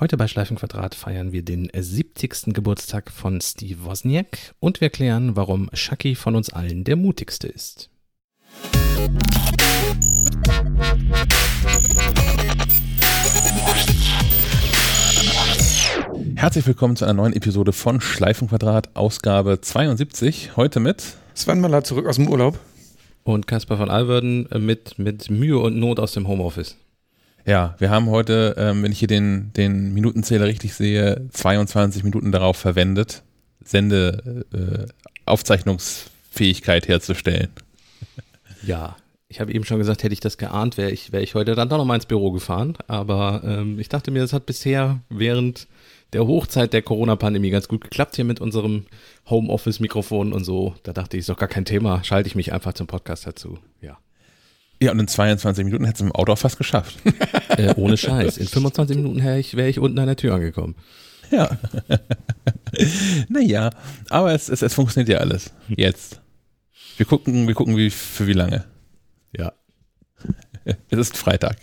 Heute bei Schleifenquadrat feiern wir den 70. Geburtstag von Steve Wozniak und wir klären, warum Chucky von uns allen der mutigste ist. Herzlich willkommen zu einer neuen Episode von Schleifenquadrat, Ausgabe 72. Heute mit Sven Maller zurück aus dem Urlaub. Und Caspar von Alverden mit, mit Mühe und Not aus dem Homeoffice. Ja, wir haben heute, ähm, wenn ich hier den, den Minutenzähler richtig sehe, 22 Minuten darauf verwendet, Sende äh, herzustellen. Ja, ich habe eben schon gesagt, hätte ich das geahnt, wäre ich, wär ich heute dann doch noch mal ins Büro gefahren. Aber ähm, ich dachte mir, es hat bisher während der Hochzeit der Corona-Pandemie ganz gut geklappt hier mit unserem Homeoffice-Mikrofon und so. Da dachte ich, ist doch gar kein Thema, schalte ich mich einfach zum Podcast dazu. Ja. Ja, und in 22 Minuten hättest du im Auto auch fast geschafft. Äh, ohne Scheiß. In 25 Minuten wäre ich, wär ich unten an der Tür angekommen. Ja. naja, aber es, es, es funktioniert ja alles. Jetzt. Wir gucken, wir gucken, wie, für wie lange. Ja. Es ist Freitag.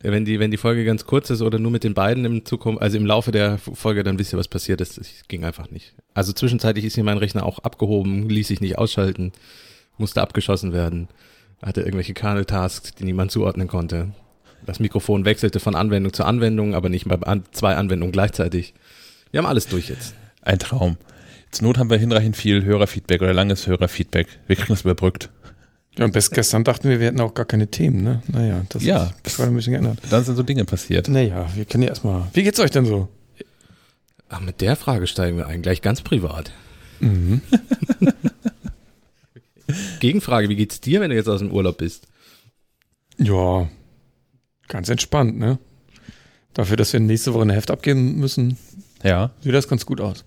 Wenn die, wenn die Folge ganz kurz ist oder nur mit den beiden im Zukunft, also im Laufe der Folge, dann wisst ihr, was passiert ist. Das ging einfach nicht. Also zwischenzeitlich ist hier mein Rechner auch abgehoben, ließ sich nicht ausschalten, musste abgeschossen werden, hatte irgendwelche Kernel-Tasks, die niemand zuordnen konnte. Das Mikrofon wechselte von Anwendung zu Anwendung, aber nicht bei an, zwei Anwendungen gleichzeitig. Wir haben alles durch jetzt. Ein Traum. Zur Not haben wir hinreichend viel Hörerfeedback oder langes Hörerfeedback. Wir kriegen es überbrückt. Ja, und bis gestern dachten wir, wir hätten auch gar keine Themen, ne? Naja, das Ja. ist das war ein bisschen geändert. Dann sind so Dinge passiert. Naja, wir können ja erstmal. Wie geht's euch denn so? Ach, mit der Frage steigen wir ein, gleich ganz privat. Mhm. Gegenfrage, wie geht's dir, wenn du jetzt aus dem Urlaub bist? Ja, ganz entspannt, ne? Dafür, dass wir nächste Woche ein Heft abgeben müssen, Ja. sieht das ganz gut aus.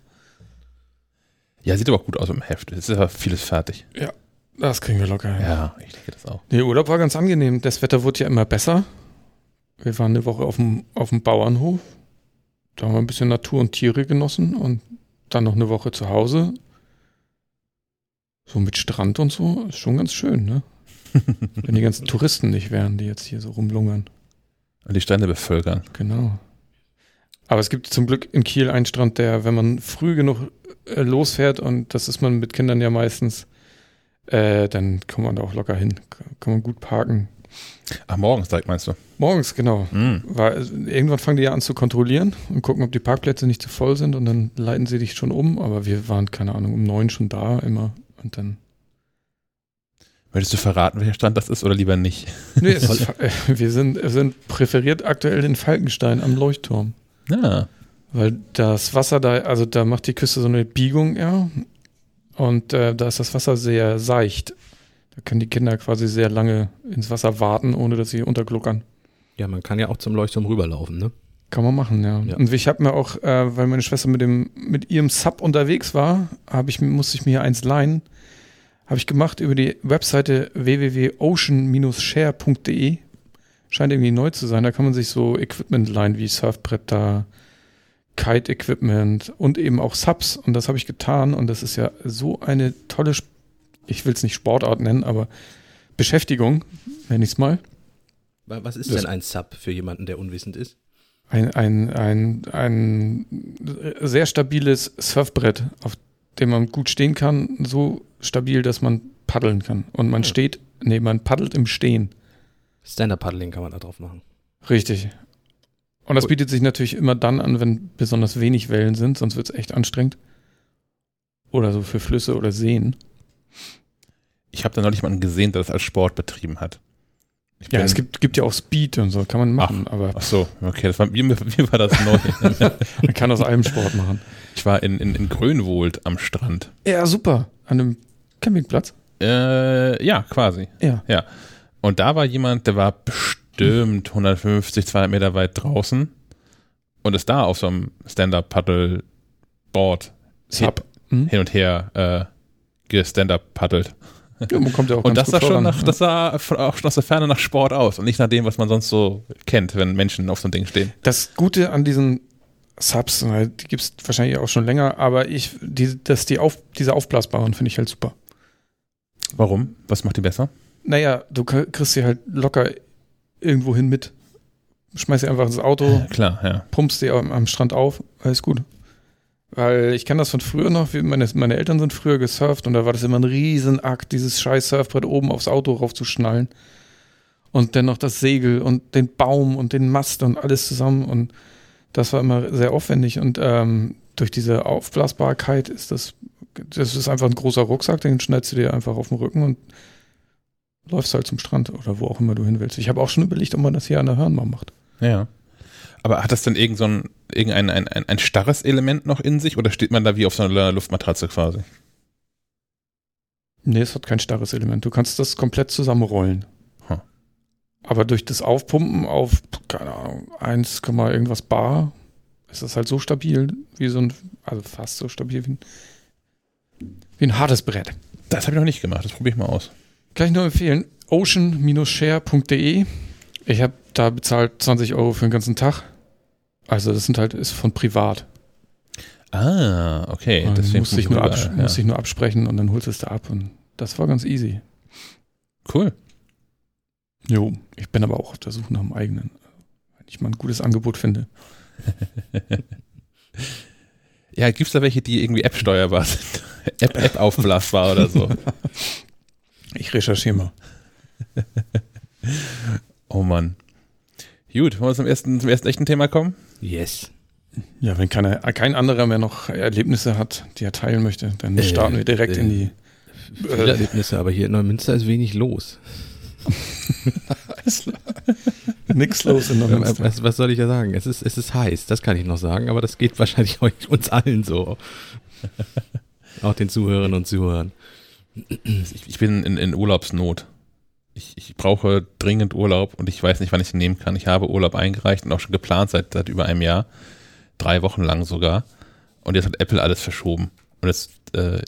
Ja, sieht aber auch gut aus im Heft. Es ist aber vieles fertig. Das kriegen wir locker hin. Ja, ich denke das auch. Der Urlaub war ganz angenehm. Das Wetter wurde ja immer besser. Wir waren eine Woche auf dem, auf dem Bauernhof. Da haben wir ein bisschen Natur und Tiere genossen und dann noch eine Woche zu Hause. So mit Strand und so. Ist schon ganz schön, ne? Wenn die ganzen Touristen nicht wären, die jetzt hier so rumlungern. Und die Strände bevölkern. Genau. Aber es gibt zum Glück in Kiel einen Strand, der, wenn man früh genug äh, losfährt, und das ist man mit Kindern ja meistens, äh, dann kommt man da auch locker hin. Kann man gut parken. Ach, morgens direkt meinst du? Morgens, genau. Hm. Weil irgendwann fangen die ja an zu kontrollieren und gucken, ob die Parkplätze nicht zu voll sind und dann leiten sie dich schon um. Aber wir waren, keine Ahnung, um neun schon da immer und dann. Möchtest du verraten, welcher Strand das ist oder lieber nicht? Nee, es ist, äh, wir sind, wir sind präferiert aktuell in Falkenstein am Leuchtturm. Ja. Weil das Wasser da, also da macht die Küste so eine Biegung, ja. Und äh, da ist das Wasser sehr seicht. Da können die Kinder quasi sehr lange ins Wasser warten, ohne dass sie untergluckern. Ja, man kann ja auch zum Leuchtturm rüberlaufen, ne? Kann man machen, ja. Ja. Und ich habe mir auch, äh, weil meine Schwester mit dem mit ihrem Sub unterwegs war, habe ich musste ich mir eins leihen. Habe ich gemacht über die Webseite www.ocean-share.de. Scheint irgendwie neu zu sein. Da kann man sich so Equipment leihen wie Surfbretter, Kite-Equipment und eben auch Subs. Und das habe ich getan. Und das ist ja so eine tolle, ich will es nicht Sportart nennen, aber Beschäftigung, nenne ich es mal. Wa- Was ist Das- denn ein Sub für jemanden, der unwissend ist? ein, ein, ein, ein sehr stabiles Surfbrett, auf dem man gut stehen kann, so stabil, dass man paddeln kann. Und man Ja. steht, nee, man paddelt im Stehen. Stand-Up-Paddling kann man da drauf machen. Richtig. Und das Cool. bietet sich natürlich immer dann an, wenn besonders wenig Wellen sind, sonst wird es echt anstrengend. Oder so für Flüsse oder Seen. Ich habe da neulich jemanden gesehen, der das als Sport betrieben hat. Ich Ja, es gibt, gibt ja auch Speed und so, kann man machen, aber Ach so, okay, das war, mir, mir war das neu. man kann aus allem Sport machen. Ich war in, in, in Grönwohlt am Strand. Ja, super. An einem Campingplatz. Äh, ja, quasi. Ja. Und da war jemand, der war bestimmt 150, 200 Meter weit draußen und ist da auf so einem Stand-Up-Paddle-Board Sub. Hm? hin und her äh, gestand-up-paddelt. Ja, man kommt ja auch Und ganz das sah schon nach, ja. das sah auch schon aus der Ferne nach Sport aus und nicht nach dem, was man sonst so kennt, wenn Menschen auf so einem Ding stehen. Das Gute an diesen Subs, äh, die gibt es wahrscheinlich auch schon länger, aber ich, die, dass die auf, diese aufblasbaren finde ich halt super. Warum? Was macht die besser? Naja, du kriegst sie halt locker irgendwo hin mit. schmeiß sie einfach ins Auto, Klar, ja. pumpst sie am, am Strand auf, alles gut. Weil ich kenne das von früher noch, wie meine, meine Eltern sind früher gesurft und da war das immer ein Riesenakt, dieses scheiß Surfbrett oben aufs Auto raufzuschnallen. Und dann noch das Segel und den Baum und den Mast und alles zusammen. Und das war immer sehr aufwendig. Und ähm, durch diese Aufblasbarkeit ist das, das ist einfach ein großer Rucksack, den schnallst du dir einfach auf den Rücken und läufst halt zum Strand oder wo auch immer du hin willst. Ich habe auch schon überlegt, ob man das hier an der Hörn mal macht. Ja. Aber hat das denn irgend so ein, irgendein ein, ein, ein starres Element noch in sich oder steht man da wie auf so einer Luftmatratze quasi? Nee, es hat kein starres Element. Du kannst das komplett zusammenrollen. Aber durch das Aufpumpen auf, keine Ahnung, 1, irgendwas Bar ist das halt so stabil wie so ein, also fast so stabil wie ein, wie ein hartes Brett. Das habe ich noch nicht gemacht, das probiere ich mal aus. Kann ich nur empfehlen, ocean-share.de. Ich habe da bezahlt 20 Euro für den ganzen Tag. Also das sind halt, ist von privat. Ah, okay. Und Deswegen musste ich, nur abs ja. ich nur absprechen und dann holst du es da ab. Und das war ganz easy. Cool. Jo, ich bin aber auch auf der Suche nach dem eigenen. Wenn ich mal ein gutes Angebot finde. Ja, gibt es da welche, die irgendwie App-steuerbar sind? App, App aufblasbar oder so? Ich recherchiere mal. Oh Mann. Gut, wollen wir zum ersten, zum ersten echten Thema kommen? Yes. Ja, wenn keiner, kein anderer mehr noch Erlebnisse hat, die er teilen möchte, dann Äh, starten wir direkt äh, in die. Viele Erlebnisse, aber hier in Neumünster ist wenig los. Nix los in Neumünster. Was, was soll ich ja sagen? Es ist, es ist heiß, das kann ich noch sagen, aber das geht wahrscheinlich euch, uns allen so. Auch den Zuhörerinnen und Zuhörern. Ich, ich bin in, in Urlaubsnot. Ich, ich brauche dringend Urlaub und ich weiß nicht, wann ich ihn nehmen kann. Ich habe Urlaub eingereicht und auch schon geplant seit, seit über einem Jahr. Drei Wochen lang sogar. Und jetzt hat Apple alles verschoben. Und jetzt äh,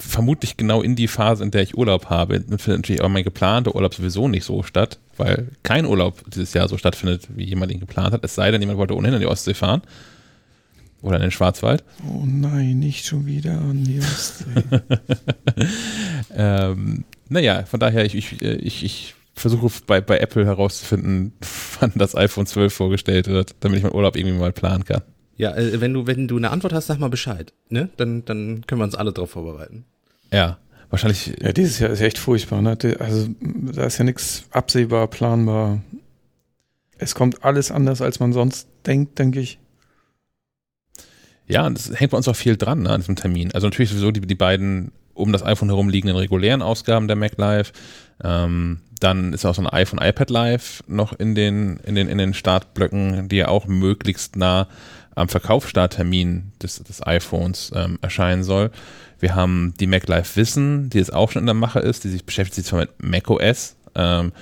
vermutlich genau in die Phase, in der ich Urlaub habe, findet natürlich auch mein geplanter Urlaub sowieso nicht so statt, weil kein Urlaub dieses Jahr so stattfindet, wie jemand ihn geplant hat. Es sei denn, jemand wollte ohnehin in die Ostsee fahren. Oder in den Schwarzwald. Oh nein, nicht schon wieder an die Ostsee. Ähm, naja, von daher, ich, ich, ich, ich versuche bei, bei Apple herauszufinden, wann das iPhone 12 vorgestellt wird, damit ich meinen Urlaub irgendwie mal planen kann. Ja, äh, wenn du, wenn du eine Antwort hast, sag mal Bescheid. Ne? Dann, dann können wir uns alle drauf vorbereiten. Ja, wahrscheinlich. ja, dieses Jahr ist echt furchtbar. Ne? Also da ist ja nichts absehbar, planbar. Es kommt alles anders, als man sonst denkt, denke ich. Ja, und es hängt bei uns auch viel dran ne, an diesem Termin. Also natürlich sowieso die, die beiden um das iPhone herum liegenden regulären Ausgaben der Mac Live. Ähm, dann ist auch so ein iPhone iPad Live noch in den, in den, in den Startblöcken, die ja auch möglichst nah am Verkaufsstarttermin des, des iPhones ähm, erscheinen soll. Wir haben die Mac Live Wissen, die jetzt auch schon in der Mache ist, die sich beschäftigt sich zwar mit macOS, ähm,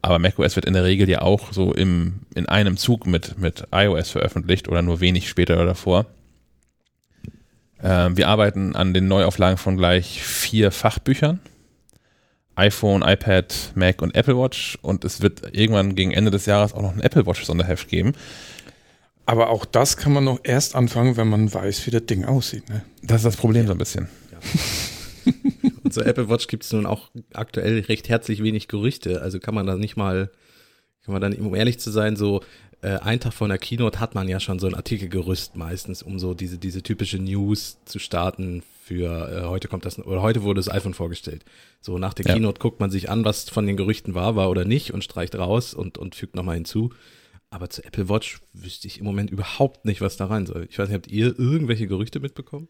aber macOS wird in der Regel ja auch so im, in einem Zug mit, mit iOS veröffentlicht oder nur wenig später oder davor. Ähm, wir arbeiten an den Neuauflagen von gleich vier Fachbüchern. iPhone, iPad, Mac und Apple Watch. Und es wird irgendwann gegen Ende des Jahres auch noch ein Apple Watch Sonderheft geben. Aber auch das kann man noch erst anfangen, wenn man weiß, wie das Ding aussieht. Ne? Das ist das Problem so ein bisschen. Und zur Apple Watch gibt es nun auch aktuell recht herzlich wenig Gerüchte. Also kann man da nicht mal, kann man dann, um ehrlich zu sein, so äh, einen Tag vor einer Keynote hat man ja schon so ein Artikelgerüst meistens, um so diese, diese typische News zu starten für äh, heute kommt das, oder heute wurde das iPhone vorgestellt. So nach der Ja. Keynote guckt man sich an, was von den Gerüchten wahr war oder nicht und streicht raus und, und fügt nochmal hinzu. Aber zur Apple Watch wüsste ich im Moment überhaupt nicht, was da rein soll. Ich weiß nicht, habt ihr irgendwelche Gerüchte mitbekommen?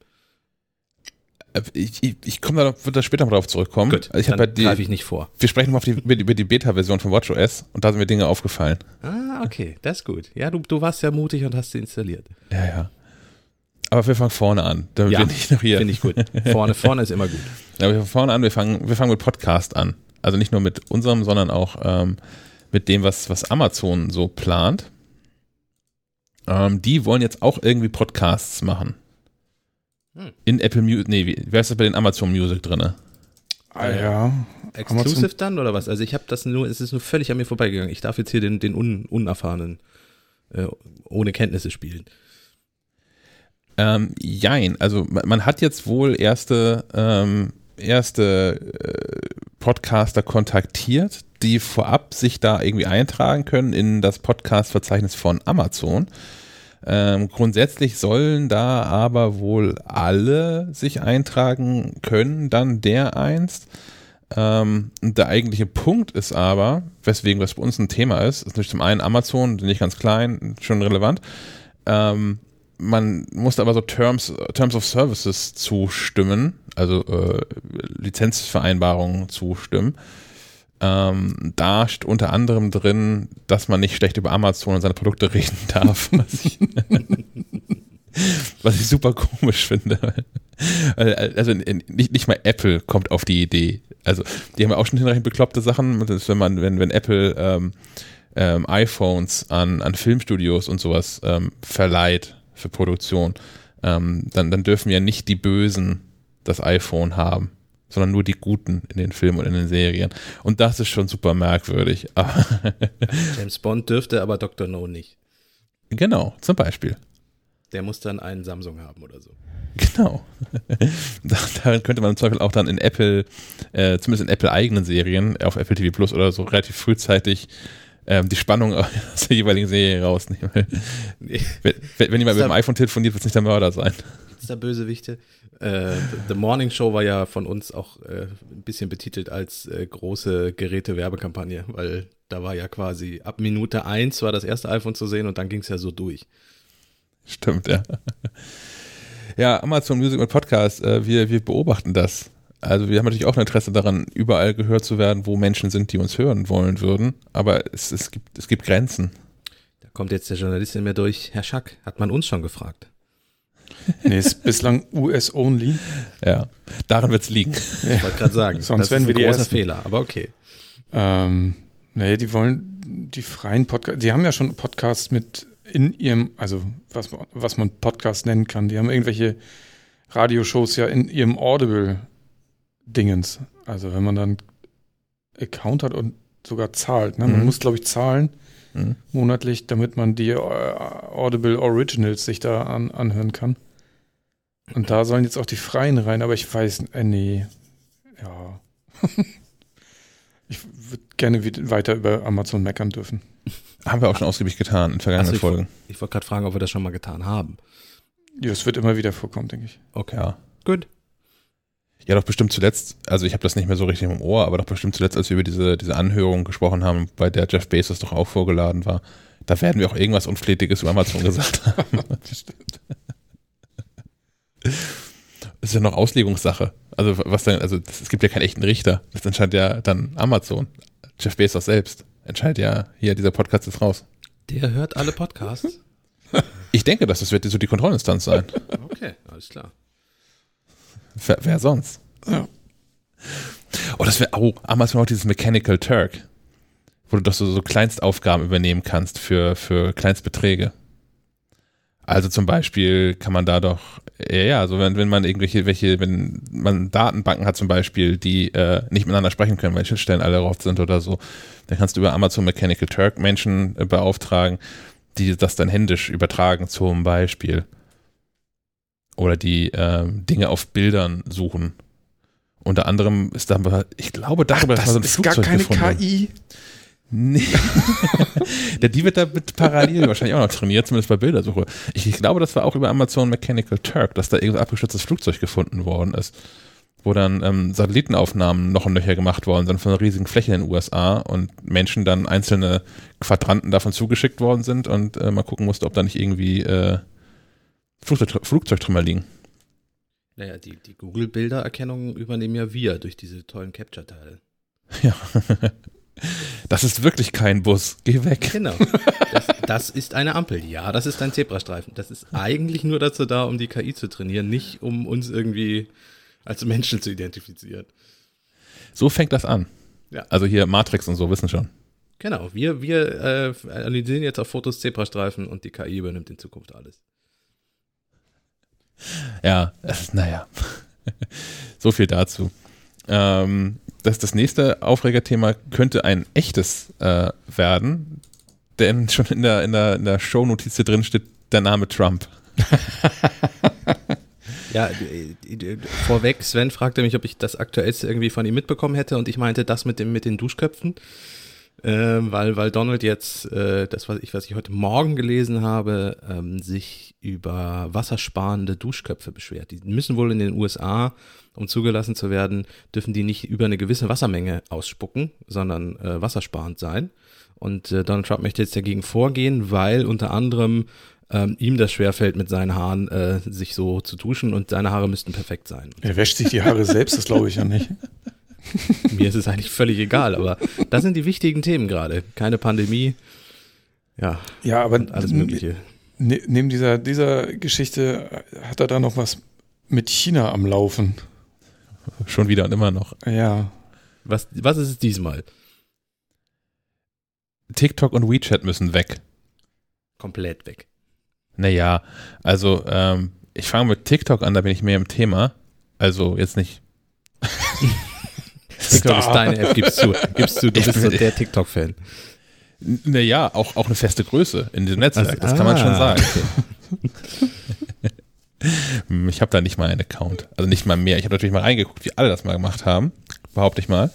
Äh, Ich, ich, ich komme da, würde da später mal drauf zurückkommen. Also ich dann ja greife ich nicht vor. wir sprechen mal auf die, über die, über die Beta-Version von WatchOS und da sind mir Dinge aufgefallen. Ah, okay, das ist gut. Ja, du, du warst ja mutig und hast sie installiert. Ja, ja. Aber wir fangen vorne an, damit Ja, wir nicht noch hier. Finde ich gut. Vorne, vorne ist immer gut. Ja, wir fangen vorne an, wir fangen, wir fangen mit Podcast an. Also nicht nur mit unserem, sondern auch ähm, mit dem, was, was Amazon so plant. Ähm, die wollen jetzt auch irgendwie Podcasts machen. Hm. In Apple Music, nee, wie, wer ist das bei den Amazon Music drinne? Ah, ja. Exclusive dann oder was? Also ich habe das nur, es ist nur völlig an mir vorbeigegangen. Ich darf jetzt hier den, den un, Unerfahrenen äh, ohne Kenntnisse spielen. Ähm, jein, also man, man hat jetzt wohl erste, ähm, erste äh, Podcaster kontaktiert, die vorab sich da irgendwie eintragen können in das Podcast-Verzeichnis von Amazon. Ähm, grundsätzlich sollen da aber wohl alle sich eintragen können, dann der einst. Ähm, der eigentliche Punkt ist aber, weswegen das bei uns ein Thema ist, ist natürlich zum einen Amazon, nicht ganz klein, schon relevant. Ähm, man muss aber so Terms, Terms of Services zustimmen, also äh, Lizenzvereinbarungen zustimmen. Ähm, da steht unter anderem drin, dass man nicht schlecht über Amazon und seine Produkte reden darf. Was ich, was ich super komisch finde. Also nicht, nicht mal Apple kommt auf die Idee. Also die haben ja auch schon hinreichend bekloppte Sachen, wenn man, wenn, wenn Apple ähm, ähm, iPhones an, an Filmstudios und sowas ähm, verleiht für Produktion, ähm, dann, dann dürfen ja nicht die Bösen das iPhone haben, sondern nur die Guten in den Filmen und in den Serien. Und das ist schon super merkwürdig. James Bond dürfte, aber Dr. No nicht. Genau, zum Beispiel. Der muss dann einen Samsung haben oder so. Genau. Darin könnte man im Zweifel auch dann in Apple, äh, zumindest in Apple eigenen Serien, auf Apple TV Plus oder so relativ frühzeitig ähm, die Spannung aus der jeweiligen Serie rausnehmen. Wenn, wenn jemand mit dem iPhone telefoniert, wird es nicht der Mörder sein. Es da Bösewichte? Äh, The Morning Show war ja von uns auch äh, ein bisschen betitelt als äh, große Geräte-Werbekampagne, weil da war ja quasi ab Minute 1 war das erste iPhone zu sehen und dann ging es ja so durch. Stimmt, ja. Ja, Amazon Music und Podcast, äh, wir, wir beobachten das. Also wir haben natürlich auch ein Interesse daran, überall gehört zu werden, wo Menschen sind, die uns hören wollen würden. Aber es, es, gibt, es gibt Grenzen. Da kommt jetzt der Journalist in mir durch. Herr Schack, hat man uns schon gefragt? Nee, ist bislang US-only. Ja, daran wird es liegen. Ich wollte gerade sagen, Sonst wären wir ein die großer Ersten. Fehler, aber okay. Ähm, nee, die wollen die freien Podcasts, die haben ja schon Podcasts mit in ihrem, also was, man- was man Podcast nennen kann. Die haben irgendwelche Radioshows ja in ihrem Audible-Dingens. Also wenn man dann Account hat und sogar zahlt. Ne? Man Mhm. muss, glaube ich, zahlen Mhm. monatlich, damit man die äh, Audible Originals sich da an, anhören kann. Und da sollen jetzt auch die Freien rein, aber ich weiß, äh, nee, ja. ich würde gerne wieder weiter über Amazon meckern dürfen. Haben wir auch schon ausgiebig getan in vergangenen Ach so, Folgen. Ich wollte gerade fragen, ob wir das schon mal getan haben. Ja, das wird immer wieder vorkommen, denke ich. Okay. Ja. Gut. Ja, doch bestimmt zuletzt, also ich habe das nicht mehr so richtig im Ohr, aber doch bestimmt zuletzt, als wir über diese, diese Anhörung gesprochen haben, bei der Jeff Bezos doch auch vorgeladen war, da werden wir auch irgendwas Unflätiges über Amazon gesagt haben. Das ist ja noch Auslegungssache. Also was denn, also das, es gibt ja keinen echten Richter. Das entscheidet ja dann Amazon. Jeff Bezos selbst entscheidet ja, hier, dieser Podcast ist raus. Der hört alle Podcasts. Ich denke, dass das wird so die Kontrollinstanz sein. Okay, alles klar. Wer, wer sonst? Ja. Oh, das wäre, oh, Amazon hat dieses Mechanical Turk, wo du doch so, so Kleinstaufgaben übernehmen kannst für, für Kleinstbeträge. Also zum Beispiel kann man da doch, ja, ja, also wenn, wenn man irgendwelche, welche, wenn man Datenbanken hat zum Beispiel, die äh, nicht miteinander sprechen können, weil Schnittstellen alle drauf sind oder so, dann kannst du über Amazon Mechanical Turk Menschen äh, beauftragen, die das dann händisch übertragen zum Beispiel. Oder die ähm, Dinge auf Bildern suchen. Unter anderem ist da, ich glaube, darüber ist mal so ein Flugzeug gefunden. KI. Nee. Der, die wird da mit parallel wahrscheinlich auch noch trainiert, zumindest bei Bildersuche. Ich, ich glaube, das war auch über Amazon Mechanical Turk, dass da irgendein abgestürztes Flugzeug gefunden worden ist, wo dann ähm, Satellitenaufnahmen noch und nöcher gemacht worden sind von einer riesigen Fläche in den USA und Menschen dann einzelne Quadranten davon zugeschickt worden sind und äh, mal gucken musste, ob da nicht irgendwie äh, Flugzeug, Flugzeugtrümmer liegen. Naja, die, die Google-Bildererkennung übernehmen ja wir durch diese tollen Capture-Teile. Ja. Das ist wirklich kein Bus. Geh weg. Genau. Das, das ist eine Ampel. Ja, das ist ein Zebrastreifen. Das ist eigentlich nur dazu da, um die KI zu trainieren, nicht um uns irgendwie als Menschen zu identifizieren. So fängt das an. Ja. Also hier Matrix und so wissen schon. Genau, wir, wir äh, analysieren jetzt auf Fotos Zebrastreifen und die KI übernimmt in Zukunft alles. Ja, äh, naja. so viel dazu. Ähm, das, das nächste Aufregerthema könnte ein echtes äh, werden, denn schon in der, in der, in der Shownotiz hier drin steht der Name Trump. Ja, vorweg, Sven fragte mich, ob ich das aktuellste irgendwie von ihm mitbekommen hätte und ich meinte das mit dem mit den Duschköpfen, äh, weil weil Donald jetzt äh, das was ich was ich heute Morgen gelesen habe, ähm, sich über wassersparende Duschköpfe beschwert. Die müssen wohl in den USA, um zugelassen zu werden, dürfen die nicht über eine gewisse Wassermenge ausspucken, sondern äh, wassersparend sein. Und äh, Donald Trump möchte jetzt dagegen vorgehen, weil unter anderem ähm, ihm das schwerfällt, mit seinen Haaren äh, sich so zu duschen und seine Haare müssten perfekt sein. Er wäscht sich die Haare selbst, das glaube ich ja nicht. Mir ist es eigentlich völlig egal, aber das sind die wichtigen Themen gerade. Keine Pandemie. Ja, ja aber alles Mögliche. Ne, neben dieser, dieser Geschichte hat er da noch was mit China am Laufen. Schon wieder und immer noch. Ja. Was, was ist es diesmal? TikTok und WeChat müssen weg. Komplett weg. Naja, also ähm, ich fange mit TikTok an, da bin ich mehr im Thema. Also jetzt nicht. TikTok ist deine App, gibst du, gibst du, du bist so der TikTok-Fan. Naja, auch, auch eine feste Größe in diesem Netzwerk, Also, das kann man schon ah, sagen. Hm, Ich habe da nicht mal einen Account. Also nicht mal mehr. Ich habe natürlich mal reingeguckt, wie alle das mal gemacht haben. Behaupte ich mal.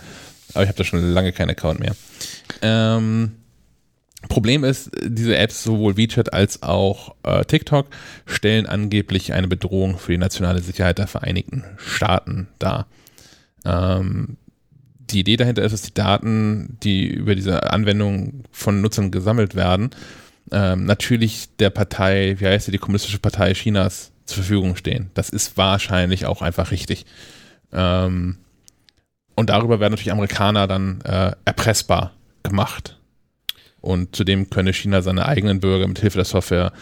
Aber ich habe da schon lange keinen Account mehr. Ähm, Problem ist, diese Apps, sowohl WeChat als auch äh, TikTok, stellen angeblich eine Bedrohung für die nationale Sicherheit der Vereinigten Staaten dar. Ähm, die Idee dahinter ist, dass die Daten, die über diese Anwendung von Nutzern gesammelt werden, ähm, natürlich der Partei, wie heißt sie, die Kommunistische Partei Chinas zur Verfügung stehen. Das ist wahrscheinlich auch einfach richtig. Ähm, und darüber werden natürlich Amerikaner dann äh, erpressbar gemacht. Und zudem könne China seine eigenen Bürger mit Hilfe der Software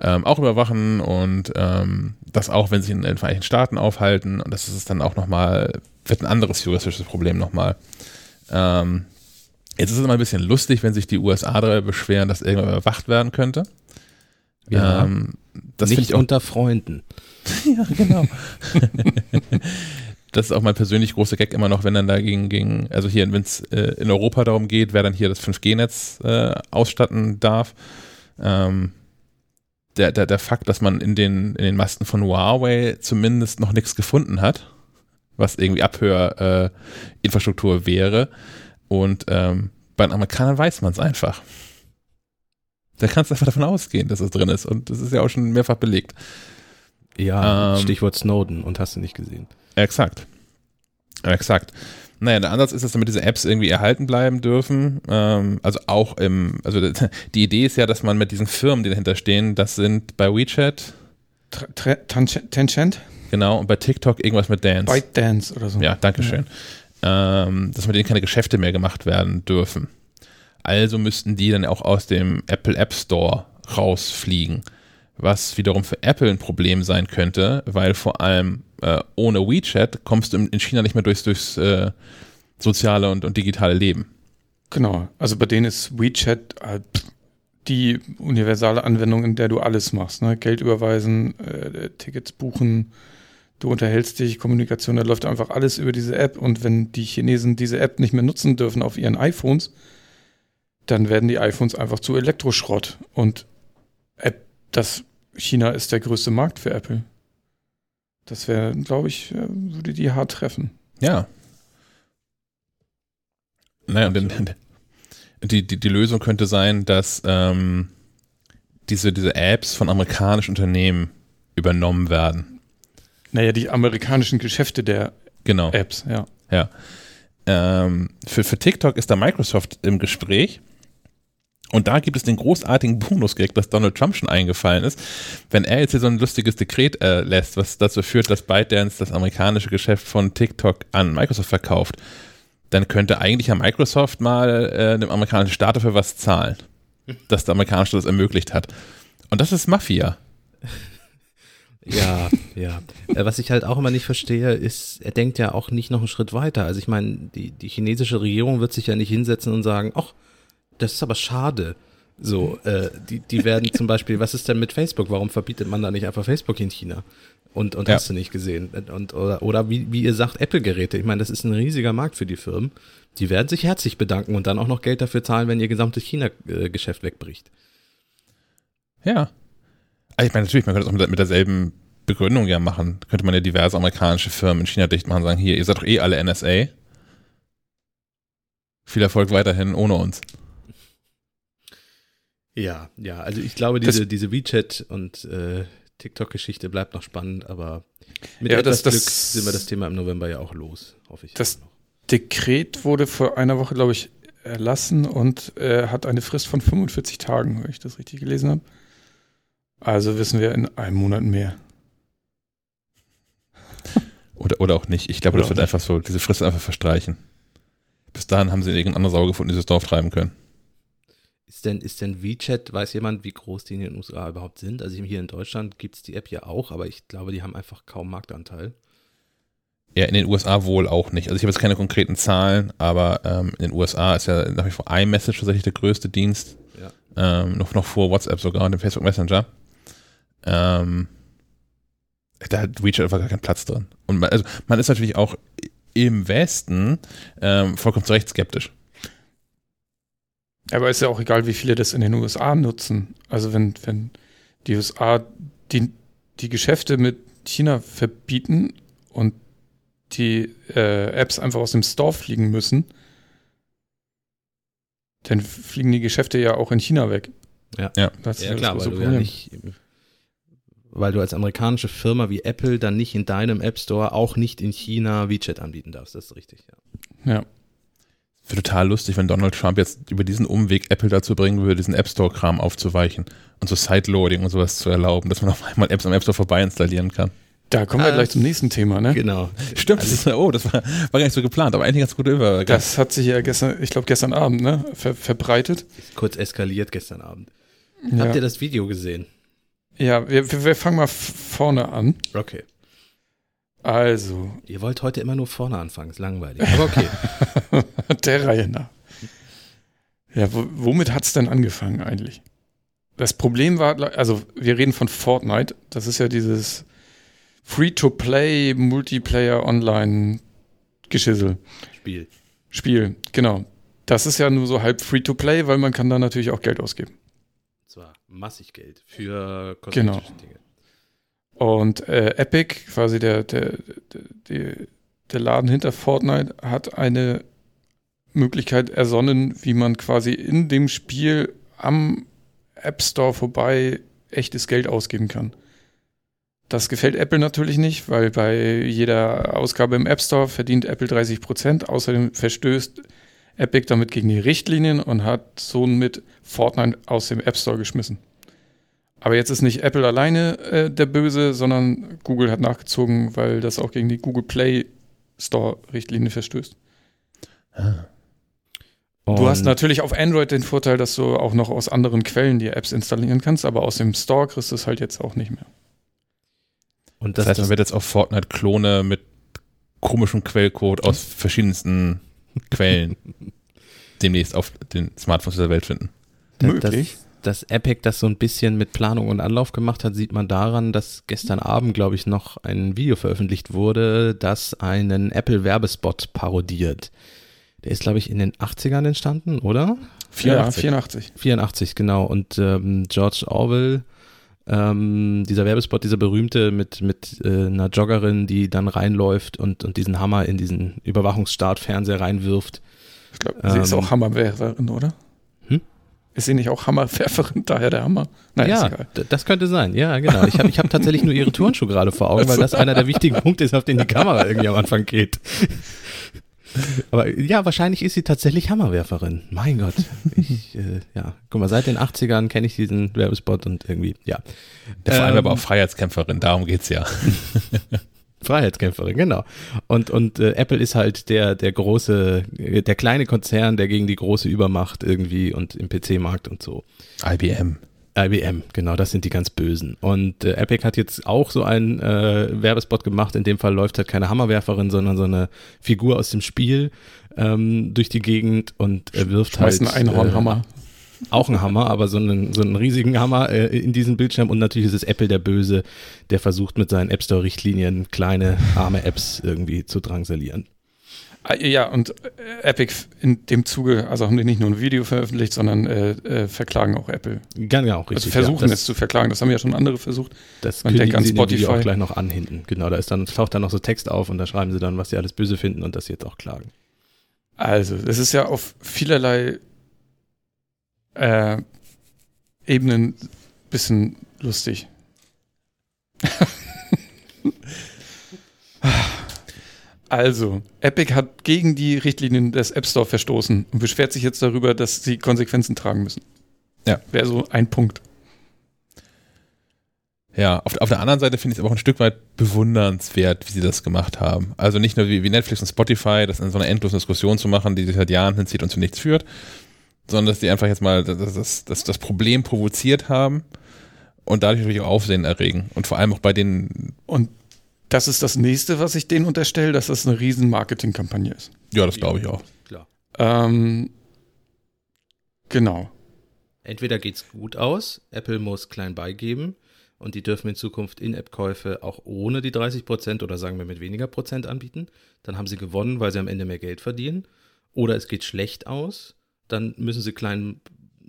ähm, auch überwachen und ähm, das auch, wenn sie in den Vereinigten Staaten aufhalten. Und das ist dann auch nochmal, wird ein anderes juristisches Problem nochmal. Ähm, jetzt ist es immer ein bisschen lustig, wenn sich die USA darüber beschweren, dass irgendwann überwacht werden könnte. Ja. Ähm, das Nicht auch unter Freunden. ja, genau. das ist auch mein persönlich großer Gag immer noch, wenn dann dagegen gegen, also hier, wenn es äh, in Europa darum geht, wer dann hier das 5G-Netz äh, ausstatten darf. Ähm, der, der, der Fakt, dass man in den, in den Masten von Huawei zumindest noch nichts gefunden hat, was irgendwie Abhörinfrastruktur äh, wäre. Und ähm, bei den Amerikanern weiß man es einfach. Da kannst du einfach davon ausgehen, dass es drin ist. Und das ist ja auch schon mehrfach belegt. Ja, Ähm, Stichwort Snowden und hast du nicht gesehen. Exakt. Exakt. Naja, der Ansatz ist, dass damit diese Apps irgendwie erhalten bleiben dürfen. Ähm, also auch im, also die Idee ist ja, dass man mit diesen Firmen, die dahinter stehen, das sind bei WeChat, Tencent? Genau, und bei TikTok irgendwas mit Dance. ByteDance oder so. Ja, danke schön. Ähm, dass mit denen keine Geschäfte mehr gemacht werden dürfen. Also müssten die dann auch aus dem Apple App Store rausfliegen. Was wiederum für Apple ein Problem sein könnte, weil vor allem äh, ohne WeChat kommst du in in China nicht mehr durchs, durchs äh, soziale und, und digitale Leben. Genau. Also bei denen ist WeChat halt die universale Anwendung, in der du alles machst. Ne? Geld überweisen, äh, Tickets buchen, du unterhältst dich, Kommunikation, da läuft einfach alles über diese App. Und wenn die Chinesen diese App nicht mehr nutzen dürfen auf ihren iPhones, dann werden die iPhones einfach zu Elektroschrott. Und App, das China ist der größte Markt für Apple. Das wäre, glaube ich, würde die hart treffen. Ja. Naja, und die, die, die Lösung könnte sein, dass ähm, diese, diese Apps von amerikanischen Unternehmen übernommen werden. Naja, die amerikanischen Geschäfte der Genau. Apps, ja. Ja. Ähm, für, für TikTok ist da Microsoft im Gespräch. Und da gibt es den großartigen Bonus-Gag, dass Donald Trump schon eingefallen ist. Wenn er jetzt hier so ein lustiges Dekret äh, lässt, was dazu führt, dass ByteDance das amerikanische Geschäft von TikTok an Microsoft verkauft, dann könnte eigentlich ja Microsoft mal äh, dem amerikanischen Staat dafür was zahlen, dass der amerikanische Staat das ermöglicht hat. Und das ist Mafia. Ja, ja. Äh, Was ich halt auch immer nicht verstehe, ist, er denkt ja auch nicht noch einen Schritt weiter. Also ich meine, die, die chinesische Regierung wird sich ja nicht hinsetzen und sagen, ach, das ist aber schade. So, äh, die, die werden zum Beispiel, was ist denn mit Facebook? Warum verbietet man da nicht einfach Facebook in China? Und, und Ja. hast du nicht gesehen? Und, oder, oder wie, wie ihr sagt, Apple-Geräte. Ich meine, das ist ein riesiger Markt für die Firmen. Die werden sich herzlich bedanken und dann auch noch Geld dafür zahlen, wenn ihr gesamtes China-Geschäft wegbricht. Ja. Also ich meine, natürlich, man könnte es auch mit, mit derselben Begründung ja machen. Könnte man ja diverse amerikanische Firmen in China dicht machen und sagen, hier, ihr seid doch eh alle NSA. Viel Erfolg weiterhin ohne uns. Ja, ja, also ich glaube, diese, diese WeChat und äh, TikTok-Geschichte bleibt noch spannend, aber mit Ja, etwas das- Glück das- sind wir das Thema im November ja auch los, hoffe ich. Das- Dekret wurde vor einer Woche, glaube ich, erlassen und äh, hat eine Frist von 45 Tagen, wenn ich das richtig gelesen habe. Also wissen wir in einem Monat mehr. Oder, oder auch nicht. Ich glaube, Oder das wird auch einfach so, diese Frist einfach verstreichen. Bis dahin haben sie irgendeine andere Sau gefunden, die dieses Dorf treiben können. Ist denn, ist denn WeChat, weiß jemand, wie groß die in den USA überhaupt sind? Also hier in Deutschland gibt es die App ja auch, aber ich glaube, die haben einfach kaum Marktanteil. Ja, in den USA wohl auch nicht. Also ich habe jetzt keine konkreten Zahlen, aber ähm, in den USA ist ja nach wie vor iMessage tatsächlich der größte Dienst. Ja. Ähm, noch, noch vor WhatsApp sogar und dem Facebook Messenger. Ähm, da hat WeChat einfach gar keinen Platz drin. Und man, also man ist natürlich auch im Westen ähm, vollkommen zu Recht skeptisch. Aber ist ja auch egal, wie viele das in den USA nutzen. Also wenn, wenn die USA die, die Geschäfte mit China verbieten und die äh, Apps einfach aus dem Store fliegen müssen, dann fliegen die Geschäfte ja auch in China weg. Ja. Ja. Das ist Ja, das klar, weil große du ja nicht, weil du als amerikanische Firma wie Apple dann nicht in deinem App Store, auch nicht in China WeChat anbieten darfst. Das ist richtig, ja. Ja. Wäre total lustig, wenn Donald Trump jetzt über diesen Umweg Apple dazu bringen würde, diesen App Store-Kram aufzuweichen und so Sideloading und sowas zu erlauben, dass man auf einmal Apps am App Store vorbei installieren kann. Da kommen wir Ah, gleich zum nächsten Thema, ne? Genau. Stimmt, das ist, oh, das war, war gar nicht so geplant, aber eigentlich ganz gut über. Das hat sich ja gestern, ich glaube gestern Abend, ne, ver verbreitet. Ist kurz eskaliert gestern Abend. Ja, Habt ihr das Video gesehen? Ja wir, wir wir fangen mal vorne an. Okay. Also, Ihr wollt heute immer nur vorne anfangen, ist langweilig. Aber okay. der Reihe nach. Ja, wo, womit hat's denn angefangen eigentlich? Das Problem war, also wir reden von Fortnite. Das ist ja dieses Free-to-Play, Multiplayer, Online-Geschissel. Spiel. Spiel, genau. Das ist ja nur so halb Free-to-Play, weil man kann da natürlich auch Geld ausgeben. Massig Geld für Genau. kosmetische Dinge. Und äh, Epic, quasi der, der, der, der, der Laden hinter Fortnite, hat eine Möglichkeit ersonnen, wie man quasi in dem Spiel am App Store vorbei echtes Geld ausgeben kann. Das gefällt Apple natürlich nicht, weil bei jeder Ausgabe im App Store verdient Apple 30 Prozent. Außerdem verstößt Epic damit gegen die Richtlinien und hat somit Fortnite aus dem App Store geschmissen. Aber jetzt ist nicht Apple alleine äh, der Böse, sondern Google hat nachgezogen, weil das auch gegen die Google Play Store Richtlinie verstößt. Du hast natürlich auf Android den Vorteil, dass du auch noch aus anderen Quellen die Apps installieren kannst, aber aus dem Store kriegst du es halt jetzt auch nicht mehr. Und Das das, heißt, man wird jetzt auf Fortnite Klone mit komischem Quellcode aus verschiedensten Quellen demnächst auf den Smartphones dieser Welt finden. Möglich. dass, dass Epic das so ein bisschen mit Planung und Anlauf gemacht hat, sieht man daran, dass gestern Abend, glaube ich, noch ein Video veröffentlicht wurde, das einen Apple-Werbespot parodiert. Der ist, glaube ich, in den 80ern entstanden, oder? 84. Ja, 84. 84, genau. Und ähm, George Orwell, ähm, dieser Werbespot, dieser berühmte mit, mit äh, einer Joggerin, die dann reinläuft und, und diesen Hammer in diesen Überwachungsstartfernseher reinwirft. Ich glaube, sie ist Ähm, auch Hammerwerferin, oder? Hm? Ist sie nicht auch Hammerwerferin, daher der Hammer? Nein, ja, das könnte sein. Ja, genau. Ich habe ich hab tatsächlich nur ihre Turnschuhe gerade vor Augen, weil das einer der wichtigen Punkte ist, auf den die Kamera irgendwie am Anfang geht. Aber ja, wahrscheinlich ist sie tatsächlich Hammerwerferin. Mein Gott. Ich, äh, ja, guck mal, seit den 80ern kenne ich diesen Werbespot und irgendwie, ja. Ja, vor allem Ähm, aber auch Freiheitskämpferin, darum geht's ja. Freiheitskämpferin, genau. Und, und äh, Apple ist halt der, der große, äh, der kleine Konzern, der gegen die große Übermacht irgendwie und im PC-Markt und so. IBM. IBM, genau, das sind die ganz Bösen. Und äh, Epic hat jetzt auch so einen äh, Werbespot gemacht. In dem Fall läuft halt keine Hammerwerferin, sondern so eine Figur aus dem Spiel ähm, durch die Gegend und er wirft halt. Schmeißt einen Einhornhammer. Äh, auch ein Hammer, aber so einen, so einen riesigen Hammer äh, in diesen Bildschirm. Und natürlich ist es Apple der Böse, der versucht mit seinen App Store-Richtlinien kleine, arme Apps irgendwie zu drangsalieren. Ah, Ja, und äh, Epic in dem Zuge, also haben die nicht nur ein Video veröffentlicht, sondern äh, äh, verklagen auch Apple. Genau, richtig. Also versuchen ja, es zu verklagen. Das haben ja schon andere versucht. Das Man denkt an sie Spotify. auch gleich noch an hinten. Genau, da ist dann, taucht dann noch so Text auf und da schreiben sie dann, was sie alles böse finden und das jetzt auch klagen. Also, das ist ja auf vielerlei äh, Ebenen bisschen lustig. also, Epic hat gegen die Richtlinien des App Store verstoßen und beschwert sich jetzt darüber, dass sie Konsequenzen tragen müssen. Ja. Wäre so ein Punkt. Ja, auf, auf der anderen Seite finde ich es aber auch ein Stück weit bewundernswert, wie sie das gemacht haben. Also nicht nur wie, wie Netflix und Spotify, das in so einer endlosen Diskussion zu machen, die sich seit Jahren hinzieht und zu nichts führt, sondern dass die einfach jetzt mal das, das, das, das Problem provoziert haben und dadurch natürlich auch Aufsehen erregen. Und vor allem auch bei den, Und das ist das nächste, was ich denen unterstelle, dass das eine riesen Marketingkampagne ist. ja, das glaube ich auch. Klar. Ähm, genau. Entweder geht's gut aus, Apple muss klein beigeben und die dürfen in Zukunft In-App-Käufe auch ohne die 30 Prozent oder sagen wir mit weniger Prozent anbieten. Dann haben sie gewonnen, weil sie am Ende mehr Geld verdienen. Oder es geht schlecht aus, dann müssen sie klein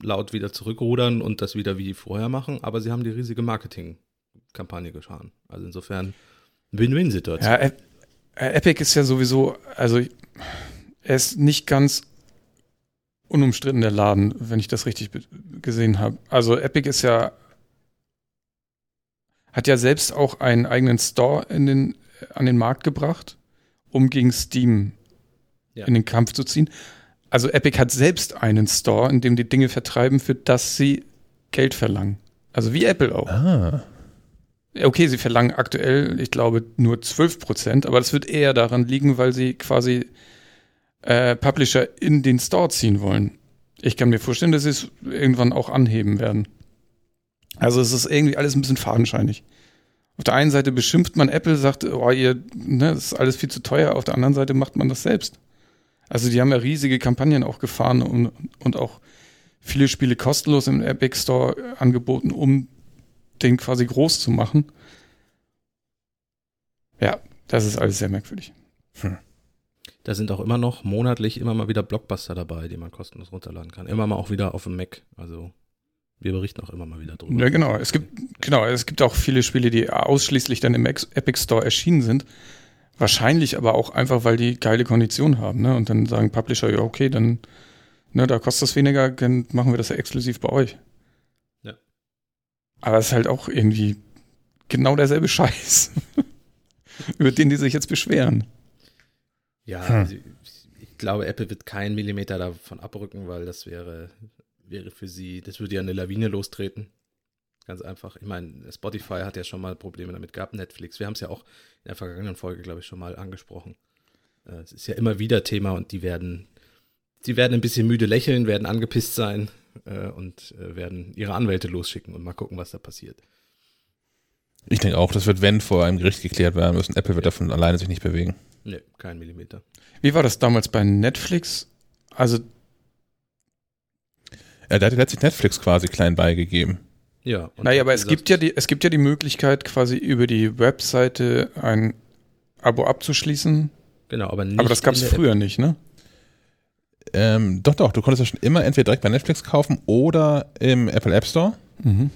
laut wieder zurückrudern und das wieder wie vorher machen. Aber sie haben die riesige Marketingkampagne gefahren. Also insofern Win-Win-Situation. Ja, Ep- äh, Epic ist ja sowieso, also er ist nicht ganz unumstritten der Laden, wenn ich das richtig gesehen habe. Also Epic ist ja hat ja selbst auch einen eigenen Store in den, an den Markt gebracht, um gegen Steam Ja. in den Kampf zu ziehen. Also Epic hat selbst einen Store, in dem die Dinge vertreiben, für das sie Geld verlangen. Also wie Apple auch. Ah. Okay, sie verlangen aktuell, ich glaube, nur 12 Prozent, aber das wird eher daran liegen, weil sie quasi äh, Publisher in den Store ziehen wollen. Ich kann mir vorstellen, dass sie es irgendwann auch anheben werden. Also es ist irgendwie alles ein bisschen fadenscheinig. Auf der einen Seite beschimpft man Apple, sagt, oh, ihr, ne, das ist alles viel zu teuer. Auf der anderen Seite macht man das selbst. Also die haben ja riesige Kampagnen auch gefahren und, und auch viele Spiele kostenlos im Epic Store angeboten, um den quasi groß zu machen. Ja, das ist alles sehr merkwürdig. Da sind auch immer noch monatlich immer mal wieder Blockbuster dabei, die man kostenlos runterladen kann. Immer mal auch wieder auf dem Mac. Also wir berichten auch immer mal wieder drüber. Ja, genau. Es gibt, genau, es gibt auch viele Spiele, die ausschließlich dann im Epic Store erschienen sind. Wahrscheinlich aber auch einfach, weil die geile Konditionen haben, ne? Und dann sagen Publisher, ja, okay, dann, ne, da kostet es weniger, dann machen wir das ja exklusiv bei euch. Aber es ist halt auch irgendwie genau derselbe Scheiß, über den die sich jetzt beschweren. Ja, Hm. also ich glaube, Apple wird keinen Millimeter davon abrücken, weil das wäre, wäre für sie, das würde ja eine Lawine lostreten. Ganz einfach. Ich meine, Spotify hat ja schon mal Probleme damit gehabt, Netflix. Wir haben es ja auch in der vergangenen Folge, glaube ich, schon mal angesprochen. Äh, Es ist ja immer wieder Thema und die werden, die werden ein bisschen müde lächeln, werden angepisst sein äh, und äh, werden ihre Anwälte losschicken und mal gucken, was da passiert. Ich denke auch, das wird, wenn, vor einem Gericht geklärt werden müssen. Apple wird davon alleine sich nicht bewegen. Nee, kein Millimeter. Wie war das damals bei Netflix? Also, Ja, da hat letztlich Netflix quasi klein beigegeben. Ja. und naja, aber es gibt ja die, es gibt ja die Möglichkeit, quasi über die Webseite ein Abo abzuschließen. Genau, aber nicht Aber das gab es früher nicht, ne? Ähm, doch, doch, du konntest ja schon immer entweder direkt bei Netflix kaufen oder im Apple App Store. Mhm.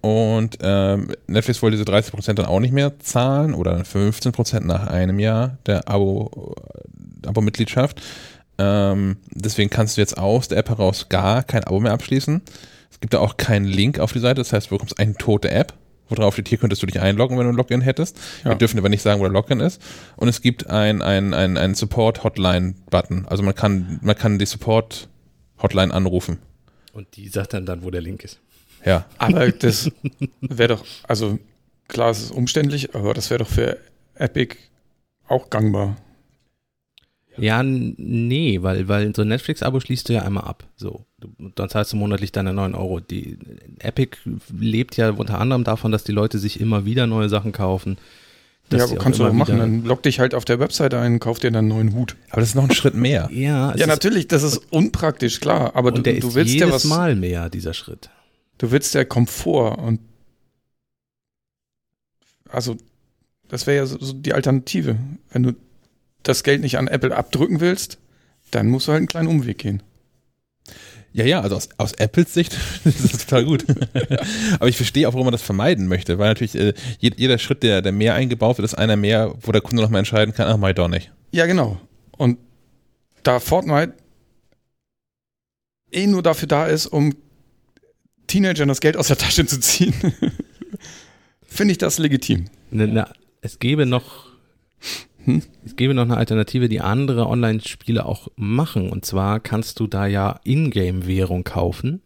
Und ähm, Netflix wollte diese 30% dann auch nicht mehr zahlen oder 15% nach einem Jahr der Abo, äh, Abo-Mitgliedschaft. Ähm, deswegen kannst du jetzt aus der App heraus gar kein Abo mehr abschließen. Es gibt da auch keinen Link auf die Seite, das heißt, du bekommst eine tote App, wo drauf steht, hier könntest du dich einloggen, wenn du ein Login hättest. Ja. Wir dürfen aber nicht sagen, wo der Login ist. Und es gibt ein, ein, ein, ein Support-Hotline-Button. Also man kann, man kann die Support-Hotline anrufen. Und die sagt dann dann, wo der Link ist. Ja. Aber das wäre doch, also klar, es ist umständlich, aber das wäre doch für Epic auch gangbar. Ja, nee, weil, weil so ein Netflix-Abo schließt du ja einmal ab. So. Dann zahlst du monatlich deine 9 Euro. Die Epic lebt ja unter anderem davon, dass die Leute sich immer wieder neue Sachen kaufen. dass ja, auch kannst du doch machen. Dann log dich halt auf der Webseite ein, kauf dir dann einen neuen Hut. Aber das ist noch ein Schritt mehr. Ja, ja, natürlich, das ist unpraktisch, klar. Aber du, der du ist willst jedes ja was. Mal mehr, dieser Schritt. Du willst ja Komfort und also das wäre ja so, so die Alternative, wenn du das Geld nicht an Apple abdrücken willst, dann musst du halt einen kleinen Umweg gehen. Ja, ja, also aus, aus Apples Sicht ist das total gut. Aber ich verstehe auch, warum man das vermeiden möchte, weil natürlich äh, jeder Schritt, der, der mehr eingebaut wird, ist einer mehr, wo der Kunde nochmal entscheiden kann, ach, mach ich doch nicht. Ja, genau. Und da Fortnite eh nur dafür da ist, um Teenagern das Geld aus der Tasche zu ziehen, finde ich das legitim. Ne, ne, es gäbe noch hm? Es gäbe noch eine Alternative, die andere Online-Spiele auch machen. Und zwar kannst du da ja Ingame-Währung kaufen.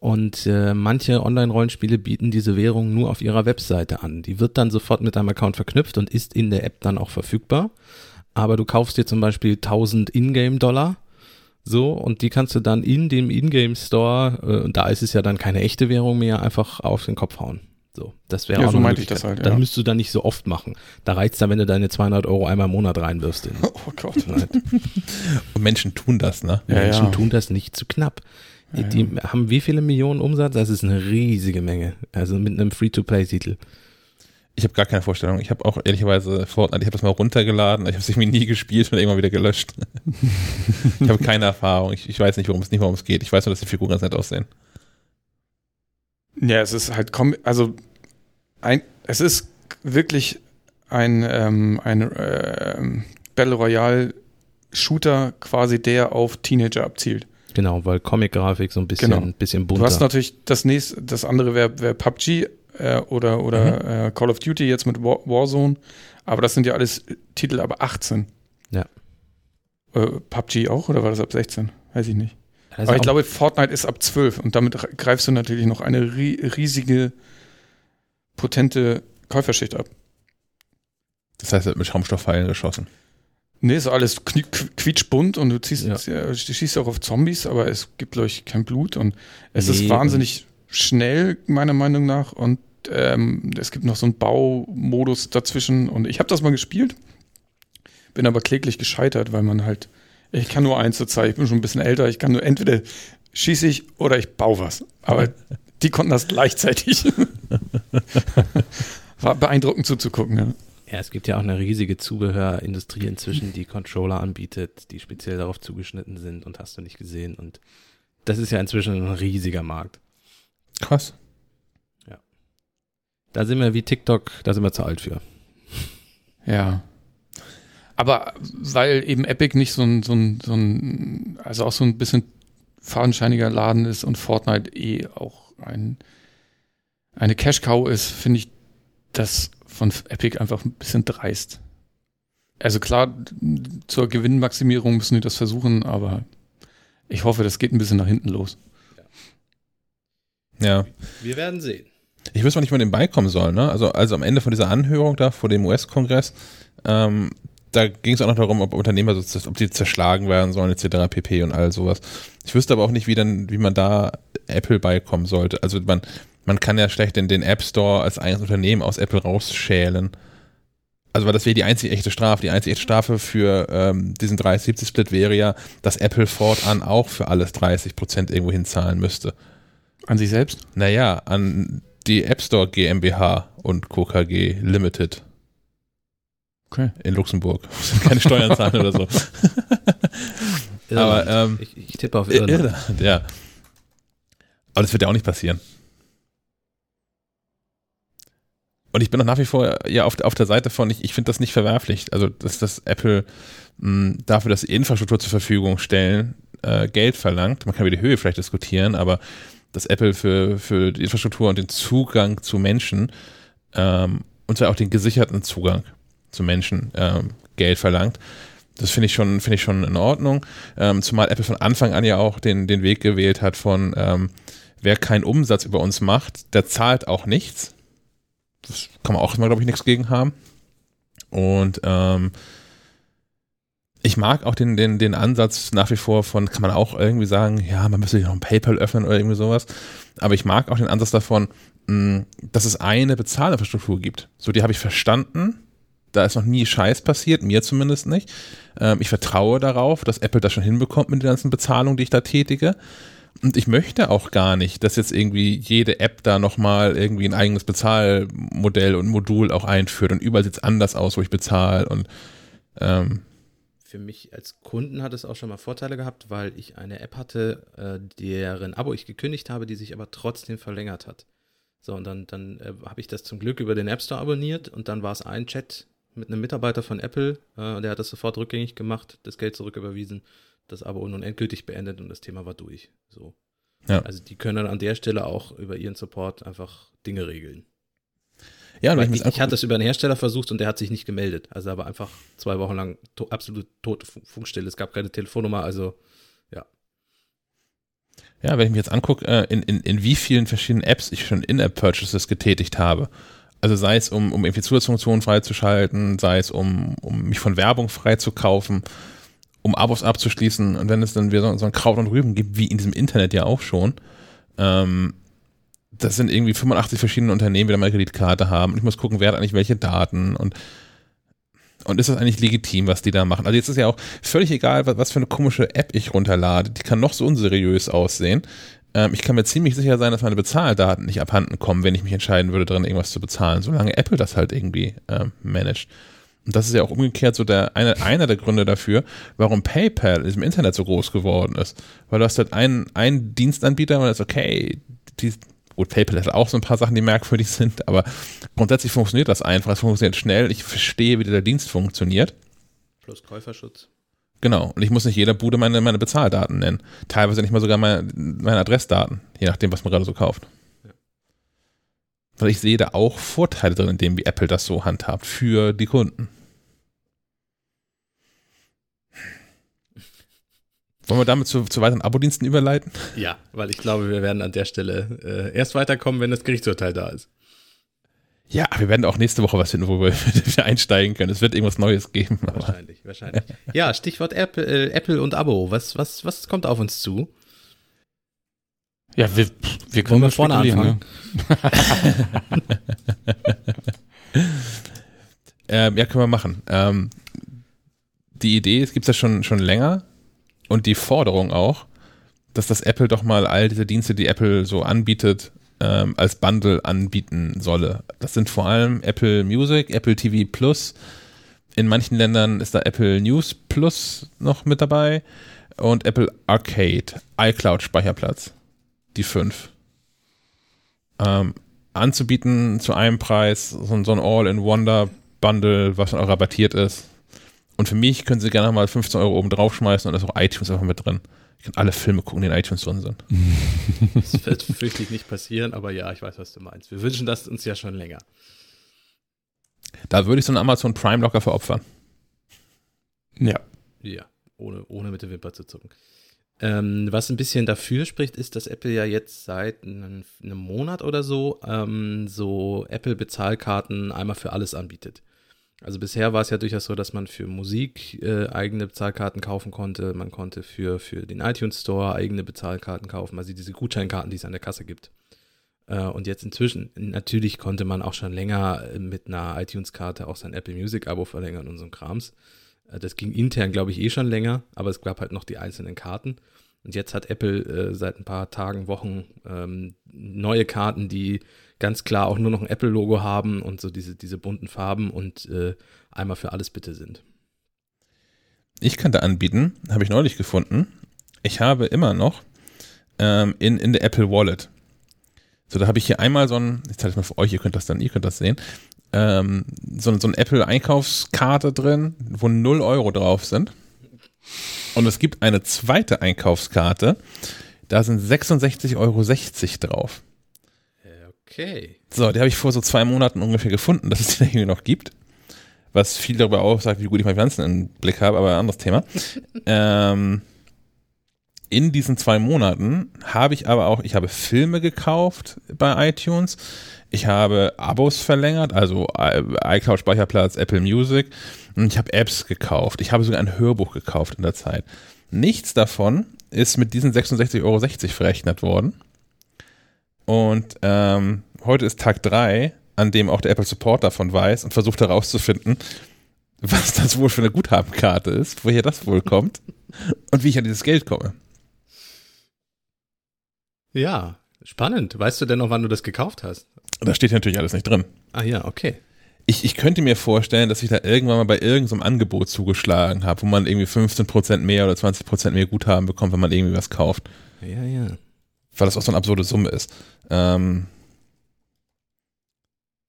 Und äh, manche Online-Rollenspiele bieten diese Währung nur auf ihrer Webseite an. Die wird dann sofort mit deinem Account verknüpft und ist in der App dann auch verfügbar. Aber du kaufst dir zum Beispiel 1000 Ingame-Dollar. So, und die kannst du dann in dem Ingame-Store, äh, und da ist es ja dann keine echte Währung mehr, einfach auf den Kopf hauen. So, das wäre ja, auch so meinte ich das halt. Ja. Das müsstest du dann nicht so oft machen. Da reizt es dann, wenn du deine 200 Euro einmal im Monat reinwirfst. In. Oh Gott. Und Menschen tun das, ne? Ja, Menschen ja. tun das nicht zu knapp. Die, die haben wie viele Millionen Umsatz? Das ist eine riesige Menge. Also mit einem Free-to-Play-Titel. Ich habe gar keine Vorstellung. Ich habe auch ehrlicherweise Fortnite, ich habe das mal runtergeladen, ich habe es irgendwie nie gespielt und irgendwann wieder gelöscht. ich habe keine Erfahrung. Ich, ich weiß nicht, worum es nicht worum es geht. Ich weiß nur, dass die Figuren ganz nett aussehen. Ja, es ist halt, also ein, es ist wirklich ein, ähm, ein äh, Battle Royale Shooter quasi, der auf Teenager abzielt. Genau, weil Comic-Grafik so ein bisschen, genau. bisschen bunter. Du hast natürlich das nächste, das andere wäre wär PUBG äh, oder, oder mhm. äh, Call of Duty jetzt mit War, Warzone, aber das sind ja alles Titel ab 18. Ja. Äh, PUBG auch oder war das ab 16? Weiß ich nicht. Aber ich glaube, Fortnite ist ab 12 und damit greifst du natürlich noch eine riesige potente Käuferschicht ab. Das heißt, er hat mit Schaumstoffpfeilen geschossen. Nee, ist alles quietschbunt und du ziehst, ja. du schießt auch auf Zombies, aber es gibt, glaube ich, kein Blut und es nee, ist wahnsinnig schnell, meiner Meinung nach. Und ähm, es gibt noch so einen Baumodus dazwischen. Und ich habe das mal gespielt, bin aber kläglich gescheitert, weil man halt, ich kann nur eins zur Zeit, ich bin schon ein bisschen älter, ich kann nur entweder schieße ich oder ich baue was. Aber die konnten das gleichzeitig. War beeindruckend zuzugucken, ja. Ja, es gibt ja auch eine riesige Zubehörindustrie inzwischen, die Controller anbietet, die speziell darauf zugeschnitten sind und hast du nicht gesehen. Und das ist ja inzwischen ein riesiger Markt. Krass. Ja. Da sind wir wie TikTok, da sind wir zu alt für. Ja. Aber weil eben Epic nicht so ein, so ein, so ein also auch so ein bisschen fadenscheiniger Laden ist und Fortnite eh auch ein, eine Cash-Cow ist, finde ich das von Epic einfach ein bisschen dreist. Also klar, zur Gewinnmaximierung müssen die das versuchen, aber ich hoffe, das geht ein bisschen nach hinten los. Ja. Wir werden sehen. Ich wüsste auch nicht, wann den beikommen soll, ne? Also, also am Ende von dieser Anhörung da vor dem US-Kongress, ähm, da ging es auch noch darum, ob Unternehmer, ob die zerschlagen werden sollen, etc. pp. und all sowas. Ich wüsste aber auch nicht, wie dann, wie man da Apple beikommen sollte. Also man, man kann ja schlecht den, den App Store als eigenes Unternehmen aus Apple rausschälen. Also weil das wäre die einzige echte Strafe. Die einzige echte Strafe für ähm, diesen 30-70-Split wäre ja, dass Apple fortan auch für alles 30 Prozent irgendwo hinzahlen müsste. An sich selbst? Naja, an die App Store GmbH und Co. KG Limited. Okay. In Luxemburg. Keine Steuern zahlen oder so. Aber ähm, ich, ich, tippe auf Irland. Irland. Ja. Aber das wird ja auch nicht passieren. Und ich bin auch nach wie vor ja auf, auf der Seite von, ich, ich finde das nicht verwerflich. Also, dass das Apple mh, dafür, dass sie Infrastruktur zur Verfügung stellen, äh, Geld verlangt. Man kann über die Höhe vielleicht diskutieren, aber dass Apple für, für die Infrastruktur und den Zugang zu Menschen ähm, und zwar auch den gesicherten Zugang zu Menschen ähm, Geld verlangt. Das finde ich schon, finde ich schon in Ordnung. Ähm, zumal Apple von Anfang an ja auch den, den Weg gewählt hat von, ähm, wer keinen Umsatz über uns macht, der zahlt auch nichts. Das kann man auch immer, glaube ich, nichts gegen haben. Und ähm, ich mag auch den, den, den Ansatz nach wie vor von, kann man auch irgendwie sagen, ja, man müsste sich noch ein PayPal öffnen oder irgendwie sowas. Aber ich mag auch den Ansatz davon, mh, dass es eine Bezahlinfrastruktur gibt. So, die habe ich verstanden da ist noch nie Scheiß passiert, mir zumindest nicht. Ähm, ich vertraue darauf, dass Apple das schon hinbekommt mit den ganzen Bezahlungen, die ich da tätige. Und ich möchte auch gar nicht, dass jetzt irgendwie jede App da nochmal irgendwie ein eigenes Bezahlmodell und Modul auch einführt und überall sieht es anders aus, wo ich bezahle und ähm, für mich als Kunden hat es auch schon mal Vorteile gehabt, weil ich eine App hatte, äh, deren Abo ich gekündigt habe, die sich aber trotzdem verlängert hat. So, und dann, dann äh, habe ich das zum Glück über den App Store abonniert und dann war es ein Chat mit einem Mitarbeiter von Apple, äh, der hat das sofort rückgängig gemacht, das Geld zurücküberwiesen, das Abo nun endgültig beendet und das Thema war durch. So. Ja. Also die können dann an der Stelle auch über ihren Support einfach Dinge regeln. Ja, und ich, ich hatte es über einen Hersteller versucht und der hat sich nicht gemeldet. Also aber einfach zwei Wochen lang to absolut tote Funkstelle. Es gab keine Telefonnummer, also ja. Ja, wenn ich mir jetzt angucke, äh, in, in, in wie vielen verschiedenen Apps ich schon In-App-Purchases getätigt habe. Also sei es, um, um irgendwie Zusatzfunktionen freizuschalten, sei es, um, um mich von Werbung freizukaufen, um Abos abzuschließen. Und wenn es dann wieder so, so ein Kraut und Rüben gibt, wie in diesem Internet ja auch schon, ähm, das sind irgendwie 85 verschiedene Unternehmen, die da mal Kreditkarte haben. Und ich muss gucken, wer hat eigentlich welche Daten und und ist das eigentlich legitim, was die da machen? Also jetzt ist ja auch völlig egal, was, was für eine komische App ich runterlade. Die kann noch so unseriös aussehen. Ähm, ich kann mir ziemlich sicher sein, dass meine Bezahldaten nicht abhanden kommen, wenn ich mich entscheiden würde, darin irgendwas zu bezahlen, solange Apple das halt irgendwie ähm, managt. Und das ist ja auch umgekehrt so der, eine, einer der Gründe dafür, warum PayPal im Internet so groß geworden ist. Weil du hast halt einen, einen Dienstanbieter und das ist okay, die, Gut, PayPal hat auch so ein paar Sachen, die merkwürdig sind, aber grundsätzlich funktioniert das einfach. Es funktioniert schnell. Ich verstehe, wie der Dienst funktioniert. Plus Käuferschutz. Genau. Und ich muss nicht jeder Bude meine, meine Bezahldaten nennen. Teilweise nicht mal sogar meine, meine Adressdaten, je nachdem, was man gerade so kauft. Ja. Weil ich sehe da auch Vorteile drin, in dem, wie Apple das so handhabt für die Kunden. Wollen wir damit zu, zu weiteren Abodiensten überleiten? Ja, weil ich glaube, wir werden an der Stelle äh, erst weiterkommen, wenn das Gerichtsurteil da ist. Ja, wir werden auch nächste Woche was finden, wo wir, wir einsteigen können. Es wird irgendwas Neues geben. Wahrscheinlich, wahrscheinlich. Ja, Stichwort Apple, äh, Apple und Abo. Was, was, was kommt auf uns zu? Ja, wir, wir können mal vorne anfangen. Ähm, ja, können wir machen. Ähm, die Idee, es gibt es ja schon, schon länger, und die Forderung auch, dass das Apple doch mal all diese Dienste, die Apple so anbietet, ähm, als Bundle anbieten solle. Das sind vor allem Apple Music, Apple TV Plus. In manchen Ländern ist da Apple News Plus noch mit dabei und Apple Arcade, iCloud Speicherplatz. Die fünf. Ähm, anzubieten zu einem Preis, so, ein All-in-Wonder-Bundle, was dann auch rabattiert ist. Und für mich können sie gerne mal 15 Euro oben draufschmeißen und da ist auch iTunes einfach mit drin. Ich kann alle Filme gucken, die in iTunes drin sind. Das wird fürchtlich nicht passieren, aber ja, ich weiß, was du meinst. Wir wünschen das uns ja schon länger. Da würde ich so einen Amazon Prime locker veropfern. Ja. Ja, ohne, ohne mit der Wimper zu zucken. Ähm, was ein bisschen dafür spricht, ist, dass Apple ja jetzt seit einem, einem Monat oder so ähm, so Apple-Bezahlkarten einmal für alles anbietet. Also bisher war es ja durchaus so, dass man für Musik äh, eigene Bezahlkarten kaufen konnte. Man konnte für, für den iTunes Store eigene Bezahlkarten kaufen, also diese Gutscheinkarten, die es an der Kasse gibt. Äh, und jetzt inzwischen, natürlich konnte man auch schon länger mit einer iTunes-Karte auch sein Apple Music-Abo verlängern und so Krams. Äh, das ging intern, glaube ich, eh schon länger, aber es gab halt noch die einzelnen Karten. Und jetzt hat Apple äh, seit ein paar Tagen, Wochen ähm, neue Karten, die ganz klar auch nur noch ein Apple-Logo haben und so diese, diese bunten Farben und äh, einmal für alles bitte sind. Ich kann da anbieten, habe ich neulich gefunden. Ich habe immer noch ähm, in, in der Apple Wallet. So, da habe ich hier einmal so ein, ich zeige es mal für euch, ihr könnt das dann, ihr könnt das sehen, ähm, so, so ein Apple-Einkaufskarte drin, wo 0 Euro drauf sind. Und es gibt eine zweite Einkaufskarte, da sind 66,60 Euro drauf. Okay. So, die habe ich vor so zwei Monaten ungefähr gefunden, dass es die irgendwie noch gibt. Was viel darüber aussagt, wie gut ich meine Finanzen im Blick habe, aber ein anderes Thema. ähm, in diesen zwei Monaten habe ich aber auch, ich habe Filme gekauft bei iTunes, ich habe Abos verlängert, also iCloud Speicherplatz, Apple Music und ich habe Apps gekauft. Ich habe sogar ein Hörbuch gekauft in der Zeit. Nichts davon ist mit diesen 66,60 Euro verrechnet worden. Und ähm, heute ist Tag 3, an dem auch der Apple Support davon weiß und versucht herauszufinden, was das wohl für eine Guthabenkarte ist, woher das wohl kommt und wie ich an dieses Geld komme. Ja, spannend. Weißt du denn noch, wann du das gekauft hast? Da steht natürlich alles nicht drin. Ah ja, okay. ich, ich könnte mir vorstellen, dass ich da irgendwann mal bei irgendeinem Angebot zugeschlagen habe, wo man irgendwie 15% mehr oder 20% mehr Guthaben bekommt, wenn man irgendwie was kauft. Ja, ja. Weil das auch so eine absurde Summe ist. Ähm,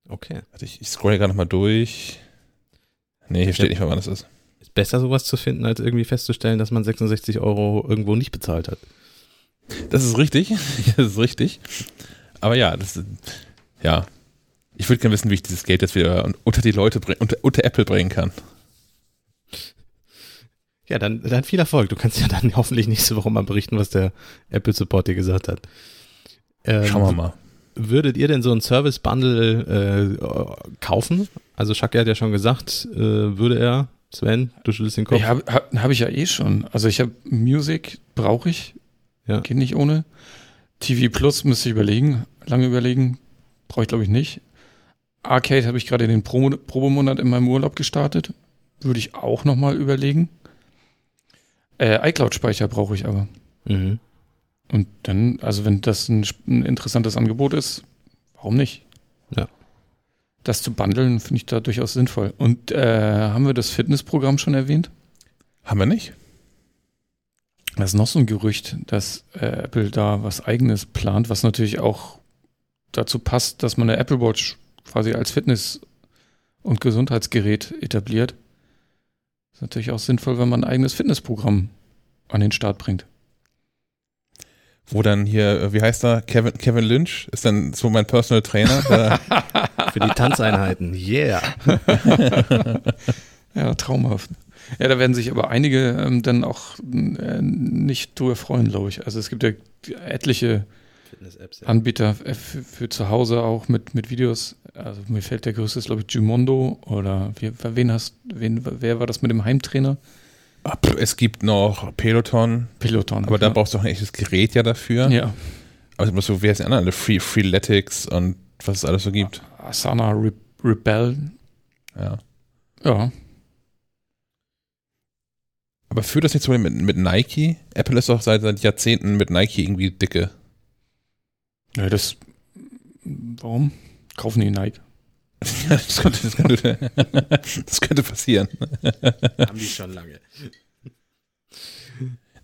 Okay. warte, ich, ich scroll gerade nochmal durch. Nee, hier steht nicht mehr, wann das ist. Ist besser sowas zu finden, als irgendwie festzustellen, dass man 66 Euro irgendwo nicht bezahlt hat. Das ist richtig. das ist richtig. Aber ja, das ja. Ich würde gerne wissen, wie ich dieses Geld jetzt wieder unter die Leute bringen, unter, unter Apple bringen kann. Ja, dann, dann viel Erfolg. Du kannst ja dann hoffentlich nächste Woche mal berichten, was der Apple Support dir gesagt hat. Ähm, Schauen wir mal. Würdet ihr denn so ein Service Bundle äh, kaufen? Also Schacke hat ja schon gesagt, äh, würde er. Sven, du schüttelst den Kopf. Ja, habe hab, hab ich ja eh schon. Also ich habe Music, brauche ich. Ja. Geht nicht ohne. TV Plus müsste ich überlegen, lange überlegen. Brauche ich glaube ich nicht. Arcade habe ich gerade den Pro Probemonat in meinem Urlaub gestartet. Würde ich auch nochmal überlegen. Äh, iCloud-Speicher brauche ich aber. Mhm. Und dann, also wenn das ein, ein interessantes Angebot ist, warum nicht? Ja. Das zu bundeln, finde ich da durchaus sinnvoll. Und äh, haben wir das Fitnessprogramm schon erwähnt? Haben wir nicht? Das ist noch so ein Gerücht, dass äh, Apple da was eigenes plant, was natürlich auch dazu passt, dass man eine Apple Watch quasi als Fitness- und Gesundheitsgerät etabliert. Ist natürlich auch sinnvoll, wenn man ein eigenes Fitnessprogramm an den Start bringt. Wo dann hier, äh, wie heißt er? Kevin, Kevin Lynch ist dann so mein Personal Trainer. Für die Tanzeinheiten. Yeah. Ja, traumhaft. Ja, da werden sich aber einige ähm, dann auch äh, nicht drüber freuen, glaube ich. Also es gibt ja etliche Fitness-Apps. Anbieter äh, für, für zu Hause auch mit, mit Videos. Also mir fällt der größte, ist, glaube ich, Gimondo oder wie, wen hast, wen, wer war das mit dem Heimtrainer? Ah, es gibt noch Peloton, Peloton. aber da ja. brauchst du auch ein echtes Gerät ja dafür. Ja, Aber so, wie heißt die anderen? alle? Free, Freeletics und was es alles so gibt. Asana Re Rebel. Ja. Ja, Aber führt das nicht so mit, mit Nike? Apple ist doch seit, seit Jahrzehnten mit Nike irgendwie dicke. Ja das. Warum? Kaufen die Nike? Ja, das, könnte, das, könnte, das könnte passieren. Haben die schon lange.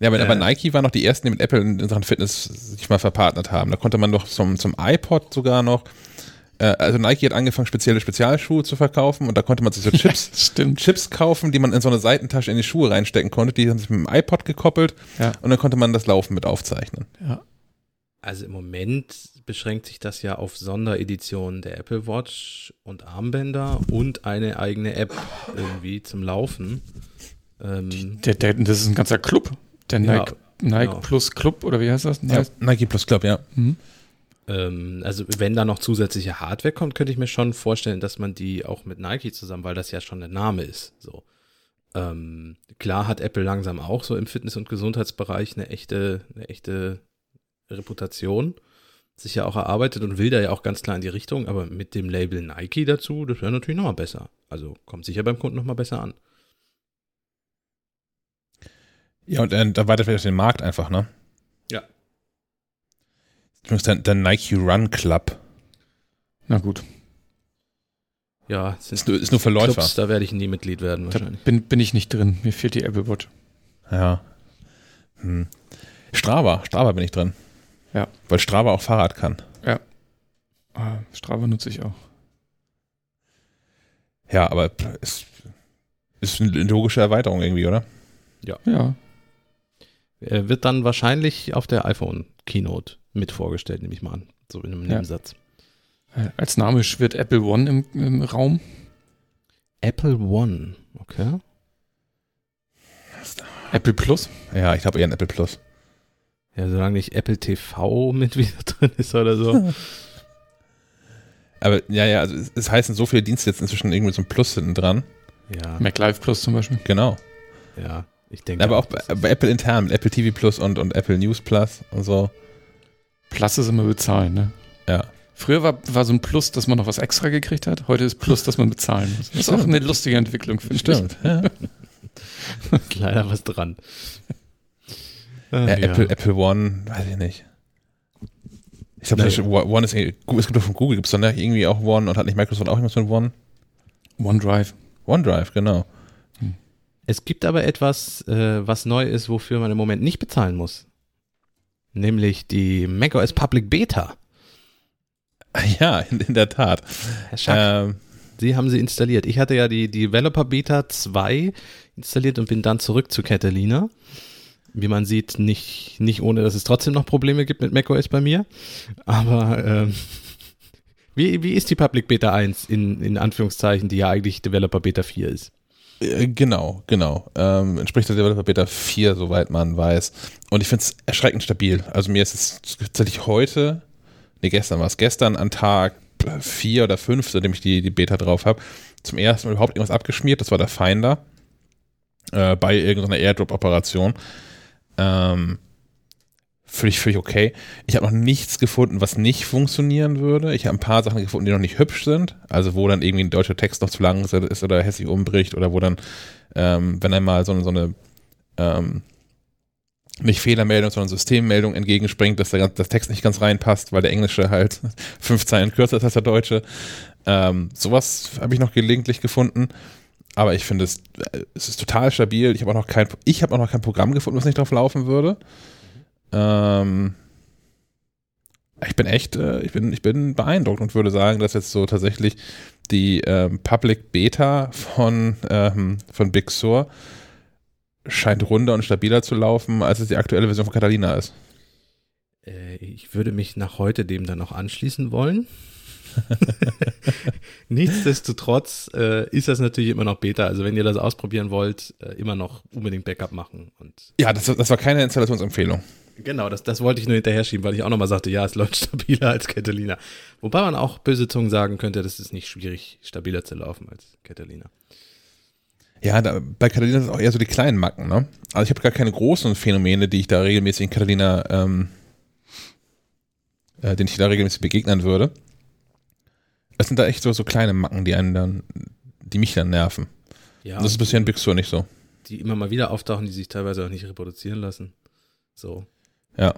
Ja, aber, Äh. aber Nike waren noch die ersten, die mit Apple in Sachen Fitness sich mal verpartnert haben. Da konnte man doch zum, zum iPod sogar noch, äh, also Nike hat angefangen, spezielle Spezialschuhe zu verkaufen und da konnte man sich so Chips, Stimmt. Chips kaufen, die man in so eine Seitentasche in die Schuhe reinstecken konnte. Die haben sich mit dem iPod gekoppelt Ja. und dann konnte man das Laufen mit aufzeichnen. Ja. Also im Moment beschränkt sich das ja auf Sondereditionen der Apple Watch und Armbänder und eine eigene App irgendwie zum Laufen. Ähm, Der, der, das ist ein ganzer Club. Der Ja, Nike, Nike genau. Plus Club oder wie heißt das? Ja, Nike Plus Club, ja. Mhm. ähm, also wenn da noch zusätzliche Hardware kommt, könnte ich mir schon vorstellen, dass man die auch mit Nike zusammen, weil das ja schon ein Name ist. So. Ähm, klar hat Apple langsam auch so im Fitness- und Gesundheitsbereich eine echte, eine echte Reputation sich ja auch erarbeitet und will da ja auch ganz klar in die Richtung, aber mit dem Label Nike dazu, das wäre natürlich nochmal besser. Also kommt sicher beim Kunden nochmal besser an. Ja, und äh, da weiter vielleicht den Markt einfach, ne? Ja. Der, der Nike Run Club. Na gut. Ja, Ist nur, ist nur für Läufer. Clubs, da werde ich nie Mitglied werden Da wahrscheinlich. bin, bin ich nicht drin. Mir fehlt die Apple Watch. Ja. Hm. Strava, Strava bin ich drin. Ja. Weil Strava auch Fahrrad kann. Ah, Strava nutze ich auch. Ja, aber ist, ist eine logische Erweiterung irgendwie, oder? Ja. Er wird dann wahrscheinlich auf der iPhone Keynote mit vorgestellt, nehme ich mal an. So in einem Ja. Nebensatz. Äh, Als Name schwirrt Apple One im, im Raum. Apple One, okay. Apple Plus. Ja, ich glaube eher ein Apple Plus. Ja, solange nicht Apple TV mit wieder drin ist oder so. Aber ja, ja, also es, es heißen so viele Dienste jetzt inzwischen irgendwie so ein Plus hinten dran. ja, Mac Live Plus zum Beispiel. Genau. ja, ich denke. Aber auch bei, bei Apple intern, mit Apple TV Plus und, und Apple News Plus und so. Plus ist immer bezahlen, ne? Ja. Früher war, war so ein Plus, dass man noch was extra gekriegt hat. Heute ist Plus, dass man bezahlen muss. Das ist auch eine lustige Entwicklung, finde ich. Ja. leider was dran. Ja, Ach, Apple, Apple One, weiß ich nicht. Ich glaube, Naja. One ist, irgendwie- es gibt doch von Google, gibt es dann irgendwie auch One und hat nicht Microsoft auch irgendwas mit One? OneDrive. OneDrive, genau. Es gibt aber etwas, äh, was neu ist, wofür man im Moment nicht bezahlen muss. Nämlich die macOS Public Beta. Ja, in, in der Tat. Herr Schack, Ähm, Sie haben sie installiert. Ich hatte ja die Developer Beta 2 installiert und bin dann zurück zu Catalina. Wie man sieht, nicht, nicht ohne, dass es trotzdem noch Probleme gibt mit macOS bei mir. Aber ähm, wie, wie ist die Public Beta 1 in, in Anführungszeichen, die ja eigentlich Developer Beta 4 ist? Äh, Genau, genau. Ähm, entspricht der Developer Beta 4, soweit man weiß. Und ich finde es erschreckend stabil. Also mir ist es tatsächlich heute, nee, gestern war es, gestern an Tag 4 oder 5, seitdem ich die, die Beta drauf habe, zum ersten Mal überhaupt irgendwas abgeschmiert. Das war der Finder äh, bei irgendeiner Airdrop-Operation. Ähm, völlig, völlig okay. Ich habe noch nichts gefunden, was nicht funktionieren würde. Ich habe ein paar Sachen gefunden, die noch nicht hübsch sind. Also wo dann irgendwie ein deutscher Text noch zu lang ist oder hässlich umbricht oder wo dann, ähm, wenn einmal so so eine ähm, nicht Fehlermeldung, sondern Systemmeldung entgegenspringt, dass der, das Text nicht ganz reinpasst, weil der Englische halt fünf Zeilen kürzer ist als der Deutsche. Ähm, sowas habe ich noch gelegentlich gefunden. Aber ich finde es, äh, es ist total stabil. Ich habe auch noch kein, ich habe auch noch kein Programm gefunden, was nicht drauf laufen würde. Ähm, ich bin echt, äh, ich bin, ich bin beeindruckt und würde sagen, dass jetzt so tatsächlich die ähm, Public Beta von, ähm, von Big Sur scheint runder und stabiler zu laufen, als es die aktuelle Version von Catalina ist. Äh, ich würde mich nach heute dem dann noch anschließen wollen. Nichtsdestotrotz äh, ist das natürlich immer noch Beta. Also wenn ihr das ausprobieren wollt, äh, immer noch unbedingt Backup machen. Und Ja, das, das war keine Installationsempfehlung. genau, das, das wollte ich nur hinterher schieben, weil ich auch nochmal sagte, ja, es läuft stabiler als Catalina. Wobei man auch böse Zungen sagen könnte, das ist nicht schwierig, stabiler zu laufen als Catalina. Ja, da, bei Catalina sind auch eher so die kleinen Macken, ne? Also ich habe gar keine großen Phänomene, die ich da regelmäßig in Catalina, ähm, äh, denen ich da regelmäßig begegnen würde. Es sind da echt so, so kleine Macken, die einen dann, die mich dann nerven. Ja, Und das ist bisher in Big Sur nicht so. die immer mal wieder auftauchen, die sich teilweise auch nicht reproduzieren lassen. So. Ja.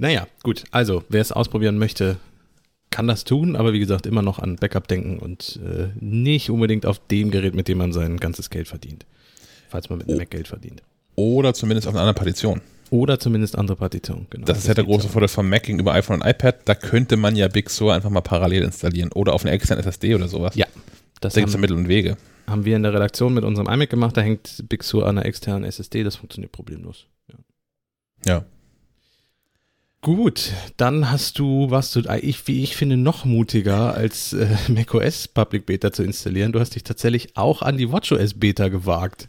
Naja, gut. Also, wer es ausprobieren möchte, kann das tun, aber wie gesagt, immer noch an Backup denken und äh, nicht unbedingt auf dem Gerät, mit dem man sein ganzes Geld verdient. Falls man mit einem Oh. Mac Geld verdient. Oder zumindest auf einer anderen Partition. Oder zumindest andere Partitionen, genau. Das ist ja der große. Vorteil vom Mac gegenüber iPhone und iPad. Da könnte man ja Big Sur einfach mal parallel installieren. Oder auf eine externe SSD oder sowas. Ja, Das Da gibt es haben, Mittel und Wege. haben wir in der Redaktion mit unserem iMac gemacht. Da hängt Big Sur an einer externen SSD. Das funktioniert problemlos. Ja. Ja. Gut, dann hast du, warst du, ich, wie ich finde, noch mutiger als äh, macOS Public Beta zu installieren. Du hast dich tatsächlich auch an die WatchOS Beta gewagt.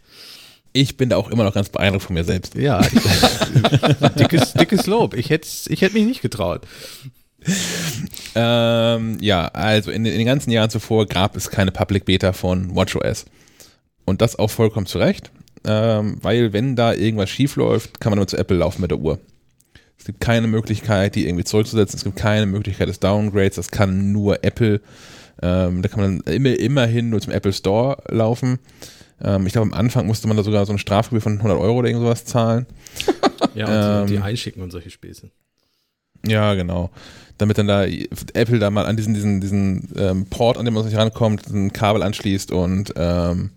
Ich bin da auch immer noch ganz beeindruckt von mir selbst. Ja, ich, dickes, dickes Lob. Ich hätte ich hätt mich nicht getraut. Ähm, ja, also in den, in den ganzen Jahren zuvor gab es keine Public Beta von WatchOS. Und das auch vollkommen zu Recht, ähm, weil wenn da irgendwas schief läuft, kann man nur zu Apple laufen mit der Uhr. Es gibt keine Möglichkeit, die irgendwie zurückzusetzen. Es gibt keine Möglichkeit des Downgrades. Das kann nur Apple. Ähm, da kann man immer, immerhin nur zum Apple Store laufen. Ähm, ich glaube, am Anfang musste man da sogar so eine Strafgebühr von 100 Euro oder irgendwas zahlen. Ja, und die, Ähm. die einschicken und solche Späße. Ja, genau. Damit dann da Apple da mal an diesen, diesen, diesen ähm, Port, an dem man nicht rankommt, ein Kabel anschließt und ähm,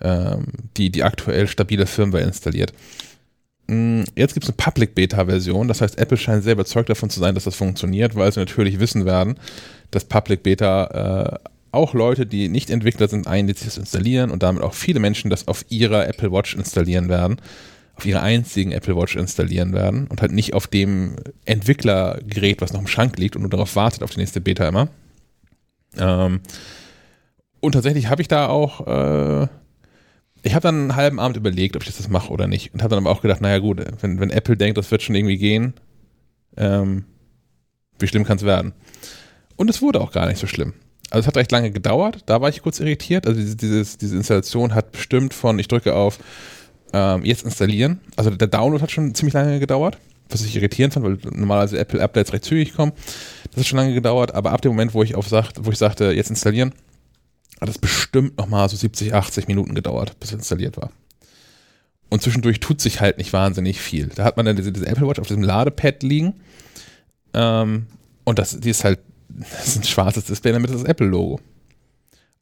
ähm, die, die aktuell stabile Firmware installiert. Mm, Jetzt gibt es eine Public Beta-Version, das heißt, Apple scheint sehr überzeugt davon zu sein, dass das funktioniert, weil sie natürlich wissen werden, dass Public Beta äh, auch Leute, die nicht Entwickler sind, eigentlich das installieren und damit auch viele Menschen das auf ihrer Apple Watch installieren werden auf ihrer einzigen Apple Watch installieren werden und halt nicht auf dem Entwicklergerät, was noch im Schrank liegt und nur darauf wartet, auf die nächste Beta immer. Ähm, und tatsächlich habe ich da auch, äh, ich habe dann einen halben Abend überlegt, ob ich das mache oder nicht. Und habe dann aber auch gedacht, naja gut, wenn, wenn Apple denkt, das wird schon irgendwie gehen, ähm, wie schlimm kann es werden? Und es wurde auch gar nicht so schlimm. Also es hat recht lange gedauert, da war ich kurz irritiert. Also diese, dieses, diese Installation hat bestimmt von, ich drücke auf ähm, jetzt installieren. Also der Download hat schon ziemlich lange gedauert, was ich irritierend fand, weil normalerweise Apple Updates recht zügig kommen. Das hat schon lange gedauert, aber ab dem Moment, wo ich auf sagt, wo ich sagte, jetzt installieren, hat es bestimmt nochmal so 70, 80 Minuten gedauert, bis es installiert war. Und zwischendurch tut sich halt nicht wahnsinnig viel. Da hat man dann diese, diese Apple Watch auf diesem Ladepad liegen. Ähm, und das, die ist halt, das ist ein schwarzes Display damit das Apple-Logo.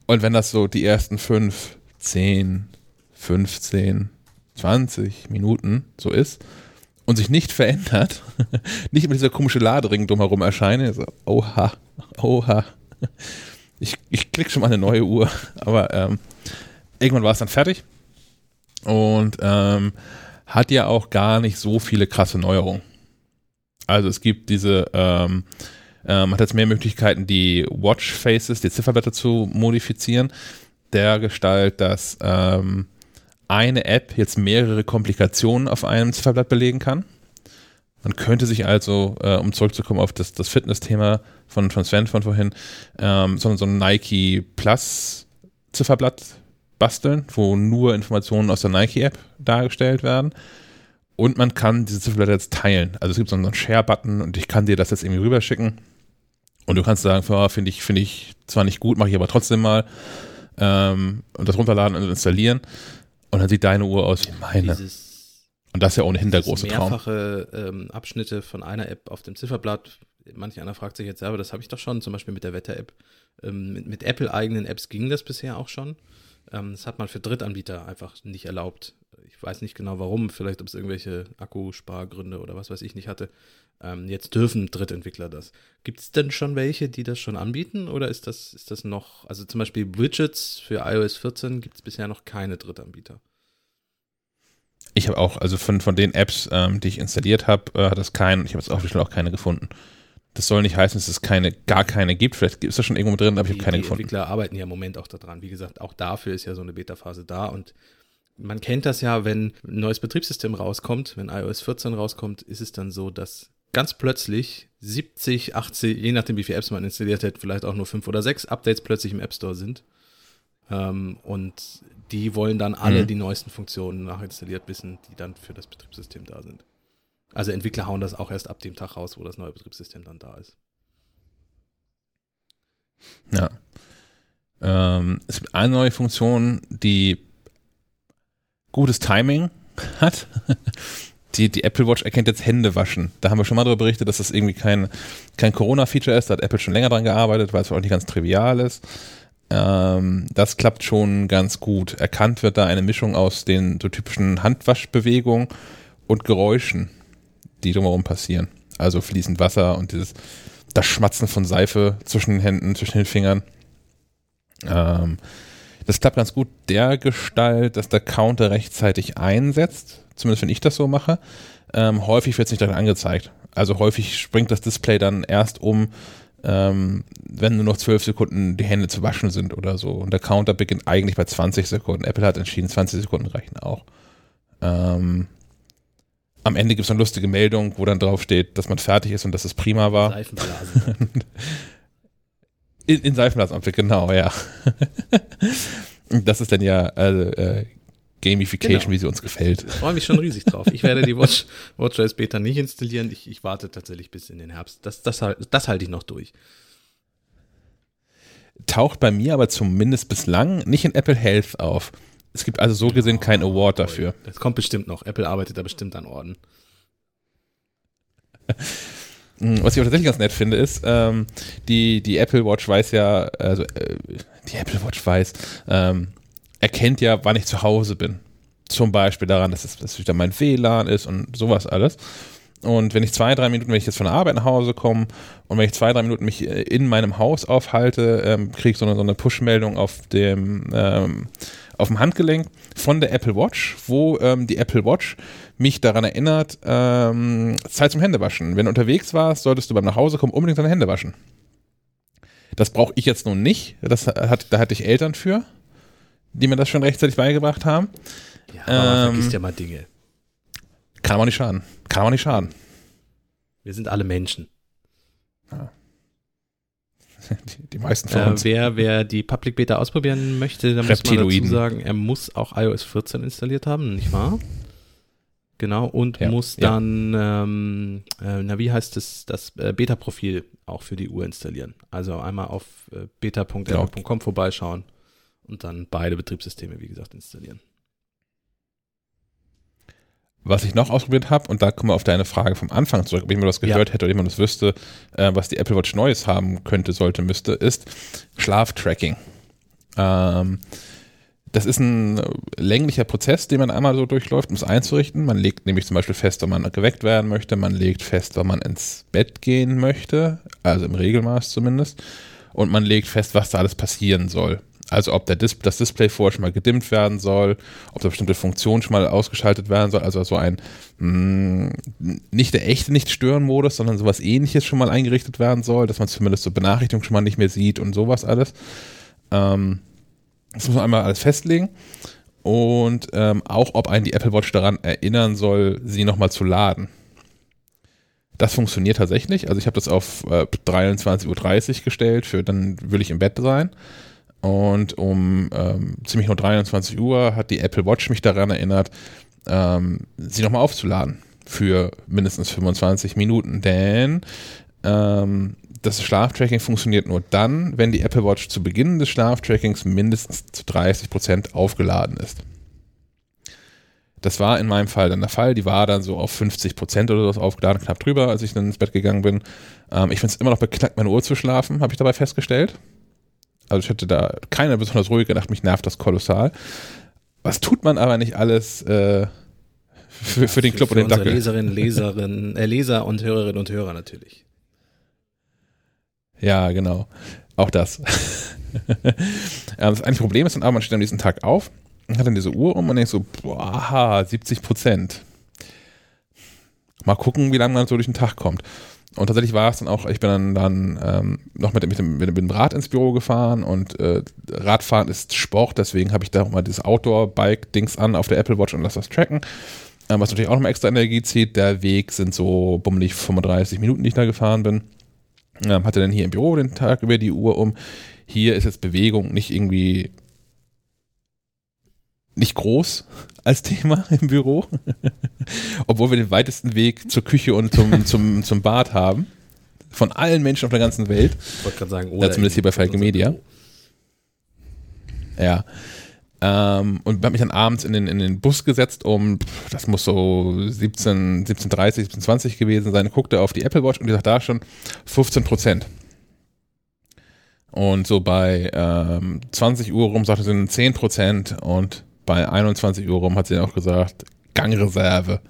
Und wenn das so die ersten fünf, zehn, 15, 20 Minuten so ist und sich nicht verändert, nicht immer dieser komische Ladering drumherum erscheint, so, oha, oha. Ich, ich klicke schon mal eine neue Uhr, aber ähm, irgendwann war es dann fertig und ähm, hat ja auch gar nicht so viele krasse Neuerungen. Also es gibt diese, ähm, äh, man hat jetzt mehr Möglichkeiten, die Watch Faces, die Zifferblätter zu modifizieren, der Gestalt, dass ähm, eine App jetzt mehrere Komplikationen auf einem Zifferblatt belegen kann. Man könnte sich also, äh, um zurückzukommen auf das, das Fitness-Thema von, von Sven von vorhin, ähm, so, so ein Nike Plus Zifferblatt basteln, wo nur Informationen aus der Nike-App dargestellt werden. Und man kann diese Zifferblätter jetzt teilen. Also es gibt so einen Share-Button und ich kann dir das jetzt irgendwie rüberschicken. Und du kannst sagen, oh, finde ich, finde ich zwar nicht gut, mache ich aber trotzdem mal. Ähm, und das runterladen und installieren. Und dann sieht deine Uhr aus wie meine. Dieses, und das ist ja ohnehin der große mehrfache, Traum. Mehrfache ähm, Abschnitte von einer App auf dem Zifferblatt. Manch einer fragt sich jetzt, ja, aber das habe ich doch schon, zum Beispiel mit der Wetter-App. Ähm, mit, mit Apple-eigenen Apps ging das bisher auch schon. Ähm, das hat man für Drittanbieter einfach nicht erlaubt. Weiß nicht genau warum, vielleicht ob es irgendwelche Akkuspargründe oder was weiß ich nicht hatte. Ähm, jetzt dürfen Drittentwickler das. Gibt es denn schon welche, die das schon anbieten oder ist das, ist das noch, also zum Beispiel Widgets für iOS 14 gibt es bisher noch keine Drittanbieter? Ich habe auch, also von, von den Apps, ähm, die ich installiert habe, äh, hat es keinen, ich habe jetzt auch bestimmt auch keine gefunden. Das soll nicht heißen, dass es keine, gar keine gibt. Vielleicht ist das schon irgendwo drin, aber ich habe keine die gefunden. Die Entwickler arbeiten ja im Moment auch daran. Wie gesagt, auch dafür ist ja so eine Beta-Phase da und man kennt das ja, wenn ein neues Betriebssystem rauskommt, wenn iOS 14 rauskommt, ist es dann so, dass ganz plötzlich 70, 80, je nachdem wie viele Apps man installiert hat, vielleicht auch nur fünf oder sechs Updates plötzlich im App Store sind. Ähm, und die wollen dann alle mhm. die neuesten Funktionen nachinstalliert wissen, die dann für das Betriebssystem da sind. Also Entwickler hauen das auch erst ab dem Tag raus, wo das neue Betriebssystem dann da ist. Ja. Ähm, es gibt eine neue Funktion, die gutes Timing hat. Die, die Apple Watch erkennt jetzt Hände waschen. Da haben wir schon mal darüber berichtet, dass das irgendwie kein, kein Corona-Feature ist. Da hat Apple schon länger dran gearbeitet, weil es auch nicht ganz trivial ist. Ähm, das klappt schon ganz gut. Erkannt wird da eine Mischung aus den so typischen Handwaschbewegungen und Geräuschen die drumherum passieren. Also fließend Wasser und dieses, das Schmatzen von Seife zwischen den Händen, zwischen den Fingern. Ähm, das klappt ganz gut der Gestalt, dass der Counter rechtzeitig einsetzt, zumindest wenn ich das so mache. Ähm, häufig wird es nicht direkt angezeigt. Also häufig springt das Display dann erst um, ähm, wenn nur noch zwölf Sekunden die Hände zu waschen sind oder so. Und der Counter beginnt eigentlich bei 20 Sekunden. Apple hat entschieden, 20 Sekunden reichen auch. Ähm, am Ende gibt es eine lustige Meldung, wo dann drauf steht, dass man fertig ist und dass es prima war. Seifenblasen. in, in Seifenblasenampel, genau, ja. das ist dann ja also, äh, Gamification, genau. wie sie uns gefällt. Ich freue mich schon riesig drauf. Ich werde die Watch, WatchOS Beta nicht installieren. Ich, ich warte tatsächlich bis in den Herbst. Das, das, das halte ich noch durch. Taucht bei mir aber zumindest bislang nicht in Apple Health auf. Es gibt also so gesehen keinen Award dafür. Das kommt bestimmt noch. Apple arbeitet da bestimmt an Orden. Was ich auch tatsächlich ganz nett finde, ist, ähm, die, die Apple Watch weiß ja, also äh, die Apple Watch weiß, ähm, erkennt ja, wann ich zu Hause bin. Zum Beispiel daran, dass es dass wieder mein WLAN ist und sowas alles. Und wenn ich zwei, drei Minuten, wenn ich jetzt von der Arbeit nach Hause komme und wenn ich zwei, drei Minuten mich äh, in meinem Haus aufhalte, ähm, kriege ich so eine, so eine Push-Meldung auf dem ähm, auf dem Handgelenk von der Apple Watch, wo ähm, die Apple Watch mich daran erinnert, ähm, Zeit zum Händewaschen. Wenn du unterwegs warst, solltest du beim Nachhausekommen unbedingt deine Hände waschen. Das brauche ich jetzt nun nicht. Das hat, da hatte ich Eltern für, die mir das schon rechtzeitig beigebracht haben. Ja, aber ähm, vergisst ja mal Dinge. Kann aber nicht schaden. Kann aber nicht schaden. Wir sind alle Menschen. Ja. Die, die meisten von äh, uns. Wer, wer die Public Beta ausprobieren möchte, dann muss man dazu sagen, er muss auch iOS 14 installiert haben, nicht wahr? Genau, und ja, muss dann, ja. ähm, äh, na wie heißt es, das äh, Beta-Profil auch für die Uhr installieren. Also einmal auf äh, beta.com genau. vorbeischauen und dann beide Betriebssysteme, wie gesagt, installieren. Was ich noch ausprobiert habe, und da kommen wir auf deine Frage vom Anfang zurück, ob jemand das gehört ja. hätte oder jemand das wüsste, äh, was die Apple Watch Neues haben könnte, sollte, müsste, ist Schlaftracking. Ähm, das ist ein länglicher Prozess, den man einmal so durchläuft, um es einzurichten. Man legt nämlich zum Beispiel fest, ob man geweckt werden möchte. Man legt fest, ob man ins Bett gehen möchte, also im Regelmaß zumindest. Und man legt fest, was da alles passieren soll. Also ob Dis das Display vorher schon mal gedimmt werden soll, ob da bestimmte Funktionen schon mal ausgeschaltet werden soll. Also so ein mh, mm, nicht der echte Nicht-Stören-Modus, sondern sowas ähnliches schon mal eingerichtet werden soll, dass man zumindest so Benachrichtigungen schon mal nicht mehr sieht und sowas alles. Ähm, das muss man einmal alles festlegen. Und ähm, auch, ob einen die Apple Watch daran erinnern soll, sie nochmal zu laden. Das funktioniert tatsächlich. Also ich habe das auf äh, 23.30 Uhr gestellt, für dann will ich im Bett sein. Und um ähm, ziemlich nur 23 Uhr hat die Apple Watch mich daran erinnert, ähm, sie nochmal aufzuladen für mindestens 25 Minuten. Denn ähm, das Schlaftracking funktioniert nur dann, wenn die Apple Watch zu Beginn des Schlaftrackings mindestens zu 30 Prozent aufgeladen ist. Das war in meinem Fall dann der Fall. Die war dann so auf 50 Prozent oder so aufgeladen, knapp drüber, als ich dann ins Bett gegangen bin. Ähm, ich finde es immer noch beknackt, meine Uhr zu schlafen, habe ich dabei festgestellt. Also ich hatte da keine besonders ruhige gedacht, mich nervt das kolossal. Was tut man aber nicht alles äh, für, für, den Club für und den Dackel? Leserinnen, Leserinnen, äh, Leser und Hörerinnen und Hörer natürlich. Ja, genau. Auch das. das eigentliche Problem ist dann aber, man steht am nächsten Tag auf und hat dann diese Uhr um und denkt so, boah, 70 Prozent. Mal gucken, wie lange man so durch den Tag kommt. Und tatsächlich war es dann auch, ich bin dann, dann ähm, noch mit, mit, dem, mit dem Rad ins Büro gefahren und äh, Radfahren ist Sport, deswegen habe ich da auch mal dieses Outdoor-Bike-Dings an auf der Apple Watch und lasse das tracken. Ähm, was natürlich auch nochmal extra Energie zieht. Der Weg sind so bummelig 35 Minuten, die ich da gefahren bin ähm, hatte dann hier im Büro den Tag über die Uhr um. Hier ist jetzt Bewegung nicht irgendwie nicht groß als Thema im Büro, obwohl wir den weitesten Weg zur Küche und zum, zum, zum Bad haben. Von allen Menschen auf der ganzen Welt. Ich wollte gerade sagen, oder ja, zumindest hier bei Falke Media. Ja. Ähm, und habe mich dann abends in den, in den Bus gesetzt, um, das muss so 17, 17.30, 17.20 gewesen sein, guckte auf die Apple Watch und die sagt da schon 15 Prozent. Und so bei ähm, 20 Uhr rum sagte sie 10 Prozent und bei 21 Uhr rum hat sie dann auch gesagt, Gangreserve.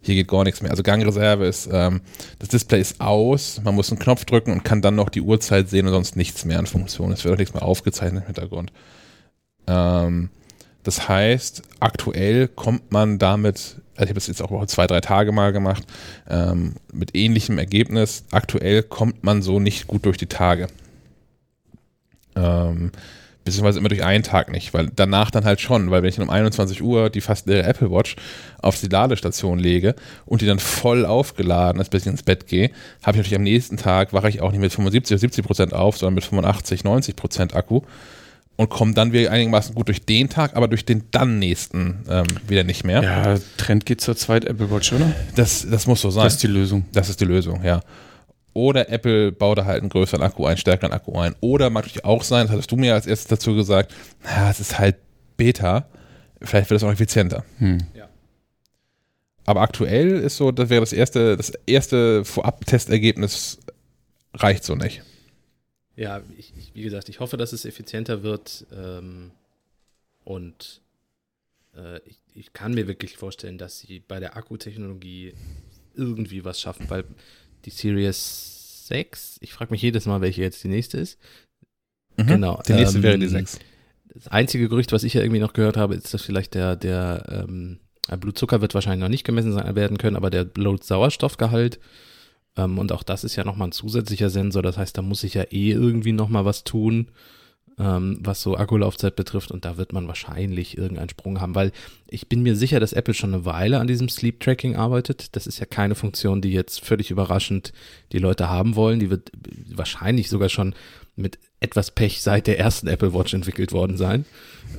Hier geht gar nichts mehr. Also Gangreserve ist, ähm, das Display ist aus, man muss einen Knopf drücken und kann dann noch die Uhrzeit sehen und sonst nichts mehr an Funktion. Es wird auch nichts mehr aufgezeichnet im Hintergrund. Ähm, das heißt, aktuell kommt man damit, also ich habe das jetzt auch zwei, drei Tage mal gemacht, ähm, mit ähnlichem Ergebnis. Aktuell kommt man so nicht gut durch die Tage. Ähm, beziehungsweise immer durch einen Tag nicht, weil danach dann halt schon, weil wenn ich dann um 21 Uhr die fast leere Apple Watch auf die Ladestation lege und die dann voll aufgeladen ist, bis ich ins Bett gehe, habe ich natürlich am nächsten Tag, wache ich auch nicht mit 75 oder 70 Prozent auf, sondern mit 85, 90 Prozent Akku und kommen dann wieder einigermaßen gut durch den Tag, aber durch den dann nächsten ähm, wieder nicht mehr. Ja, Trend geht zur zweiten Apple Watch, oder? Das, das muss so sein. Das ist die Lösung. Das ist die Lösung, ja. Oder Apple baut da halt einen größeren Akku ein, stärkeren Akku ein. Oder mag natürlich auch sein, das hattest du mir als erstes dazu gesagt, na, es ist halt Beta, vielleicht wird es auch effizienter. Hm. Ja. Aber aktuell ist so, das wäre das erste, das erste Vorab-Testergebnis reicht so nicht. Ja, ich, ich, wie gesagt, ich hoffe, dass es effizienter wird. Ähm, und äh, ich, ich, kann mir wirklich vorstellen, dass sie bei der Akkutechnologie irgendwie was schaffen, weil die Series 6, ich frage mich jedes Mal, welche jetzt die nächste ist. Mhm, genau. Die nächste ähm, wäre die 6. Das einzige Gerücht, was ich ja irgendwie noch gehört habe, ist, dass vielleicht der, der ähm, Blutzucker wird wahrscheinlich noch nicht gemessen werden können, aber der Blutsauerstoffgehalt ähm, und auch das ist ja nochmal ein zusätzlicher Sensor. Das heißt, da muss ich ja eh irgendwie nochmal was tun, ähm, was so Akkulaufzeit betrifft. Und da wird man wahrscheinlich irgendeinen Sprung haben, weil ich bin mir sicher, dass Apple schon eine Weile an diesem Sleep Tracking arbeitet. Das ist ja keine Funktion, die jetzt völlig überraschend die Leute haben wollen. Die wird wahrscheinlich sogar schon mit etwas Pech seit der ersten Apple Watch entwickelt worden sein.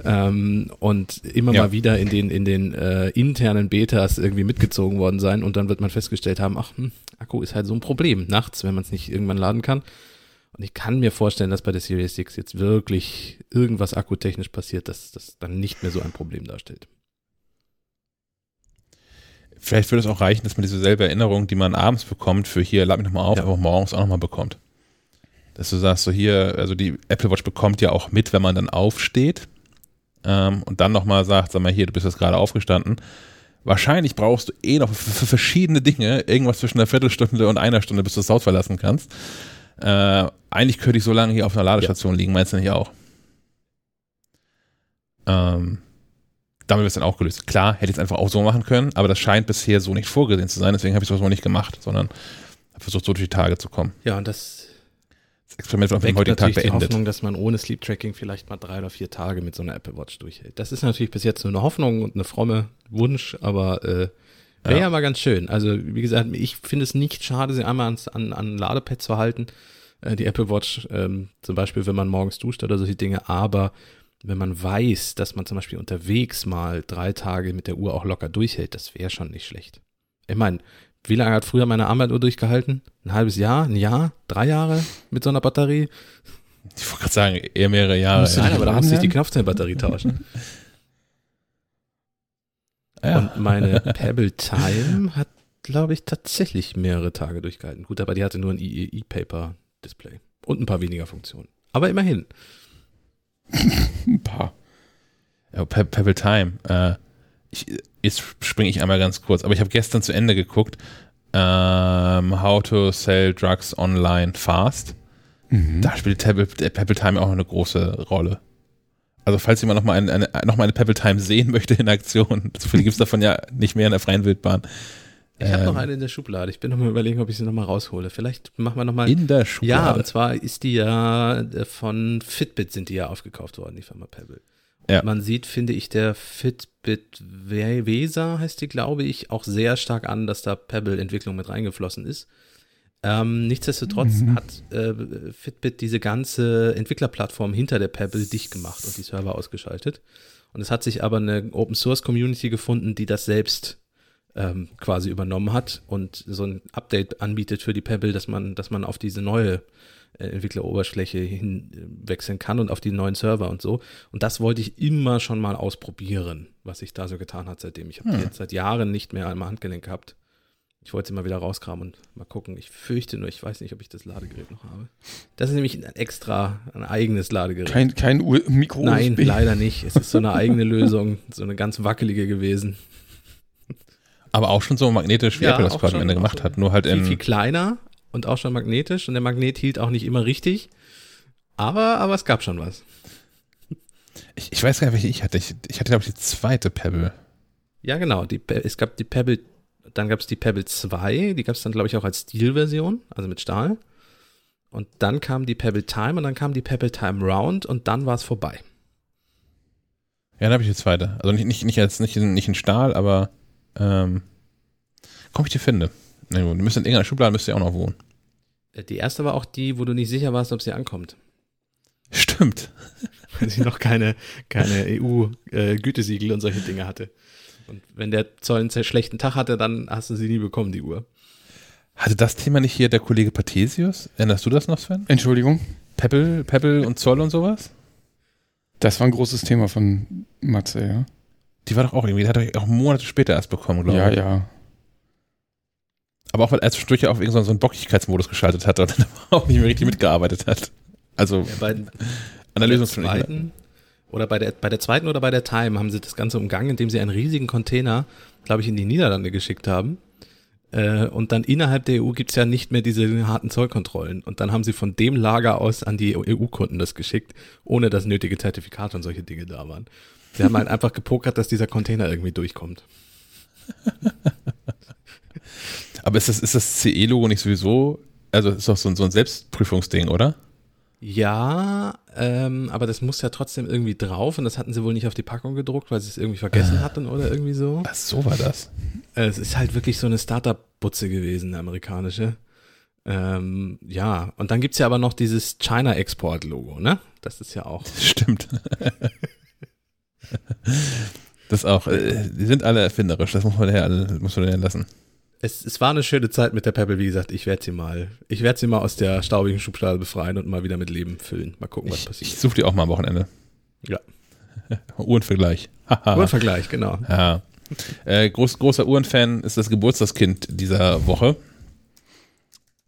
Ähm, und immer ja. mal wieder in den, in den äh, internen Betas irgendwie mitgezogen worden sein. Und dann wird man festgestellt haben, ach, hm, Akku ist halt so ein Problem nachts, wenn man es nicht irgendwann laden kann. Und ich kann mir vorstellen, dass bei der Series X jetzt wirklich irgendwas akkutechnisch passiert, dass das dann nicht mehr so ein Problem darstellt. Vielleicht würde es auch reichen, dass man diese selbe Erinnerung, die man abends bekommt, für hier, lad mich nochmal auf, ja. aber morgens auch nochmal bekommt. Dass du sagst, so hier, also die Apple Watch bekommt ja auch mit, wenn man dann aufsteht ähm, und dann nochmal sagt, sag mal hier, du bist jetzt gerade aufgestanden. Wahrscheinlich brauchst du eh noch für verschiedene Dinge irgendwas zwischen einer Viertelstunde und einer Stunde, bis du das Haus verlassen kannst. Äh, eigentlich könnte ich so lange hier auf einer Ladestation ja. liegen, meinst du nicht auch? Ähm, damit wird es dann auch gelöst. Klar, hätte ich es einfach auch so machen können, aber das scheint bisher so nicht vorgesehen zu sein, deswegen habe ich es auch nicht gemacht, sondern habe versucht, so durch die Tage zu kommen. Ja, und das, das Experiment auf den heutigen Tag beendet. die Hoffnung, dass man ohne Sleep Tracking vielleicht mal drei oder vier Tage mit so einer Apple Watch durchhält. Das ist natürlich bis jetzt nur eine Hoffnung und eine fromme Wunsch, aber äh, wäre ja. ja. mal ganz schön. Also, wie gesagt, ich finde es nicht schade, sie einmal ans, an, an Ladepad zu halten, äh, die Apple Watch, ähm, zum Beispiel, wenn man morgens duscht oder solche Dinge, aber wenn man weiß, dass man zum Beispiel unterwegs mal drei Tage mit der Uhr auch locker durchhält, das wäre schon nicht schlecht. Ich meine, wie lange hat früher meine Armbanduhr durchgehalten? Ein halbes Jahr? Ein Jahr? Drei Jahre mit so einer Batterie? Ich wollte gerade sagen, eher mehrere Jahre. Nein, aber da musste ich die Knopfzellenbatterie tauschen. Ja. Und meine Pebble Time hat, glaube ich, tatsächlich mehrere Tage durchgehalten. Gut, aber die hatte nur ein E-Paper-Display und ein paar weniger Funktionen. Aber immerhin. ein paar. Ja, Pe Pebble Time. Äh, ich, jetzt springe ich einmal ganz kurz, aber ich habe gestern zu Ende geguckt. Ähm, How to Sell Drugs Online Fast. Mhm. Da spielt Pebble, Pebble Time auch eine große Rolle. Also falls jemand nochmal eine, eine, noch mal eine Pebble Time sehen möchte in Aktion, so viele gibt es davon ja nicht mehr in der freien Wildbahn. Ich habe ähm, noch eine in der Schublade. Ich bin noch mal überlegen, ob ich sie noch mal raushole. Vielleicht machen wir noch mal. In der Schublade. Ja, und zwar ist die ja äh, von Fitbit sind die ja aufgekauft worden, die Firma Pebble. Ja. Man sieht, finde ich, der Fitbit Vesa heißt die, glaube ich, auch sehr stark an, dass da Pebble-Entwicklung mit reingeflossen ist. Ähm, nichtsdestotrotz mhm. hat äh, Fitbit diese ganze Entwicklerplattform hinter der Pebble dicht gemacht und die Server ausgeschaltet. Und es hat sich aber eine Open Source Community gefunden, die das selbst ähm, quasi übernommen hat und so ein Update anbietet für die Pebble, dass man, dass man auf diese neue Entwickleroberfläche hinwechseln kann und auf die neuen Server und so. Und das wollte ich immer schon mal ausprobieren, was sich da so getan hat seitdem. Ich habe hm. jetzt seit Jahren nicht mehr am Handgelenk gehabt. Ich wollte sie mal wieder rauskramen und mal gucken. Ich fürchte nur, ich weiß nicht, ob ich das Ladegerät noch habe. Das ist nämlich ein extra, ein eigenes Ladegerät. Kein, kein Mikro. Nein, leider nicht. Es ist so eine eigene Lösung, so eine ganz wackelige gewesen. Aber auch schon so magnetisch, wie ja, Apple das gerade am Ende gemacht hat. Nur halt viel, in. Viel kleiner, und auch schon magnetisch und der Magnet hielt auch nicht immer richtig. Aber, aber es gab schon was. Ich, ich weiß gar nicht, welche ich hatte. Ich, ich hatte, glaube ich, die zweite Pebble. Ja, genau. Die, es gab die Pebble, dann gab es die Pebble 2, die gab es dann, glaube ich, auch als Steel-Version, also mit Stahl. Und dann kam die Pebble Time und dann kam die Pebble Time Round und dann war es vorbei. Ja, dann habe ich die zweite. Also nicht, nicht, nicht, als, nicht, in, nicht in Stahl, aber ähm, komm ich die finde. Nee, du müsst in irgendeiner Schublade müsst ihr auch noch wohnen. Die erste war auch die, wo du nicht sicher warst, ob sie ankommt. Stimmt. Weil sie noch keine, keine EU-Gütesiegel äh, und solche Dinge hatte. Und wenn der Zoll einen sehr schlechten Tag hatte, dann hast du sie nie bekommen, die Uhr. Hatte das Thema nicht hier der Kollege Pathesius? Erinnerst du das noch, Sven? Entschuldigung? Pebble, Pebble und Zoll und sowas? Das war ein großes Thema von Matze, ja. Die war doch auch irgendwie, die hat er auch Monate später erst bekommen, glaube ich. Ja, ja. Aber auch weil er zwischendurch auf irgendeinen so einen Bockigkeitsmodus geschaltet hat und dann auch nicht mehr richtig mitgearbeitet hat. Also ja, bei, an der, Lösung zweiten, oder bei der, bei der zweiten oder bei der Time haben sie das Ganze umgangen, indem sie einen riesigen Container, glaube ich, in die Niederlande geschickt haben. Äh, und dann innerhalb der EU gibt es ja nicht mehr diese harten Zollkontrollen. Und dann haben sie von dem Lager aus an die EU-Kunden das geschickt, ohne dass nötige Zertifikate und solche Dinge da waren. Sie haben halt einfach gepokert, dass dieser Container irgendwie durchkommt. Aber ist das, ist das CE-Logo nicht sowieso, also ist doch so, so ein Selbstprüfungsding, oder? Ja, ähm, aber das muss ja trotzdem irgendwie drauf und das hatten sie wohl nicht auf die Packung gedruckt, weil sie es irgendwie vergessen äh. hatten oder irgendwie so. Ach, so war das. Äh, es ist halt wirklich so eine Startup-Butze gewesen, eine amerikanische. Ähm, ja, und dann gibt es ja aber noch dieses China-Export-Logo, ne? Das ist ja auch. Stimmt. das auch, äh, die sind alle erfinderisch, das muss man ja, muss man ja lassen es, es war eine schöne Zeit mit der Pebble, wie gesagt, ich werde sie mal, ich werde sie mal aus der staubigen Schublade befreien und mal wieder mit Leben füllen. Mal gucken, was ich, passiert. Ich suche die auch mal am Wochenende. Ja. Uhrenvergleich. Uhrenvergleich, genau. Ja. Äh, groß, großer Uhrenfan ist das Geburtstagskind dieser Woche.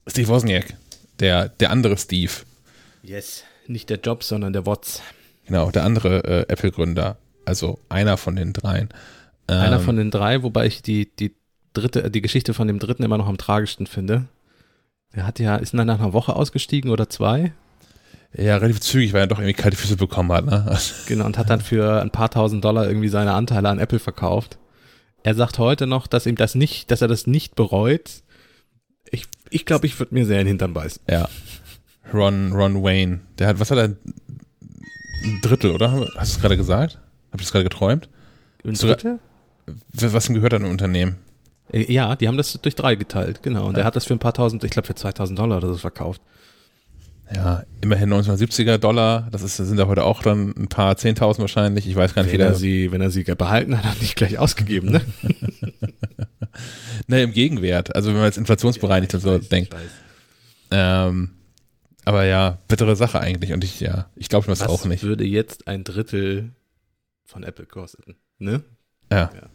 Steve Wozniak, der, der andere Steve. Yes, nicht der Jobs, sondern der Watts. Genau, der andere äh, Apple-Gründer. Also einer von den dreien. Ähm, Einer von den drei, wobei ich die, die dritte, die Geschichte von dem dritten immer noch am tragischsten finde. Der hat ja, ist dann nach einer Woche ausgestiegen oder zwei. Ja, relativ zügig, weil er doch irgendwie kalte Füße bekommen hat. Ne? Genau, und hat dann für ein paar tausend Dollar irgendwie seine Anteile an Apple verkauft. Er sagt heute noch, dass ihm das nicht, dass er das nicht bereut. Ich, ich glaube, ich würde mir sehr in den Hintern beißen. Ja. Ron, Ron Wayne. Der hat, was hat er? Ein Drittel, oder? Hast du es gerade gesagt? Hab ich das gerade geträumt? Ein Drittel? Was ihm gehört an dem Unternehmen? Äh, Ja, die haben das durch drei geteilt, genau. Und er hat das für ein paar tausend, ich glaube für 2000 Dollar oder so verkauft. Ja, immerhin 1970er Dollar. Das ist, sind ja heute auch dann ein paar Zehntausend wahrscheinlich. Ich weiß gar nicht, wie Wenn er sie, wenn er sie behalten hat, hat er nicht gleich ausgegeben, ne? Ne, im Gegenwert. Also wenn man jetzt inflationsbereinigt und so weiß, denkt. Ähm, aber ja, bittere Sache eigentlich. Und ich, ja, ich glaube das Was auch nicht. würde jetzt ein Drittel von Apple kosten, ne? Ja. Ja.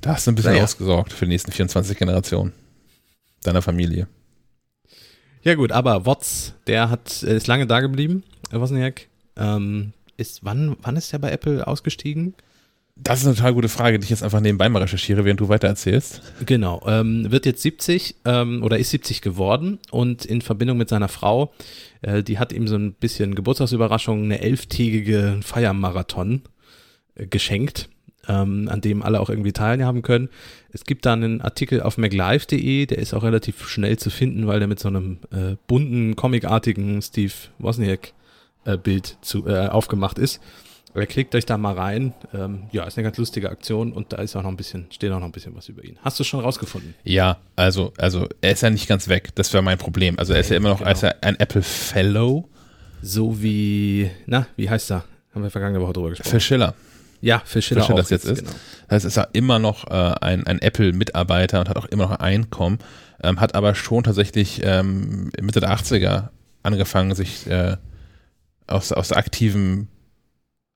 Da hast du ein bisschen Naja. ausgesorgt für die nächsten 24 Generationen deiner Familie. Ja gut, aber Watts, der hat, äh, ist lange da geblieben, Wozniak. Ähm, ist, wann, wann ist der bei Apple ausgestiegen? Das ist eine total gute Frage, die ich jetzt einfach nebenbei mal recherchiere, während du weiter erzählst. Genau, ähm, wird jetzt 70 ähm, oder ist 70 geworden und in Verbindung mit seiner Frau, äh, die hat ihm so ein bisschen Geburtstagsüberraschung, eine elftägige Feiermarathon äh, geschenkt, ähm, an dem alle auch irgendwie teilhaben können. Es gibt da einen Artikel auf maclife.de, der ist auch relativ schnell zu finden, weil der mit so einem äh, bunten, comicartigen Steve Wozniak äh, äh, aufgemacht ist. Oder klickt euch da mal rein. Ähm, ja, ist eine ganz lustige Aktion und da ist auch noch ein bisschen, steht auch noch ein bisschen was über ihn. Hast du schon rausgefunden? Ja, also, also er ist ja nicht ganz weg. Das wäre mein Problem. Also er ist ja immer noch Genau. als er ein Apple Fellow. So wie, na, wie heißt er? Haben wir vergangene Woche drüber gesprochen. Phil Schiller. Ja, Phil Schiller Phil Schiller auch das jetzt ist. Genau. Das heißt, ist er immer noch äh, ein, ein Apple-Mitarbeiter und hat auch immer noch ein Einkommen, ähm, hat aber schon tatsächlich ähm, Mitte der 80er angefangen, sich äh, aus, aus aktiven,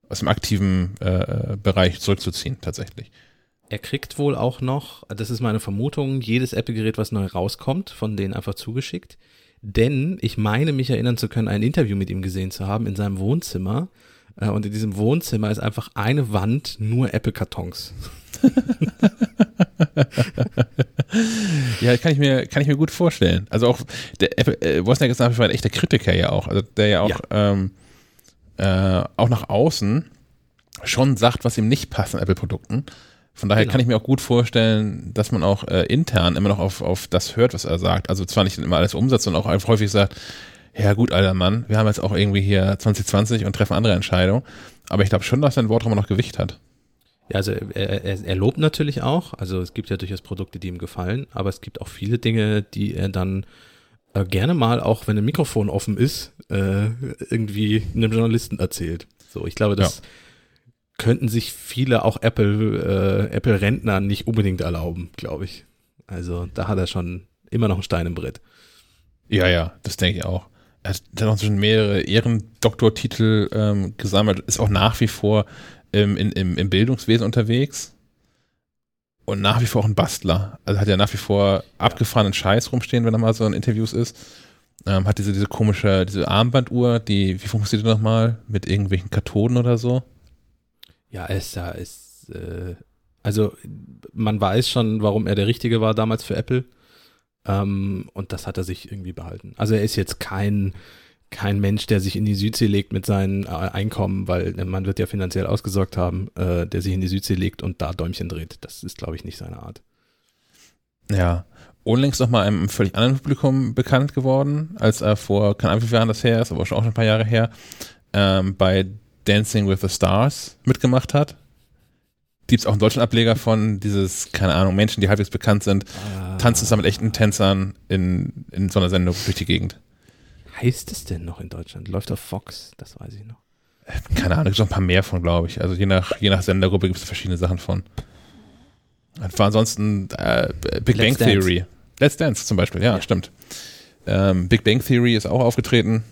aus dem aktiven äh, Bereich zurückzuziehen, tatsächlich. Er kriegt wohl auch noch, das ist meine Vermutung, jedes Apple-Gerät, was neu rauskommt, von denen einfach zugeschickt. Denn ich meine, mich erinnern zu können, ein Interview mit ihm gesehen zu haben in seinem Wohnzimmer. Äh, Und in diesem Wohnzimmer ist einfach eine Wand nur Apple-Kartons. Ja, kann ich mir, kann ich mir gut vorstellen. Also auch der Apple, äh, Wozniak ist nach wie vor ein echter Kritiker ja auch. Also der ja auch, Ja. Ähm, äh, auch nach außen schon sagt, was ihm nicht passt an Apple-Produkten. Von daher Genau. kann ich mir auch gut vorstellen, dass man auch äh, intern immer noch auf, auf das hört, was er sagt. Also zwar nicht immer alles umsetzt, sondern auch einfach häufig sagt, ja gut, alter Mann, wir haben jetzt auch irgendwie hier 2020 und treffen andere Entscheidungen. Aber ich glaube schon, dass sein Wort immer noch Gewicht hat. Ja, also er, er, er lobt natürlich auch. Also es gibt ja durchaus Produkte, die ihm gefallen, aber es gibt auch viele Dinge, die er dann äh, gerne mal, auch wenn ein Mikrofon offen ist, äh, irgendwie einem Journalisten erzählt. So, ich glaube, das könnten sich viele auch Apple äh, Apple Rentner nicht unbedingt erlauben, glaube ich. Also da hat er schon immer noch einen Stein im Brett. Ja, ja, das denke ich auch. Er hat dann noch schon mehrere Ehrendoktortitel ähm, gesammelt, ist auch nach wie vor ähm, in, im, im Bildungswesen unterwegs und nach wie vor auch ein Bastler. Also hat ja nach wie vor abgefahrenen Scheiß rumstehen, wenn er mal so in Interviews ist. Ähm, hat diese, diese komische, diese Armbanduhr, die, wie funktioniert die nochmal? Mit irgendwelchen Kathoden oder so? Ja, ist da, ist, äh, also man weiß schon, warum er der Richtige war damals für Apple. Ähm, und das hat er sich irgendwie behalten. Also er ist jetzt kein, kein Mensch, der sich in die Südsee legt mit seinen äh, Einkommen, weil äh, man wird ja finanziell ausgesorgt haben, äh, der sich in die Südsee legt und da Däumchen dreht. Das ist, glaube ich, nicht seine Art. Ja. Unlängst nochmal einem völlig anderen Publikum bekannt geworden, als er vor, keine Ahnung, wie viele Jahren das her ist, aber schon auch schon ein paar Jahre her, ähm, bei Dancing with the Stars mitgemacht hat. Gibt es auch einen deutschen Ableger von dieses, keine Ahnung, Menschen, die halbwegs bekannt sind, tanzen zusammen mit echten Tänzern in, in so einer Sendung durch die Gegend. Heißt es denn noch in Deutschland? Läuft auf Fox, das weiß ich noch. Keine Ahnung, gibt noch ein paar mehr von, glaube ich. Also je nach, je nach Sendergruppe gibt es verschiedene Sachen von. Das war ansonsten äh, Big Let's Bang Dance. Theory. Let's Dance zum Beispiel, ja, Ja. stimmt. Ähm, Big Bang Theory ist auch aufgetreten,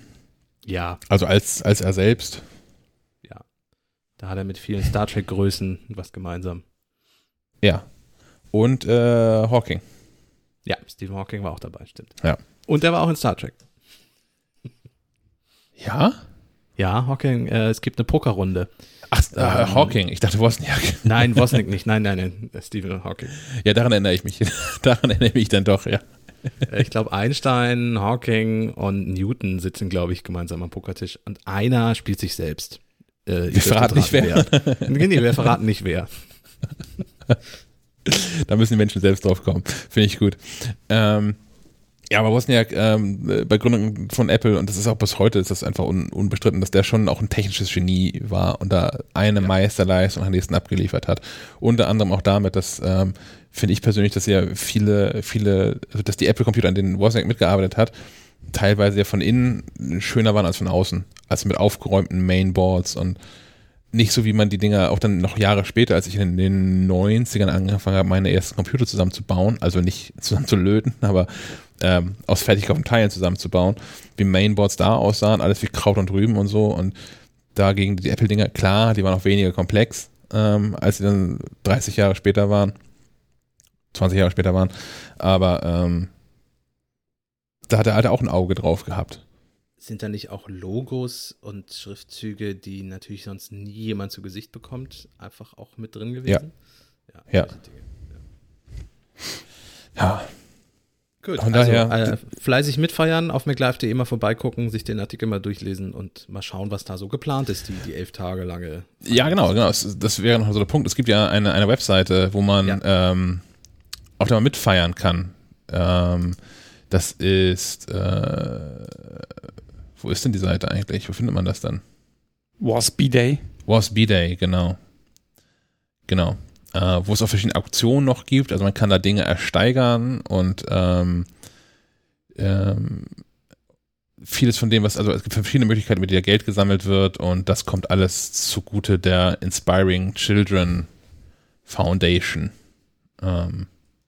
Ja, also als, als er selbst. Da hat er mit vielen Star Trek-Größen was gemeinsam. Ja. Und äh, Hawking. Ja, Stephen Hawking war auch dabei, stimmt. Ja. Und er war auch in Star Trek. Ja? Ja, Hawking, äh, es gibt eine Pokerrunde. Ach, äh, ähm, Hawking. Ich dachte Wozniak. Nein, Wozniak nicht. Nein, nein, nein. Stephen Hawking. Ja, daran erinnere ich mich. daran erinnere ich mich dann doch, ja. Ich glaube, Einstein, Hawking und Newton sitzen, glaube ich, gemeinsam am Pokertisch. Und einer spielt sich selbst. Äh, wir verraten nicht wer. wer. nee, wir verraten nicht wer. da müssen die Menschen selbst drauf kommen. Finde ich gut. Ähm, ja, aber Wozniak ähm, bei Gründung von Apple, und das ist auch bis heute, ist das einfach un, unbestritten, dass der schon auch ein technisches Genie war und da eine ja. Meisterleistung am nächsten abgeliefert hat. Unter anderem auch damit, dass ähm, finde ich persönlich, dass ja viele, viele, also dass die Apple-Computer, an denen Wozniak mitgearbeitet hat, teilweise ja von innen schöner waren als von außen. Also mit aufgeräumten Mainboards und nicht so, wie man die Dinger auch dann noch Jahre später, als ich in den 90ern angefangen habe, meine ersten Computer zusammenzubauen, also nicht zusammen zu löten, aber ähm, aus fertig gekauften Teilen zusammenzubauen, wie Mainboards da aussahen, alles wie Kraut und Rüben und so und dagegen die Apple-Dinger, klar, die waren auch weniger komplex, ähm, als sie dann 30 Jahre später waren, 20 Jahre später waren, aber ähm, da hat er halt auch ein Auge drauf gehabt. Sind da nicht auch Logos und Schriftzüge, die natürlich sonst nie jemand zu Gesicht bekommt, einfach auch mit drin gewesen? Ja. Ja. ja. ja. Gut, Von also, daher, äh, fleißig mitfeiern, auf MacLive.de mal vorbeigucken, sich den Artikel mal durchlesen und mal schauen, was da so geplant ist, die, die elf Tage lange. Ja, genau, genau. Das, wäre noch so der Punkt. Es gibt ja eine, eine Webseite, wo man ja. ähm, auf der man mitfeiern kann. Ähm, das ist, äh, wo ist denn die Seite eigentlich? Wo findet man das dann? Was B-Day. Was B-Day, genau. Genau. Äh, wo es auch verschiedene Auktionen noch gibt. Also man kann da Dinge ersteigern und ähm, ähm, vieles von dem, was, also es gibt verschiedene Möglichkeiten, mit der Geld gesammelt wird und das kommt alles zugute der Inspiring Children Foundation. Ähm,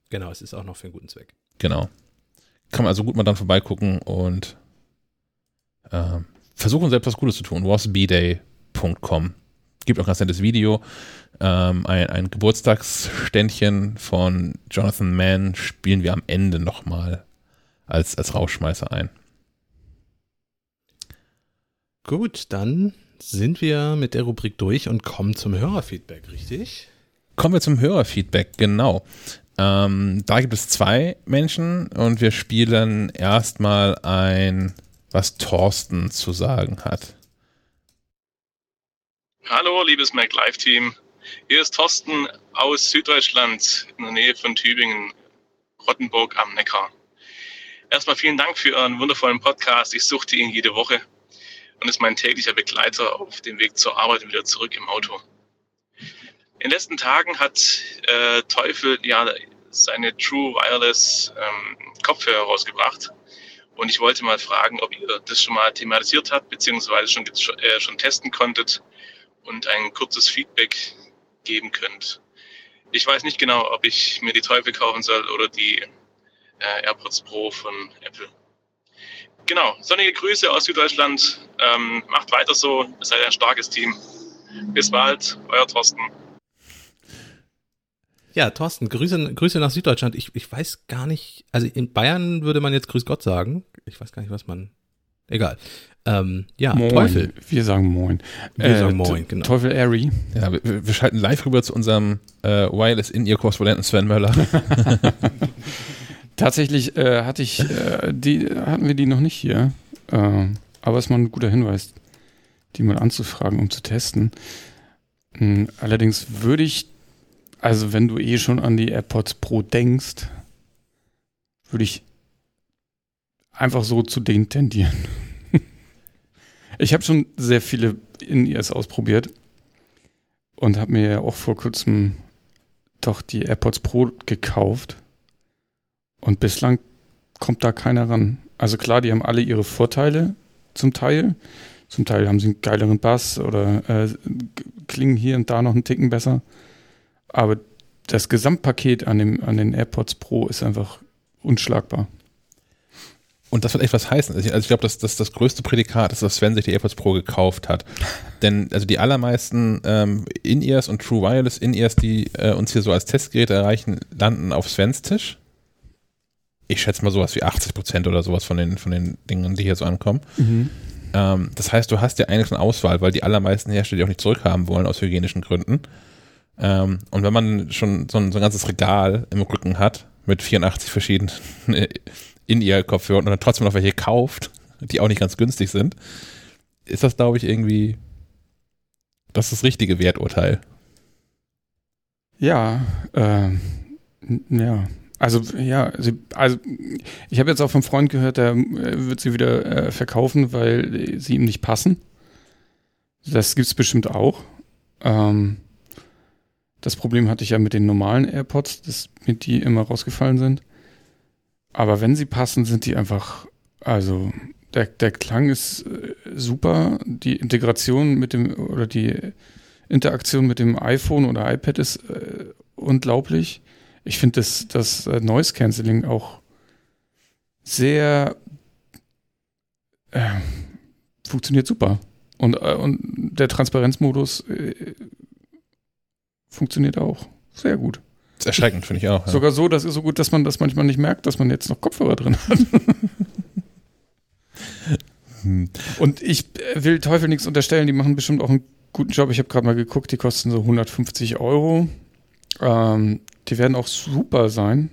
genau, es ist auch noch für einen guten Zweck. Genau kann man also gut mal dann vorbeigucken und äh, versuchen selbst was Gutes zu tun. wasbday.com. Gibt auch ein ganz nettes Video. Ähm, ein, ein Geburtstagsständchen von Jonathan Mann spielen wir am Ende nochmal als, als Rauschmeißer ein. Gut, dann sind wir mit der Rubrik durch und kommen zum Hörerfeedback, richtig? Kommen wir zum Hörerfeedback, genau. Ähm, da gibt es zwei Menschen und wir spielen erstmal ein, was Thorsten zu sagen hat. Hallo, liebes Mac Live Team. Hier ist Thorsten aus Süddeutschland in der Nähe von Tübingen, Rottenburg am Neckar. Erstmal vielen Dank für Ihren wundervollen Podcast. Ich suchte ihn jede Woche und ist mein täglicher Begleiter auf dem Weg zur Arbeit und wieder zurück im Auto. In den letzten Tagen hat äh, Teufel ja seine True Wireless ähm, Kopfhörer rausgebracht. Und ich wollte mal fragen, ob ihr das schon mal thematisiert habt, beziehungsweise schon, äh, schon testen konntet und ein kurzes Feedback geben könnt. Ich weiß nicht genau, ob ich mir die Teufel kaufen soll oder die äh, AirPods Pro von Apple. Genau, sonnige Grüße aus Süddeutschland. Ähm, macht weiter so, seid ein starkes Team. Bis bald, euer Thorsten. Ja, Thorsten, Grüße, Grüße nach Süddeutschland. Ich, ich weiß gar nicht, also in Bayern würde man jetzt Grüß Gott sagen. Ich weiß gar nicht, was man. Egal. Ähm, ja, moin. Teufel. Wir sagen Moin. Wir äh, sagen Moin, genau. Teufel Airy. Ja, wir, wir, schalten live rüber zu unserem äh, Wireless In-Ear-Korrespondenten Sven Möller. Tatsächlich äh, hatte ich, äh, die, hatten wir die noch nicht hier. Äh, aber es ist mal ein guter Hinweis, die mal anzufragen, um zu testen. Hm, allerdings würde ich also wenn du eh schon an die AirPods Pro denkst, würde ich einfach so zu denen tendieren. ich habe schon sehr viele In-Ears ausprobiert und habe mir ja auch vor kurzem doch die AirPods Pro gekauft. Und bislang kommt da keiner ran. Also klar, die haben alle ihre Vorteile zum Teil. Zum Teil haben sie einen geileren Bass oder äh, klingen hier und da noch einen Ticken besser. Aber das Gesamtpaket an, dem, an den AirPods Pro ist einfach unschlagbar. Und das wird echt was heißen. Also ich glaube, dass das, das größte Prädikat ist, dass Sven sich die AirPods Pro gekauft hat. Denn also die allermeisten ähm, In-Ears und True Wireless In-Ears, die äh, uns hier so als Testgeräte erreichen, landen auf Svens Tisch. Ich schätze mal sowas wie 80 Prozent oder sowas von den, von den Dingen, die hier so ankommen. Mhm. Ähm, das heißt, du hast ja eigentlich eine Auswahl, weil die allermeisten Hersteller die auch nicht zurückhaben wollen aus hygienischen Gründen. Ähm, und wenn man schon so ein, so ein ganzes Regal im Rücken hat mit 84 verschiedenen In-Ear-Kopfhörern und dann trotzdem noch welche kauft, die auch nicht ganz günstig sind, ist das, glaube ich, irgendwie das das richtige Werturteil. Ja, äh, ja. Also ja, sie, also ich habe jetzt auch vom Freund gehört, der äh, wird sie wieder äh, verkaufen, weil sie ihm nicht passen. Das gibt es bestimmt auch. Ähm, das Problem hatte ich ja mit den normalen AirPods, dass mir die immer rausgefallen sind. Aber wenn sie passen, sind die einfach, also der, der Klang ist äh, super, die Integration mit dem oder die Interaktion mit dem iPhone oder iPad ist äh, unglaublich. Ich finde das, das äh, Noise Cancelling auch sehr äh, funktioniert super. Und, äh, und der Transparenzmodus äh, funktioniert auch sehr gut. Das ist erschreckend, finde ich auch. Ja. Sogar so, das ist so gut, dass man das manchmal nicht merkt, dass man jetzt noch Kopfhörer drin hat. Und ich will Teufel nichts unterstellen, die machen bestimmt auch einen guten Job. Ich habe gerade mal geguckt, die kosten so 150 Euro. Ähm, die werden auch super sein.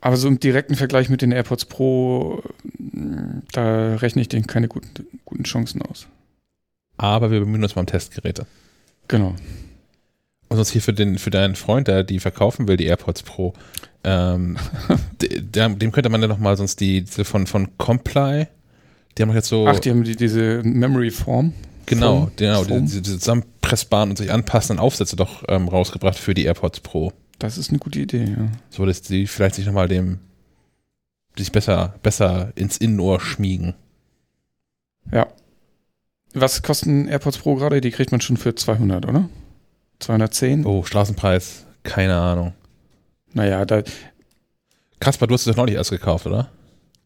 Aber so im direkten Vergleich mit den AirPods Pro, da rechne ich denen keine guten, guten Chancen aus. Aber wir bemühen uns mal um Testgeräte. Genau. Und sonst hier für, den, für deinen Freund, der die verkaufen will, die AirPods Pro, ähm, dem, dem könnte man ja nochmal sonst die, die von, von Comply, die haben jetzt so. Ach, die haben die, diese Memory Form. Genau, Form, genau, Form. diese, diese zusammenpressbaren und sich anpassenden Aufsätze doch ähm, rausgebracht für die AirPods Pro. Das ist eine gute Idee, ja. So, dass die vielleicht sich nochmal dem, sich besser, besser ins Innenohr schmiegen. Ja. Was kosten AirPods Pro gerade? Die kriegt man schon für 200, oder? 210? Oh, Straßenpreis, keine Ahnung. Naja, da. Kaspar, du hast es doch neulich erst gekauft, oder?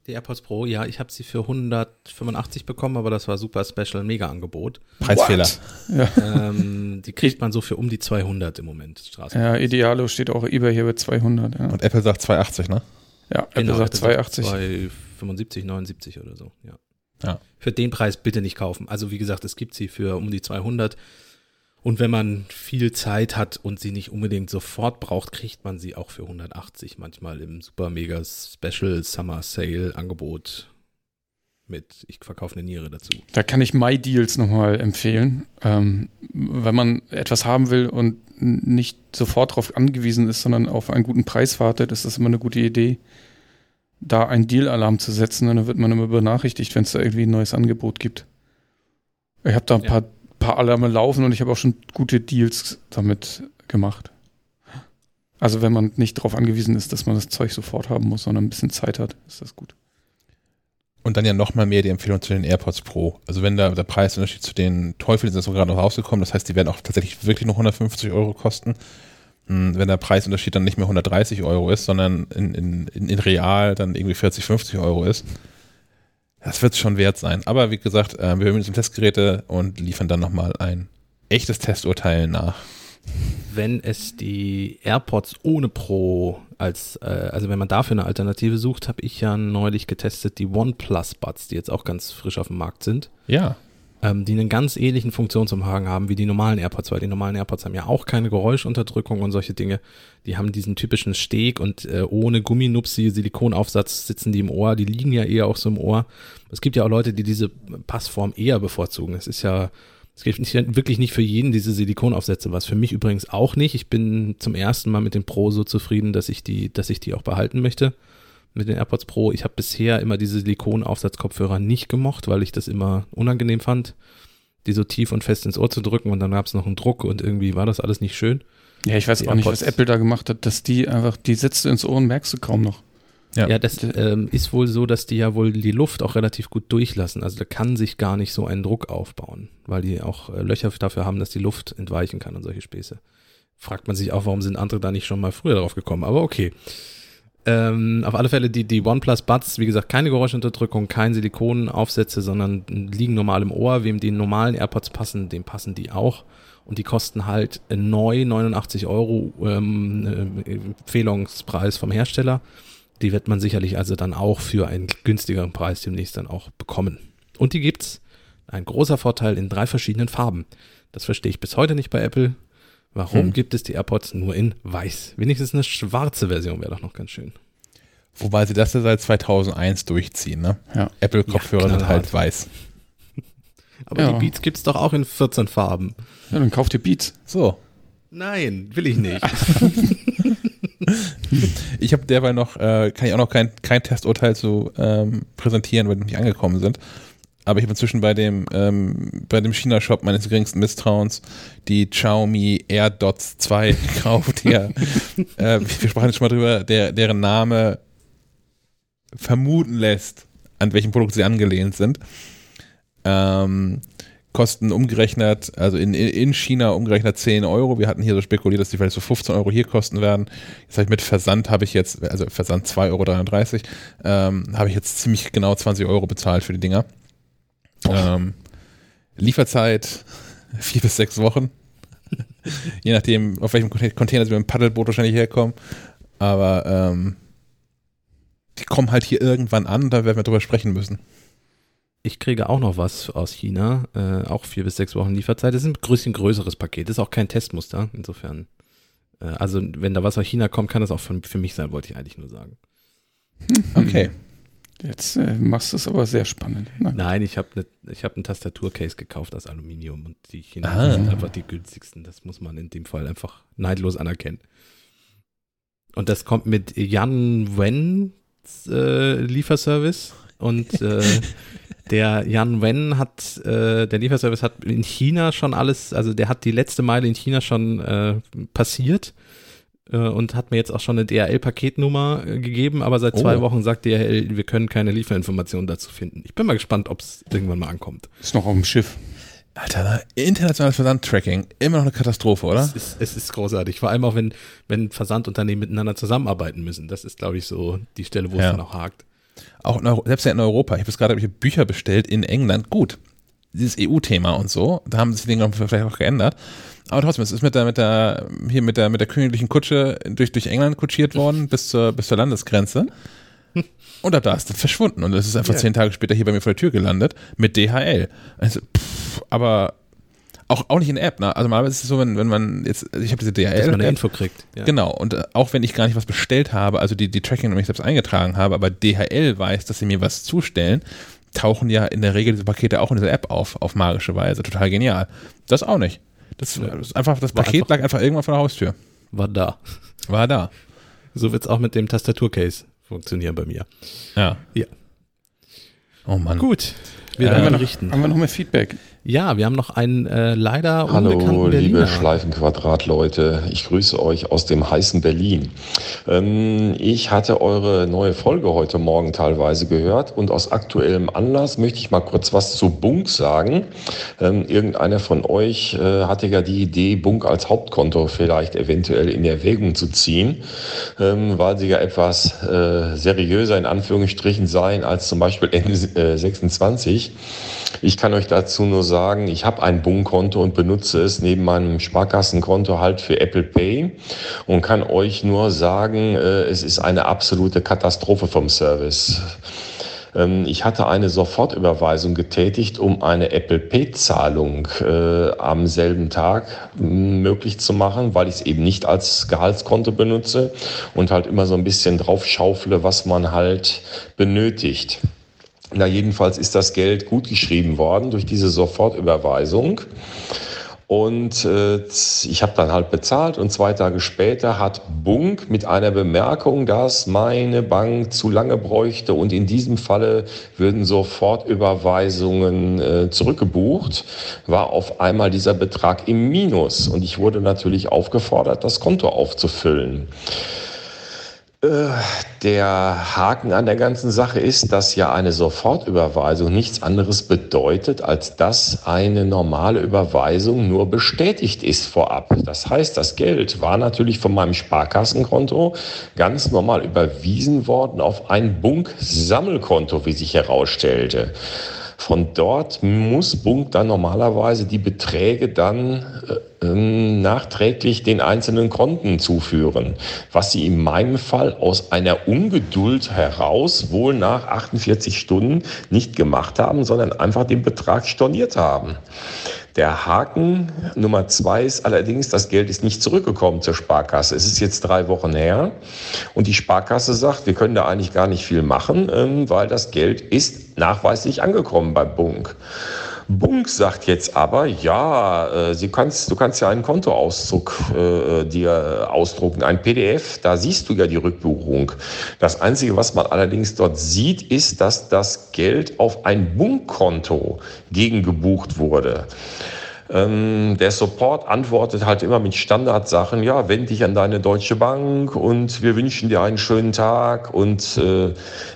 Die AirPods Pro, ja, ich habe sie für 185 bekommen, aber das war super Special, mega Angebot. Preisfehler. Ja. Ähm, die kriegt man so für um die 200 im Moment. Ja, Idealo steht auch eBay hier bei 200. Ja. Und Apple sagt 280, ne? Ja, Apple genau, sagt 280. 275, 79 oder so, ja. ja. Für den Preis bitte nicht kaufen. Also wie gesagt, es gibt sie für um die 200. Und wenn man viel Zeit hat und sie nicht unbedingt sofort braucht, kriegt man sie auch für 180 manchmal im super mega Special Summer Sale Angebot mit ich verkaufe eine Niere dazu. Da kann ich My Deals nochmal empfehlen. Ähm, wenn man etwas haben will und nicht sofort darauf angewiesen ist, sondern auf einen guten Preis wartet, ist das immer eine gute Idee, da einen Deal-Alarm zu setzen. Und dann wird man immer benachrichtigt, wenn es da irgendwie ein neues Angebot gibt. Ich habe da ein ja. paar paar Alarme laufen und ich habe auch schon gute Deals damit gemacht. Also wenn man nicht darauf angewiesen ist, dass man das Zeug sofort haben muss, sondern ein bisschen Zeit hat, ist das gut. Und dann ja nochmal mehr die Empfehlung zu den AirPods Pro. Also wenn da der Preisunterschied zu den Teufeln ist jetzt gerade noch rausgekommen, das heißt, die werden auch tatsächlich wirklich noch 150 Euro kosten. Hm, wenn der Preisunterschied dann nicht mehr 130 Euro ist, sondern in, in, in real dann irgendwie 40, 50 Euro ist, das wird schon wert sein. Aber wie gesagt, äh, wir bemühen uns um Testgeräte und liefern dann nochmal ein echtes Testurteil nach. Wenn es die AirPods ohne Pro als, äh, also wenn man dafür eine Alternative sucht, habe ich ja neulich getestet die OnePlus Buds, die jetzt auch ganz frisch auf dem Markt sind. Ja ähm, die einen ganz ähnlichen Funktionsumhang haben wie die normalen AirPods, weil die normalen AirPods haben ja auch keine Geräuschunterdrückung und solche Dinge. Die haben diesen typischen Steg und äh, ohne Gumminupsi, Silikonaufsatz sitzen die im Ohr, die liegen ja eher auch so im Ohr. Es gibt ja auch Leute, die diese Passform eher bevorzugen. Es ist ja, es gibt nicht, wirklich nicht für jeden diese Silikonaufsätze, was für mich übrigens auch nicht. Ich bin zum ersten Mal mit dem Pro so zufrieden, dass ich die, dass ich die auch behalten möchte mit den AirPods Pro. Ich habe bisher immer diese Silikonaufsatzkopfhörer nicht gemocht, weil ich das immer unangenehm fand, die so tief und fest ins Ohr zu drücken und dann gab es noch einen Druck und irgendwie war das alles nicht schön. Ja, ich weiß die auch nicht, was Apple da gemacht hat, dass die einfach, die setzt du ins Ohr und merkst du kaum noch. Ja, ja das ähm, ist wohl so, dass die ja wohl die Luft auch relativ gut durchlassen. Also da kann sich gar nicht so ein Druck aufbauen, weil die auch äh, Löcher dafür haben, dass die Luft entweichen kann und solche Späße. Fragt man sich auch, warum sind andere da nicht schon mal früher drauf gekommen, aber okay. Ähm, auf alle Fälle die, die OnePlus Buds, wie gesagt, keine Geräuschunterdrückung, kein Silikonaufsätze, sondern liegen normal im Ohr. Wem die normalen AirPods passen, dem passen die auch. Und die kosten halt neu 89 Euro ähm, äh, Empfehlungspreis vom Hersteller. Die wird man sicherlich also dann auch für einen günstigeren Preis demnächst dann auch bekommen. Und die gibt's, ein großer Vorteil, in drei verschiedenen Farben. Das verstehe ich bis heute nicht bei Apple. Warum Hm. gibt es die AirPods nur in weiß? Wenigstens eine schwarze Version wäre doch noch ganz schön. Wobei sie das ja seit 2001 durchziehen, ne? Ja. Apple-Kopfhörer Ja, sind halt weiß. Aber Ja. die Beats gibt's doch auch in 14 Farben. Ja, dann kauft ihr Beats. So. Nein, will ich nicht. Ich habe derweil noch, äh, kann ich auch noch kein, kein Testurteil zu ähm, präsentieren, weil die nicht angekommen sind. Aber ich habe inzwischen bei dem, ähm, bei dem China-Shop meines geringsten Misstrauens die Xiaomi AirDots 2 gekauft. Ja, äh, wir sprachen jetzt schon mal drüber, der, deren Name vermuten lässt, an welchem Produkt sie angelehnt sind. Ähm, kosten umgerechnet, also in, in China umgerechnet 10 Euro. Wir hatten hier so spekuliert, dass die vielleicht so 15 Euro hier kosten werden. Jetzt habe ich mit Versand habe ich jetzt, also Versand 2,33 Euro, ähm, habe ich jetzt ziemlich genau 20 Euro bezahlt für die Dinger. Ähm, Lieferzeit vier bis sechs Wochen. Je nachdem, auf welchem Container sie mit dem Paddelboot wahrscheinlich herkommen. Aber ähm, die kommen halt hier irgendwann an, da werden wir drüber sprechen müssen. Ich kriege auch noch was aus China, äh, auch vier bis sechs Wochen Lieferzeit. Das ist ein bisschen größeres Paket, das ist auch kein Testmuster, insofern. Äh, also wenn da was aus China kommt, kann das auch von, für mich sein, wollte ich eigentlich nur sagen. Okay. Jetzt äh, machst du es aber sehr spannend. Na, Nein, ich habe ne, ich hab ein Tastaturcase gekauft aus Aluminium und die Chinesen Ah. sind einfach die günstigsten. Das muss man in dem Fall einfach neidlos anerkennen. Und das kommt mit Yan Wen äh, Lieferservice und äh, der Yan Wen hat, äh, der Lieferservice hat in China schon alles, also der hat die letzte Meile in China schon äh, passiert und hat mir jetzt auch schon eine DHL-Paketnummer äh, gegeben, aber seit zwei Oh. Wochen sagt DHL, wir können keine Lieferinformationen dazu finden. Ich bin mal gespannt, ob es irgendwann mal ankommt. ist noch auf dem Schiff. Alter, internationales Versandtracking, immer noch eine Katastrophe, oder? Es ist, es ist großartig, vor allem auch wenn, wenn Versandunternehmen miteinander zusammenarbeiten müssen. Das ist, glaube ich, so die Stelle, wo es Ja. dann auch hakt. Auch in Euro, selbst ja in Europa. Ich habe jetzt gerade hab ich Bücher bestellt in England. Gut, dieses EU-Thema und so, da haben sich die Dinge vielleicht auch geändert. Aber trotzdem, es ist mit der, mit der, hier mit der, mit der königlichen Kutsche durch, durch England kutschiert worden bis zur, bis zur Landesgrenze. Und ab da ist das verschwunden. Und es ist einfach Ja. zehn Tage später hier bei mir vor der Tür gelandet mit DHL. Also, pff, aber auch, auch nicht in App, ne? Also normalerweise ist es so, wenn, wenn man jetzt, also ich habe diese Dass man eine Info kriegt. Ja. Genau, und äh, auch wenn ich gar nicht was bestellt habe, also die, die Tracking nämlich selbst eingetragen habe, aber DHL weiß, dass sie mir was zustellen, tauchen ja in der Regel diese Pakete auch in dieser App auf, auf magische Weise. Total genial. Das auch nicht. Das, das einfach, das Paket einfach- lag einfach irgendwann vor der Haustür. War da. War da. So wird es auch mit dem Tastaturcase funktionieren bei mir. Ja. Ja. Oh Mann. Gut, wir Äh, werden haben, wir berichten. noch, haben wir noch mehr Feedback? Ja, wir haben noch einen äh, leider Hallo, unbekannten liebe Berliner. Schleifenquadrat-Leute. Ich grüße euch aus dem heißen Berlin. Ähm, ich hatte eure neue Folge heute Morgen teilweise gehört und aus aktuellem Anlass möchte ich mal kurz was zu Bunk sagen. Ähm, irgendeiner von euch äh, hatte ja die Idee, Bunk als Hauptkonto vielleicht eventuell in Erwägung zu ziehen, ähm, weil sie ja etwas äh, seriöser in Anführungsstrichen seien als zum Beispiel N26. Ich kann euch dazu nur sagen, ich habe ein Bunk-Konto und benutze es neben meinem Sparkassenkonto halt für Apple Pay und kann euch nur sagen, äh, es ist eine absolute Katastrophe vom Service. Ähm, Ich hatte eine Sofortüberweisung getätigt, um eine Apple Pay-Zahlung äh, am selben Tag möglich zu machen, weil ich es eben nicht als Gehaltskonto benutze und halt immer so ein bisschen draufschaufle, was man halt benötigt. Na, jedenfalls ist das Geld gut geschrieben worden durch diese Sofortüberweisung. Und äh, ich habe dann halt bezahlt und zwei Tage später hat Bunk mit einer Bemerkung, dass meine Bank zu lange bräuchte und in diesem Falle würden Sofortüberweisungen äh, zurückgebucht, war auf einmal dieser Betrag im Minus und ich wurde natürlich aufgefordert, das Konto aufzufüllen. Der Haken an der ganzen Sache ist, dass ja eine Sofortüberweisung nichts anderes bedeutet, als dass eine normale Überweisung nur bestätigt ist vorab. Das heißt, das Geld war natürlich von meinem Sparkassenkonto ganz normal überwiesen worden auf ein Bunk-Sammelkonto, wie sich herausstellte. Von dort muss Bunk dann normalerweise die Beträge dann äh, ähm, nachträglich den einzelnen Konten zuführen, was sie in meinem Fall aus einer Ungeduld heraus wohl nach 48 Stunden nicht gemacht haben, sondern einfach den Betrag storniert haben. Der Haken Nummer zwei ist allerdings, das Geld ist nicht zurückgekommen zur Sparkasse. Es ist jetzt drei Wochen her und die Sparkasse sagt, wir können da eigentlich gar nicht viel machen, ähm, weil das Geld ist nachweislich angekommen bei Bunk. Bunk sagt jetzt aber, ja, äh, kannst, du kannst ja einen Kontoauszug äh, dir ausdrucken, ein PDF, da siehst du ja die Rückbuchung. Das Einzige, was man allerdings dort sieht, ist, dass das Geld auf ein Bunk-Konto gegengebucht wurde. Ähm, der Support antwortet halt immer mit Standardsachen, ja, wend dich an deine Deutsche Bank und wir wünschen dir einen schönen Tag. Und äh,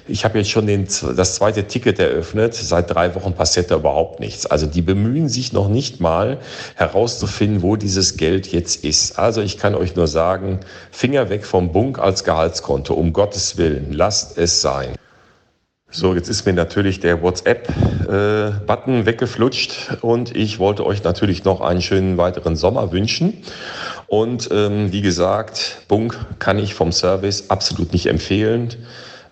ich habe jetzt schon den, das zweite Ticket eröffnet. Seit drei Wochen passiert da überhaupt nichts. Also die bemühen sich noch nicht mal herauszufinden, wo dieses Geld jetzt ist. Also ich kann euch nur sagen, Finger weg vom Bunk als Gehaltskonto, um Gottes Willen, lasst es sein. So, jetzt ist mir natürlich der WhatsApp-Button äh, weggeflutscht und ich wollte euch natürlich noch einen schönen weiteren Sommer wünschen. Und ähm, wie gesagt, Bunk kann ich vom Service absolut nicht empfehlen.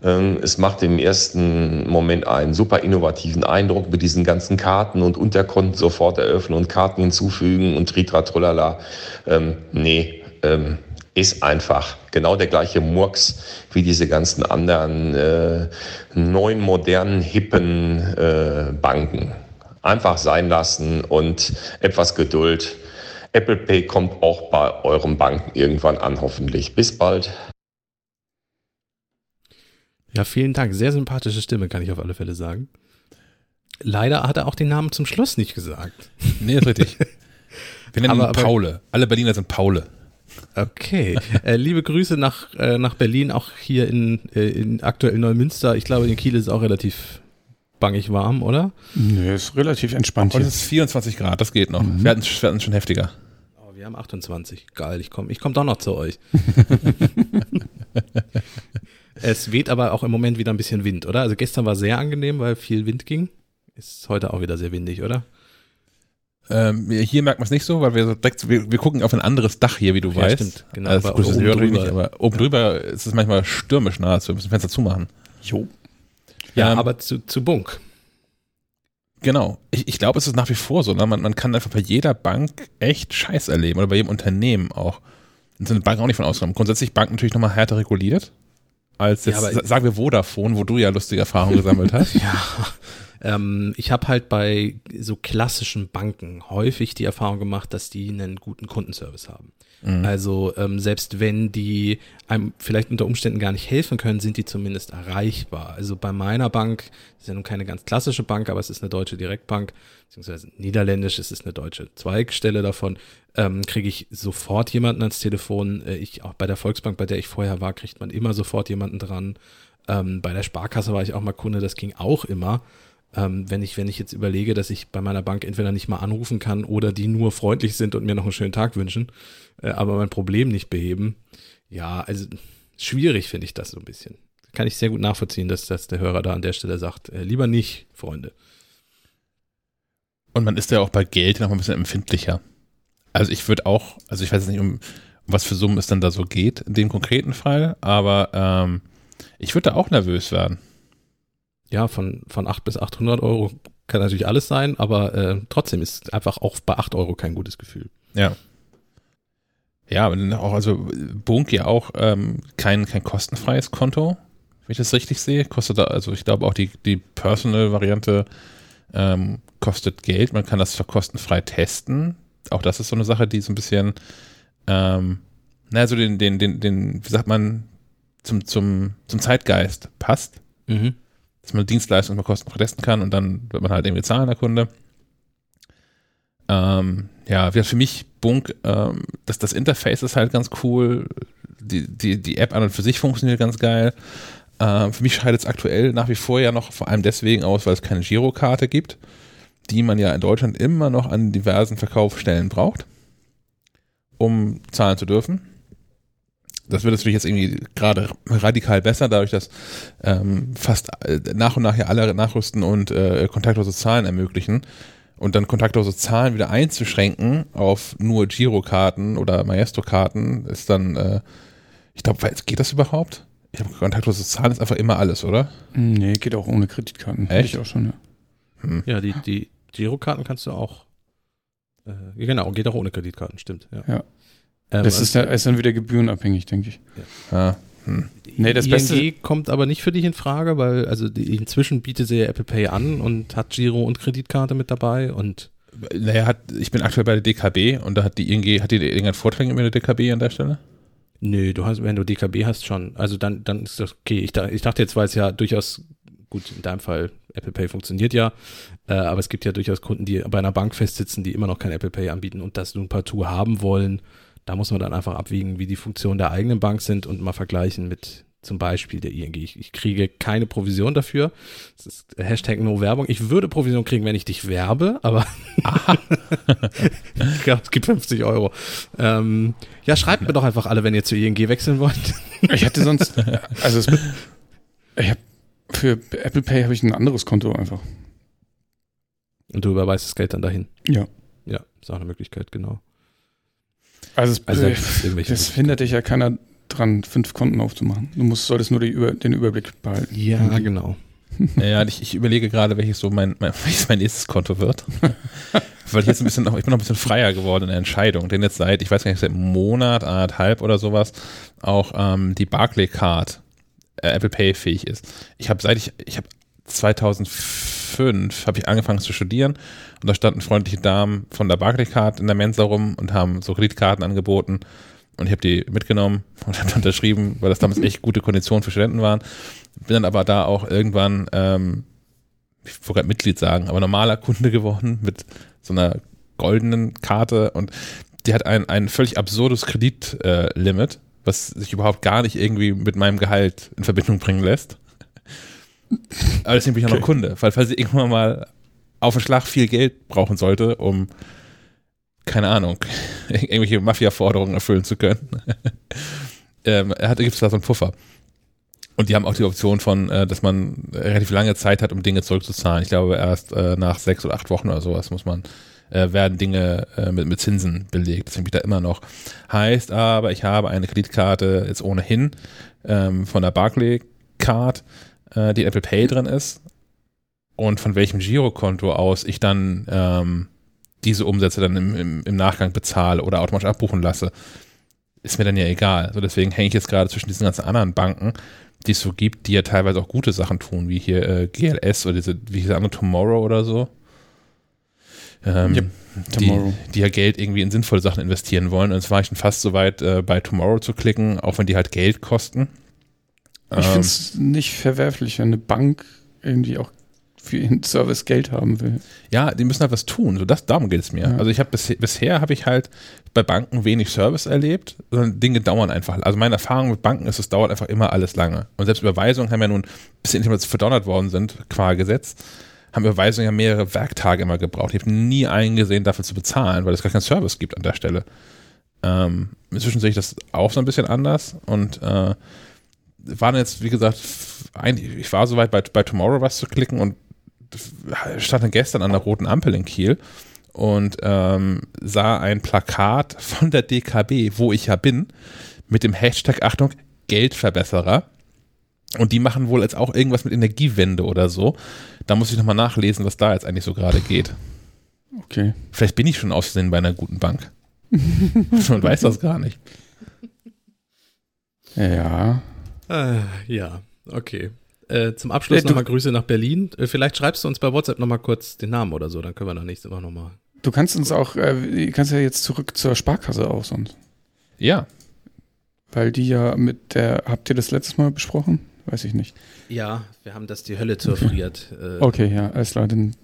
Ähm, es macht im ersten Moment einen super innovativen Eindruck mit diesen ganzen Karten und Unterkonten sofort eröffnen und Karten hinzufügen und tritra trullala. Ähm, nee, ähm, ist einfach genau der gleiche Murks wie diese ganzen anderen äh, neuen, modernen, hippen äh, Banken. Einfach sein lassen und etwas Geduld. Apple Pay kommt auch bei euren Banken irgendwann an, hoffentlich. Bis bald. Ja, vielen Dank. Sehr sympathische Stimme, kann ich auf alle Fälle sagen. Leider hat er auch den Namen zum Schluss nicht gesagt. Nee, ist richtig. Wir nennen ihn Paule. Alle Berliner sind Paule. Okay. Äh, liebe Grüße nach, äh, nach Berlin, auch hier in, äh, in aktuell Neumünster. Ich glaube, in Kiel ist es auch relativ bangig warm, oder? Nö, ist relativ entspannt. Und es ist 24 Grad, das geht noch. Mhm. Wir, hatten, wir hatten schon heftiger. Oh, wir haben 28. Geil, ich komme ich komm doch noch zu euch. es weht aber auch im Moment wieder ein bisschen Wind, oder? Also gestern war sehr angenehm, weil viel Wind ging. Ist heute auch wieder sehr windig, oder? Ähm, hier merkt man es nicht so, weil wir so direkt, wir, wir, gucken auf ein anderes Dach hier, wie du ja, weißt. Stimmt, genau. Also, aber, oben drüber. Nicht, aber oben drüber ist es manchmal stürmisch nahezu. Wir müssen Fenster zumachen. Jo. Ja, ähm, aber zu, zu Bunk. Genau. Ich, ich glaube, es ist nach wie vor so. Ne? Man, man kann einfach bei jeder Bank echt Scheiß erleben oder bei jedem Unternehmen auch. Und sind Banken auch nicht von ausgenommen. Grundsätzlich Banken natürlich nochmal härter reguliert als jetzt, ja, sagen wir Vodafone, wo du ja lustige Erfahrungen gesammelt hast. ja, ähm, ich habe halt bei so klassischen Banken häufig die Erfahrung gemacht, dass die einen guten Kundenservice haben. Mhm. Also ähm, selbst wenn die einem vielleicht unter Umständen gar nicht helfen können, sind die zumindest erreichbar. Also bei meiner Bank, das ist ja nun keine ganz klassische Bank, aber es ist eine deutsche Direktbank, beziehungsweise niederländisch, es ist eine deutsche Zweigstelle davon, ähm, kriege ich sofort jemanden ans Telefon. Äh, ich auch bei der Volksbank, bei der ich vorher war, kriegt man immer sofort jemanden dran. Ähm, bei der Sparkasse war ich auch mal Kunde, das ging auch immer. Ähm, wenn ich, wenn ich jetzt überlege, dass ich bei meiner Bank entweder nicht mal anrufen kann oder die nur freundlich sind und mir noch einen schönen Tag wünschen, äh, aber mein Problem nicht beheben. Ja, also schwierig finde ich das so ein bisschen. Kann ich sehr gut nachvollziehen, dass, dass der Hörer da an der Stelle sagt, äh, lieber nicht, Freunde. Und man ist ja auch bei Geld noch ein bisschen empfindlicher. Also ich würde auch, also ich weiß nicht, um, was für Summen es dann da so geht in dem konkreten Fall, aber ähm, ich würde da auch nervös werden ja, von, von 8 bis 800 Euro kann natürlich alles sein, aber äh, trotzdem ist einfach auch bei 8 Euro kein gutes Gefühl. Ja. Ja, auch, also Bunk ja auch ähm, kein, kein kostenfreies Konto, wenn ich das richtig sehe. Kostet da, also ich glaube auch die, die Personal-Variante ähm, kostet Geld. Man kann das zwar kostenfrei testen. Auch das ist so eine Sache, die so ein bisschen, ähm, naja, so den, den, den, den, wie sagt man, zum, zum, zum Zeitgeist passt. Mhm dass man Dienstleistungen mal kostenfrei testen kann und dann wird man halt irgendwie zahlen, der Kunde. Ähm, ja, für mich Bunk, ähm, das, das Interface ist halt ganz cool. Die, die, die App an und für sich funktioniert ganz geil. Ähm, für mich scheidet es aktuell nach wie vor ja noch vor allem deswegen aus, weil es keine Girokarte gibt, die man ja in Deutschland immer noch an diversen Verkaufsstellen braucht, um zahlen zu dürfen das wird natürlich jetzt irgendwie gerade radikal besser, dadurch, dass ähm, fast äh, nach und nach ja alle nachrüsten und äh, kontaktlose Zahlen ermöglichen. und dann kontaktlose Zahlen wieder einzuschränken auf nur Girokarten oder Maestro-Karten ist dann, äh, ich glaube, geht das überhaupt? Ich habe kontaktlose Zahlen ist einfach immer alles, oder? Nee, geht auch ohne Kreditkarten. Echt? Ich auch schon, ja. Hm. Ja, die, die Girokarten kannst du auch. Äh, genau, geht auch ohne Kreditkarten, stimmt. Ja. Ja. Ähm, Das ist, ja, ist dann wieder gebührenabhängig, denke ich. Ja. Hm. Nee, das ING Beste- kommt aber nicht für dich in Frage, weil also die, inzwischen bietet sie ja Apple Pay an und hat Giro und Kreditkarte mit dabei und Naja, hat, ich bin aktuell bei der DKB und da hat die ING, hat die irgendeinen Vorteil mit der DKB an der Stelle? nö, du hast, wenn du DKB hast schon, also dann, dann ist das okay. Ich, ich dachte jetzt, weil es ja durchaus, gut, in deinem Fall, Apple Pay funktioniert ja, äh, aber es gibt ja durchaus Kunden, die bei einer Bank festsitzen, die immer noch kein Apple Pay anbieten und das nun partout haben wollen. Da muss man dann einfach abwiegen, wie die Funktionen der eigenen Bank sind und mal vergleichen mit zum Beispiel der ING. Ich, ich kriege keine Provision dafür. Das ist Hashtag No Werbung. Ich würde Provision kriegen, wenn ich dich werbe, aber ich glaube, es gibt 50 Euro. Ähm, ja, schreibt mir doch einfach alle, wenn ihr zu ING wechseln wollt. Ich hatte sonst, also es, ich hab, für Apple Pay habe ich ein anderes Konto einfach. Und du überweist das Geld dann dahin. Ja. Ja, ist auch eine Möglichkeit, genau. Also, es, Also äh, das hindert dich ja keiner dran, fünf Konten aufzumachen. Du musst, solltest nur die, über, den Überblick behalten. Ja, genau. Ja, ich, ich überlege gerade, welches so mein, mein, welches mein nächstes Konto wird. Weil ich jetzt ein bisschen noch, ich bin noch ein bisschen freier geworden in der Entscheidung. Denn jetzt seit, ich weiß gar nicht, seit einem Monat, anderthalb oder sowas, auch ähm, die Barclay Card äh, Apple Pay fähig ist. Ich habe seit ich, ich habe 2005 habe ich angefangen zu studieren und da standen freundliche Damen von der Barclay Card in der Mensa rum und haben so Kreditkarten angeboten und ich habe die mitgenommen und habe unterschrieben, weil das damals echt gute Konditionen für Studenten waren. Bin dann aber da auch irgendwann, ähm, ich wollte gerade Mitglied sagen, aber normaler Kunde geworden mit so einer goldenen Karte und die hat ein, ein völlig absurdes Kreditlimit, äh, was sich überhaupt gar nicht irgendwie mit meinem Gehalt in Verbindung bringen lässt. Aber deswegen bin ich auch noch Kunde, weil falls ich irgendwann mal auf den Schlag viel Geld brauchen sollte, um keine Ahnung, irgendwelche Mafia-Forderungen erfüllen zu können, ähm, gibt es da so einen Puffer. Und die haben auch die Option von, äh, dass man relativ lange Zeit hat, um Dinge zurückzuzahlen. Ich glaube, erst äh, nach sechs oder acht Wochen oder sowas muss man, äh, werden Dinge mit, mit Zinsen belegt. Deswegen bin ich da immer noch. Heißt aber, ich habe eine Kreditkarte jetzt ohnehin ähm, von der Barclay Card, äh, die Apple Pay drin ist. Und von welchem Girokonto aus ich dann ähm, diese Umsätze dann im, im, im Nachgang bezahle oder automatisch abbuchen lasse, ist mir dann ja egal. Also deswegen hänge ich jetzt gerade zwischen diesen ganzen anderen Banken, die es so gibt, die ja teilweise auch gute Sachen tun, wie hier äh, GLS oder diese, wie der andere, Tomorrow oder so. Ähm, Yep, die, die ja Geld irgendwie in sinnvolle Sachen investieren wollen. Und jetzt war ich schon fast so weit, äh, bei Tomorrow zu klicken, auch wenn die halt Geld kosten. Ich Ähm, finde es nicht verwerflich, wenn eine Bank irgendwie auch für ihren Service Geld haben will. Ja, die müssen halt was tun. So das, darum geht es mir. Ja. Also ich habe bis, bisher habe ich halt bei Banken wenig Service erlebt, sondern Dinge dauern einfach. Also meine Erfahrung mit Banken ist, es dauert einfach immer alles lange. Und selbst Überweisungen haben ja nun, bis sie mal verdonnert worden sind, qua Gesetz, haben Überweisungen ja mehrere Werktage immer gebraucht. Ich habe nie eingesehen, dafür zu bezahlen, weil es gar keinen Service gibt an der Stelle. Ähm, inzwischen sehe ich das auch so ein bisschen anders und äh, waren jetzt, wie gesagt, ein, ich war soweit bei, bei Tomorrow was zu klicken und stand dann gestern an der roten Ampel in Kiel und ähm, sah ein Plakat von der DKB, wo ich ja bin, mit dem Hashtag, Achtung, Geldverbesserer. Und die machen wohl jetzt auch irgendwas mit Energiewende oder so. Da muss ich nochmal nachlesen, was da jetzt eigentlich so gerade geht. Okay. Vielleicht bin ich schon aus Versehen bei einer guten Bank. Man weiß das gar nicht. Ja. Äh, ja, okay. Äh, zum Abschluss Äh, nochmal Grüße nach Berlin. Äh, vielleicht schreibst du uns bei WhatsApp nochmal kurz den Namen oder so, dann können wir dann nächste Woche nochmal. Du kannst uns auch, äh, du kannst ja jetzt zurück zur Sparkasse auch sonst. Ja, Weil die ja mit der, habt ihr das letztes Mal besprochen? Weiß ich nicht. Ja, wir haben das die Hölle zurfriert. Äh, Okay, ja, alles klar, dann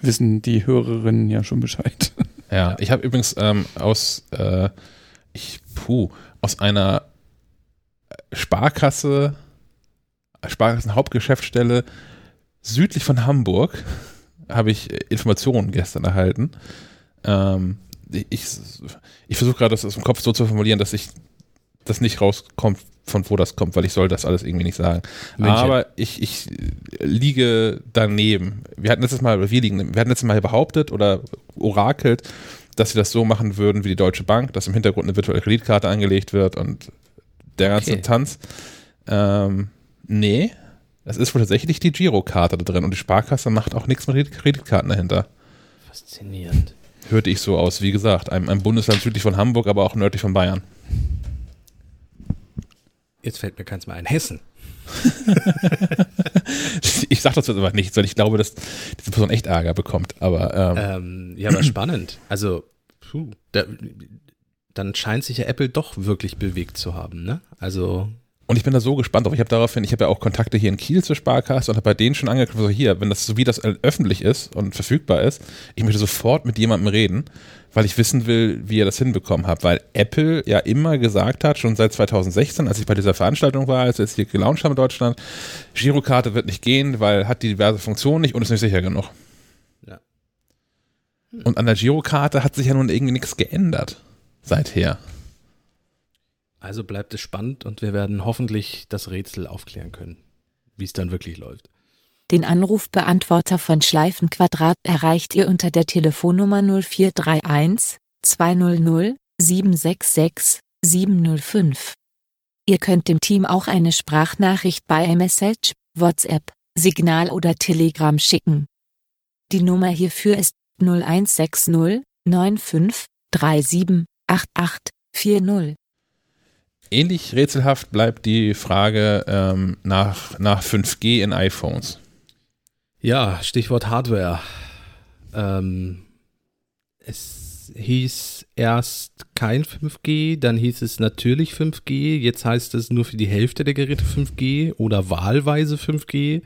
wissen die Hörerinnen ja schon Bescheid. Ja, ich habe übrigens ähm, aus, äh, ich, puh, aus einer Sparkasse, Sparkassen-Hauptgeschäftsstelle südlich von Hamburg habe ich Informationen gestern erhalten. Ähm, ich ich versuche gerade das aus dem Kopf so zu formulieren, dass ich das nicht rauskommt, von wo das kommt, weil ich soll das alles irgendwie nicht sagen. München. Aber ich, ich liege daneben. Wir hatten letztes Mal, wir liegen, wir hatten letztes Mal behauptet oder orakelt, dass sie das so machen würden wie die Deutsche Bank, dass im Hintergrund eine virtuelle Kreditkarte angelegt wird und der ganze okay. Tanz. Ähm, nee, das ist wohl tatsächlich die Girokarte da drin und die Sparkasse macht auch nichts mit Kreditkarten dahinter. Faszinierend. Hörte ich so aus, wie gesagt, ein, ein Bundesland südlich von Hamburg, aber auch nördlich von Bayern. Jetzt fällt mir keins mehr ein. Hessen. ich sage das jetzt aber nicht, weil ich glaube, dass diese Person echt Ärger bekommt. Aber ähm. Ähm, ja, aber spannend. Also, puh, da, dann scheint sich ja Apple doch wirklich bewegt zu haben, ne? Also und ich bin da so gespannt drauf. Ich habe daraufhin, ich habe ja auch Kontakte hier in Kiel zur Sparkasse und habe bei denen schon angekündigt, so hier, wenn das so wie das öffentlich ist und verfügbar ist, ich möchte sofort mit jemandem reden, weil ich wissen will, wie ihr das hinbekommen habt. Weil Apple ja immer gesagt hat, schon seit 2016, als ich bei dieser Veranstaltung war, als wir jetzt hier gelauncht haben in Deutschland, Girokarte wird nicht gehen, weil hat die diverse Funktionen nicht und ist nicht sicher genug. Ja. Und an der Girokarte hat sich ja nun irgendwie nichts geändert seither. Also bleibt es spannend und wir werden hoffentlich das Rätsel aufklären können, wie es dann wirklich läuft. Den Anrufbeantworter von Schleifenquadrat erreicht ihr unter der Telefonnummer 0431 200 766 705. Ihr könnt dem Team auch eine Sprachnachricht bei iMessage, WhatsApp, Signal oder Telegram schicken. Die Nummer hierfür ist 0160 95 37 88 40. Ähnlich rätselhaft bleibt die Frage ähm, nach, nach 5G in iPhones. Ja, Stichwort Hardware. Ähm, es hieß erst kein 5G, dann hieß es natürlich 5G, jetzt heißt es nur für die Hälfte der Geräte 5G oder wahlweise 5G.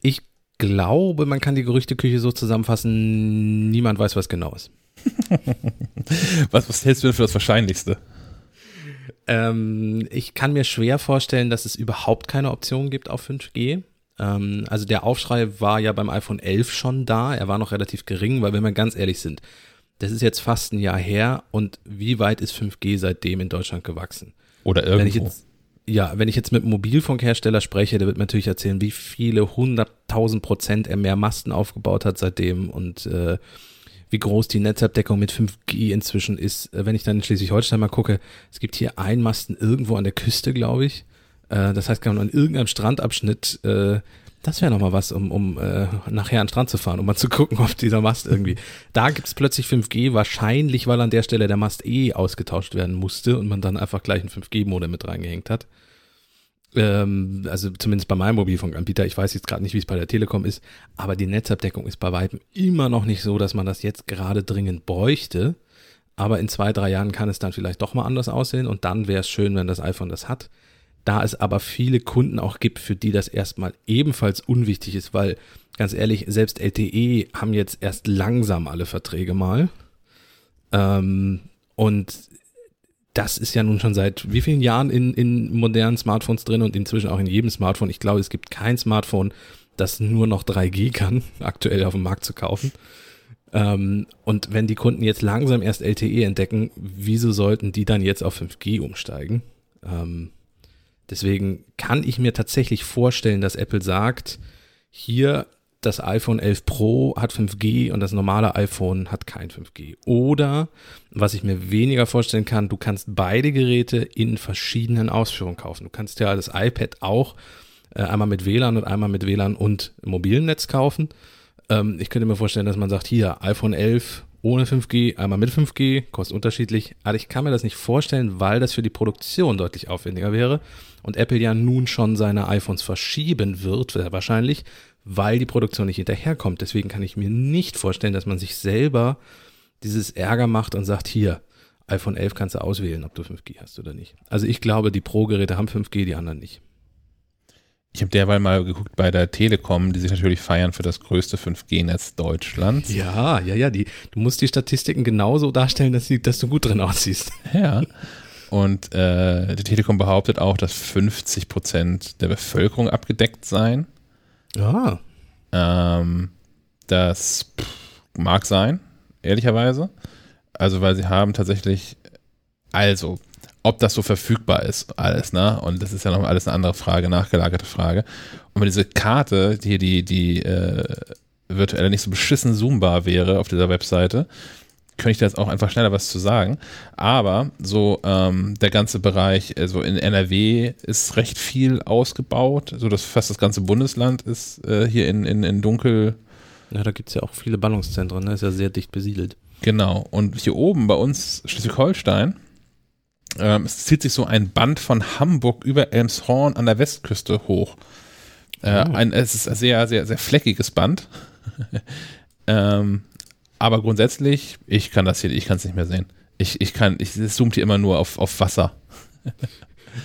Ich glaube, man kann die Gerüchteküche so zusammenfassen, niemand weiß, was genau ist. was, was hältst du denn für das Wahrscheinlichste? Ähm, ich kann mir schwer vorstellen, dass es überhaupt keine Option gibt auf 5G. Ähm, also der Aufschrei war ja beim iPhone 11 schon da. Er war noch relativ gering, weil wenn wir ganz ehrlich sind, das ist jetzt fast ein Jahr her und wie weit ist 5G seitdem in Deutschland gewachsen? Oder irgendwo. Wenn ich jetzt, ja, wenn ich jetzt mit einem Mobilfunkhersteller spreche, der wird mir natürlich erzählen, wie viele hunderttausend Prozent er mehr Masten aufgebaut hat seitdem und äh, wie groß die Netzabdeckung mit 5G inzwischen ist. Äh, wenn ich dann in Schleswig-Holstein mal gucke, es gibt hier einen Masten irgendwo an der Küste, glaube ich. Äh, das heißt, kann man an irgendeinem Strandabschnitt, äh, das wäre nochmal was, um, um nachher an den Strand zu fahren, um mal zu gucken, ob dieser Mast irgendwie. Da gibt es plötzlich 5G, wahrscheinlich, weil an der Stelle der Mast eh ausgetauscht werden musste und man dann einfach gleich ein 5G-Modem mit reingehängt hat ähm, also zumindest bei meinem Mobilfunkanbieter, ich weiß jetzt gerade nicht, wie es bei der Telekom ist, aber die Netzabdeckung ist bei weitem immer noch nicht so, dass man das jetzt gerade dringend bräuchte. Aber in zwei, drei Jahren kann es dann vielleicht doch mal anders aussehen und dann wäre es schön, wenn das iPhone das hat. Da es aber viele Kunden auch gibt, für die das erstmal ebenfalls unwichtig ist, weil ganz ehrlich, selbst LTE haben jetzt erst langsam alle Verträge mal. Ähm, und das ist ja nun schon seit wie vielen Jahren in, in modernen Smartphones drin und inzwischen auch in jedem Smartphone. Ich glaube, es gibt kein Smartphone, das nur noch 3G kann, aktuell auf dem Markt zu kaufen. Ähm, und wenn die Kunden jetzt langsam erst LTE entdecken, wieso sollten die dann jetzt auf 5G umsteigen? Ähm, deswegen kann ich mir tatsächlich vorstellen, dass Apple sagt, hier das iPhone 11 Pro hat 5G und das normale iPhone hat kein 5G. Oder, was ich mir weniger vorstellen kann, du kannst beide Geräte in verschiedenen Ausführungen kaufen. Du kannst ja das iPad auch äh, einmal mit WLAN und einmal mit WLAN und mobilen Netz kaufen. Ähm, ich könnte mir vorstellen, dass man sagt, hier, iPhone 11 ohne 5G, einmal mit 5G, kostet unterschiedlich. Aber ich kann mir das nicht vorstellen, weil das für die Produktion deutlich aufwendiger wäre und Apple ja nun schon seine iPhones verschieben wird, wahrscheinlich, weil die Produktion nicht hinterherkommt. Deswegen kann ich mir nicht vorstellen, dass man sich selber dieses Ärger macht und sagt, hier, iPhone 11 kannst du auswählen, ob du 5G hast oder nicht. Also ich glaube, die Pro-Geräte haben 5G, die anderen nicht. Ich habe derweil mal geguckt bei der Telekom, die sich natürlich feiern für das größte 5G-Netz Deutschlands. Ja, ja, ja. Die, du musst die Statistiken genauso darstellen, dass, die, dass du gut drin aussiehst. Ja. Und äh, die Telekom behauptet auch, dass 50 Prozent der Bevölkerung abgedeckt seien. Ja. Ähm, das mag sein, ehrlicherweise. Also, weil sie haben tatsächlich, also, ob das so verfügbar ist, alles, ne? Und das ist ja noch alles eine andere Frage, nachgelagerte Frage. Und wenn diese Karte, die die, die äh, virtuelle nicht so beschissen zoombar wäre auf dieser Webseite, könnte ich da jetzt auch einfach schneller was zu sagen. Aber so ähm, der ganze Bereich, also in NRW ist recht viel ausgebaut, so dass fast das ganze Bundesland ist äh, hier in, in, in dunkel. Ja, da gibt es ja auch viele Ballungszentren, ne? ist ja sehr dicht besiedelt. Genau. Und hier oben bei uns Schleswig-Holstein, ähm, es zieht sich so ein Band von Hamburg über Elmshorn an der Westküste hoch. Äh, Oh. ein, es ist ein sehr, sehr, sehr fleckiges Band. ähm, aber grundsätzlich, ich kann das hier, ich kann es nicht mehr sehen. Ich, ich kann, ich es zoomt hier immer nur auf, auf Wasser.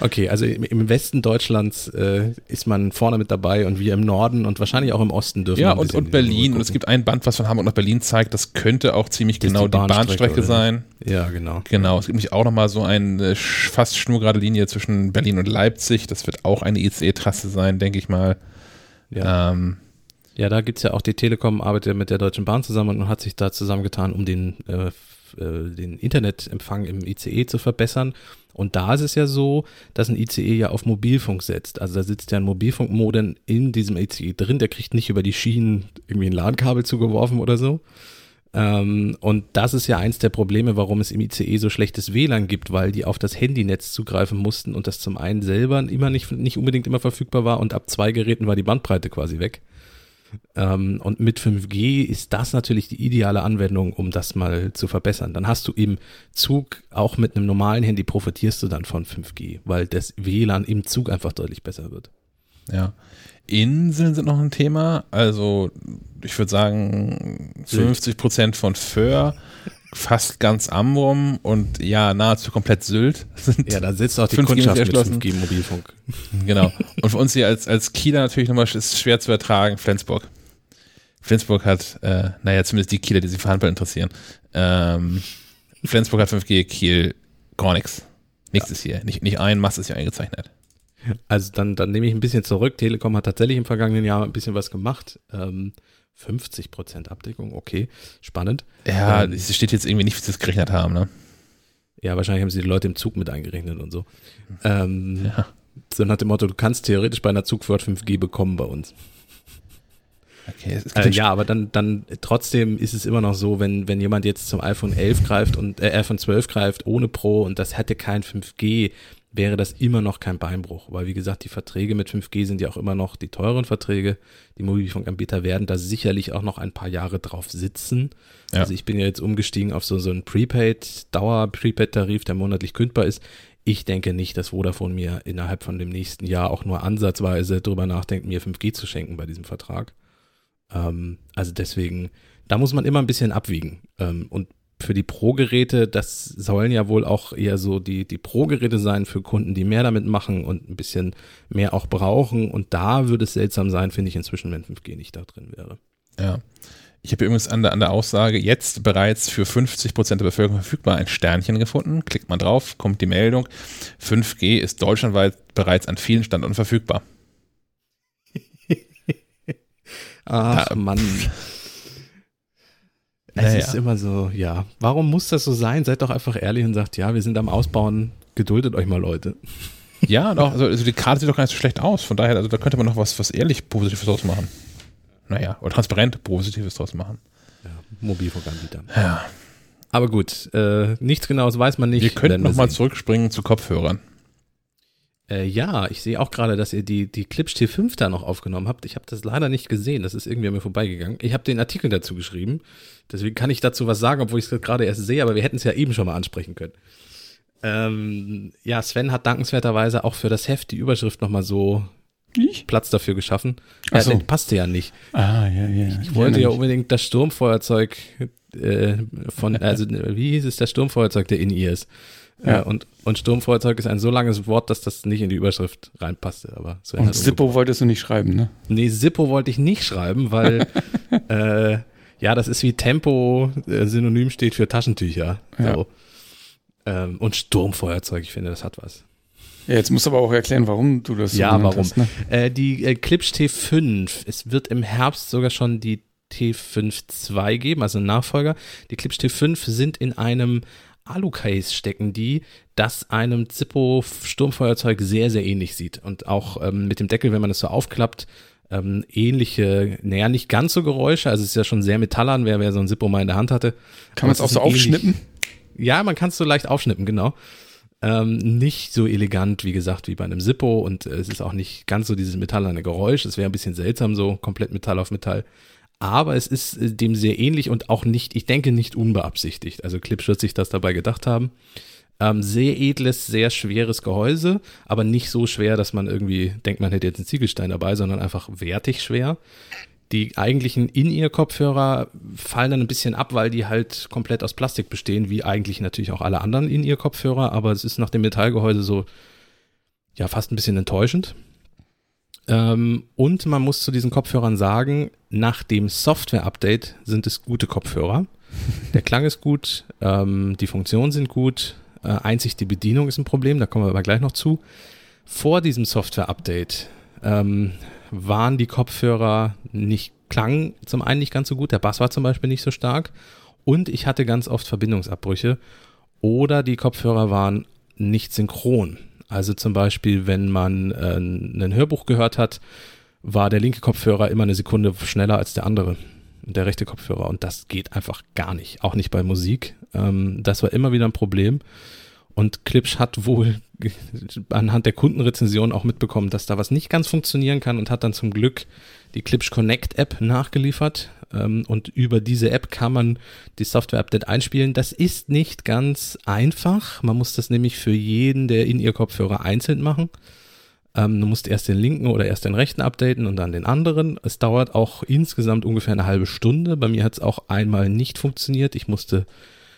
Okay, also im, Westen Deutschlands äh, ist man vorne mit dabei und wir im Norden und wahrscheinlich auch im Osten dürfen Ja, und, und Berlin. Und es gibt ein Band, was von Hamburg nach Berlin zeigt. Das könnte auch ziemlich Das genau die die Bahnstrecke, Bahnstrecke oder? sein. Ja, genau. Genau, es gibt nämlich auch nochmal so eine sch- fast schnurgerade Linie zwischen Berlin und Leipzig. Das wird auch eine ICE-Trasse sein, denke ich mal. Ja, Ähm, ja da gibt's ja auch die Telekom, arbeitet ja mit der Deutschen Bahn zusammen und hat sich da zusammengetan, um den, äh, äh, den Internetempfang im ICE zu verbessern. Und da ist es ja so, dass ein ICE ja auf Mobilfunk setzt. Also da sitzt ja ein Mobilfunkmodem in diesem ICE drin, der kriegt nicht über die Schienen irgendwie ein LAN-Kabel zugeworfen oder so. Ähm, und das ist ja eins der Probleme, warum es im ICE so schlechtes WLAN gibt, weil die auf das Handynetz zugreifen mussten und das zum einen selber immer nicht, nicht unbedingt immer verfügbar war und ab zwei Geräten war die Bandbreite quasi weg. Ähm, und mit 5G ist das natürlich die ideale Anwendung, um das mal zu verbessern. Dann hast du im Zug, auch mit einem normalen Handy, profitierst du dann von 5G, weil das WLAN im Zug einfach deutlich besser wird. ja. Inseln sind noch ein Thema. Also, ich würde sagen, 50 Prozent von Föhr, fast ganz Amrum und ja, nahezu komplett Sylt sind Ja, da sitzt auch die 5G Kundschaft mit erschlossen. 5G Mobilfunk. Genau. Und für uns hier als, als Kieler natürlich nochmal ist schwer zu ertragen, Flensburg. Flensburg hat, äh, naja, zumindest die Kieler, die sich für Handball interessieren. Ähm, Flensburg hat 5G, Kiel gar nichts. Nichts ist hier. Nicht, nicht ein Mast ist hier eingezeichnet. Also dann, dann nehme ich ein bisschen zurück. Telekom hat tatsächlich im vergangenen Jahr ein bisschen was gemacht. Ähm, 50 Prozent Abdeckung, okay, spannend. Ja, Ähm, es steht jetzt irgendwie nicht, wie sie es gerechnet haben, ne? Ja, wahrscheinlich haben sie die Leute im Zug mit eingerechnet und so. Ähm, Ja. So nach dem Motto, du kannst theoretisch bei einer Zugfahrt 5G bekommen bei uns. Okay, Äh, ja, aber dann, dann trotzdem ist es immer noch so, wenn, wenn jemand jetzt zum iPhone 11 greift und äh, iPhone 12 greift ohne Pro und das hätte kein 5G, wäre das immer noch kein Beinbruch. Weil wie gesagt, die Verträge mit 5G sind ja auch immer noch die teuren Verträge. Die Mobilfunkanbieter werden da sicherlich auch noch ein paar Jahre drauf sitzen. Ja. Also ich bin ja jetzt umgestiegen auf so, so einen Prepaid, Dauer-Prepaid-Tarif, der monatlich kündbar ist. Ich denke nicht, dass Vodafone mir innerhalb von dem nächsten Jahr auch nur ansatzweise drüber nachdenkt, mir 5G zu schenken bei diesem Vertrag. Ähm, also deswegen, da muss man immer ein bisschen abwiegen. Ähm, und für die Pro-Geräte, das sollen ja wohl auch eher so die, die Pro-Geräte sein für Kunden, die mehr damit machen und ein bisschen mehr auch brauchen. Und da würde es seltsam sein, finde ich inzwischen, wenn 5G nicht da drin wäre. Ja. Ich habe übrigens an der, an der Aussage jetzt bereits für 50 Prozent der Bevölkerung verfügbar ein Sternchen gefunden. Klickt man drauf, kommt die Meldung. 5G ist deutschlandweit bereits an vielen Standorten verfügbar. Ach Da- Mann. Es Naja. ist immer so, ja. Warum muss das so sein? Seid doch einfach ehrlich und sagt, ja, wir sind am Ausbauen. Geduldet euch mal, Leute. Ja, doch, also, also die Karte sieht doch gar nicht so schlecht aus. Von daher, also da könnte man noch was, was ehrlich Positives draus machen. Naja, oder transparent Positives draus machen. Mobilfunkanbieter. Ja. Aber gut, äh, nichts Genaues weiß man nicht. Wir könnten nochmal zurückspringen zu Kopfhörern. Äh, ja, ich sehe auch gerade, dass ihr die, die Clips T5 da noch aufgenommen habt. Ich habe das leider nicht gesehen. Das ist irgendwie an mir vorbeigegangen. Ich habe den Artikel dazu geschrieben. Deswegen kann ich dazu was sagen, obwohl ich es gerade erst sehe, aber wir hätten es ja eben schon mal ansprechen können. Ähm, ja, Sven hat dankenswerterweise auch für das Heft die Überschrift nochmal so Ich? Platz dafür geschaffen. Ja, so. passte ja nicht. Ah, ja, ja. Ich wollte ja unbedingt das Sturmfeuerzeug äh, von, also wie hieß es, das Sturmfeuerzeug der In-Ears. Ja. Äh, und, und Sturmfeuerzeug ist ein so langes Wort, dass das nicht in die Überschrift reinpasste. Aber Sven Und hat Zippo wolltest du nicht schreiben, ne? Nee, Zippo wollte ich nicht schreiben, weil äh, ja, das ist wie Tempo äh, synonym steht für Taschentücher. Ja. So. Ähm, und Sturmfeuerzeug, ich finde, das hat was. Ja, jetzt musst du aber auch erklären, warum du das so Ja, warum? hast, ne? Äh, die äh, Klipsch T5, es wird im Herbst sogar schon die T5 2 geben, also ein Nachfolger. Die Klipsch T5 sind in einem Alu-Case stecken die, das einem Zippo-Sturmfeuerzeug sehr, sehr ähnlich sieht. Und auch ähm, mit dem Deckel, wenn man es so aufklappt, ähm, ähnliche, naja, nicht ganz so Geräusche, also es ist ja schon sehr metallern, wer, wer so ein Zippo mal in der Hand hatte. Kann man es auch so aufschnippen? Ja, man kann es so leicht aufschnippen, genau. Ähm, nicht so elegant, wie gesagt, wie bei einem Zippo und äh, es ist auch nicht ganz so dieses metallerne Geräusch. Es wäre ein bisschen seltsam, so komplett Metall auf Metall. Aber es ist äh, dem sehr ähnlich und auch nicht, ich denke, nicht unbeabsichtigt. Also Clips wird sich das dabei gedacht haben. Ähm, sehr edles, sehr schweres Gehäuse, aber nicht so schwer, dass man irgendwie denkt, man hätte jetzt einen Ziegelstein dabei, sondern einfach wertig schwer. Die eigentlichen In-Ear-Kopfhörer fallen dann ein bisschen ab, weil die halt komplett aus Plastik bestehen, wie eigentlich natürlich auch alle anderen In-Ear-Kopfhörer, aber es ist nach dem Metallgehäuse so, ja, fast ein bisschen enttäuschend. Ähm, und man muss zu diesen Kopfhörern sagen, nach dem Software-Update sind es gute Kopfhörer. Der Klang ist gut, ähm, die Funktionen sind gut, äh, einzig die Bedienung ist ein Problem, da kommen wir aber gleich noch zu. Vor diesem Software-Update ähm, waren die Kopfhörer nicht, klang zum einen nicht ganz so gut, der Bass war zum Beispiel nicht so stark und ich hatte ganz oft Verbindungsabbrüche oder die Kopfhörer waren nicht synchron. Also zum Beispiel, wenn man äh, ein Hörbuch gehört hat, war der linke Kopfhörer immer eine Sekunde schneller als der andere, der rechte Kopfhörer. Und das geht einfach gar nicht, auch nicht bei Musik. Ähm, das war immer wieder ein Problem. Und Klipsch hat wohl anhand der Kundenrezension auch mitbekommen, dass da was nicht ganz funktionieren kann und hat dann zum Glück die Klipsch Connect App nachgeliefert. Ähm, und über diese App kann man die Software-Update einspielen. Das ist nicht ganz einfach. Man muss das nämlich für jeden der in ihr Kopfhörer einzeln machen. Ähm, du musst erst den linken oder erst den rechten updaten und dann den anderen. Es dauert auch insgesamt ungefähr eine halbe Stunde. Bei mir hat es auch einmal nicht funktioniert. Ich musste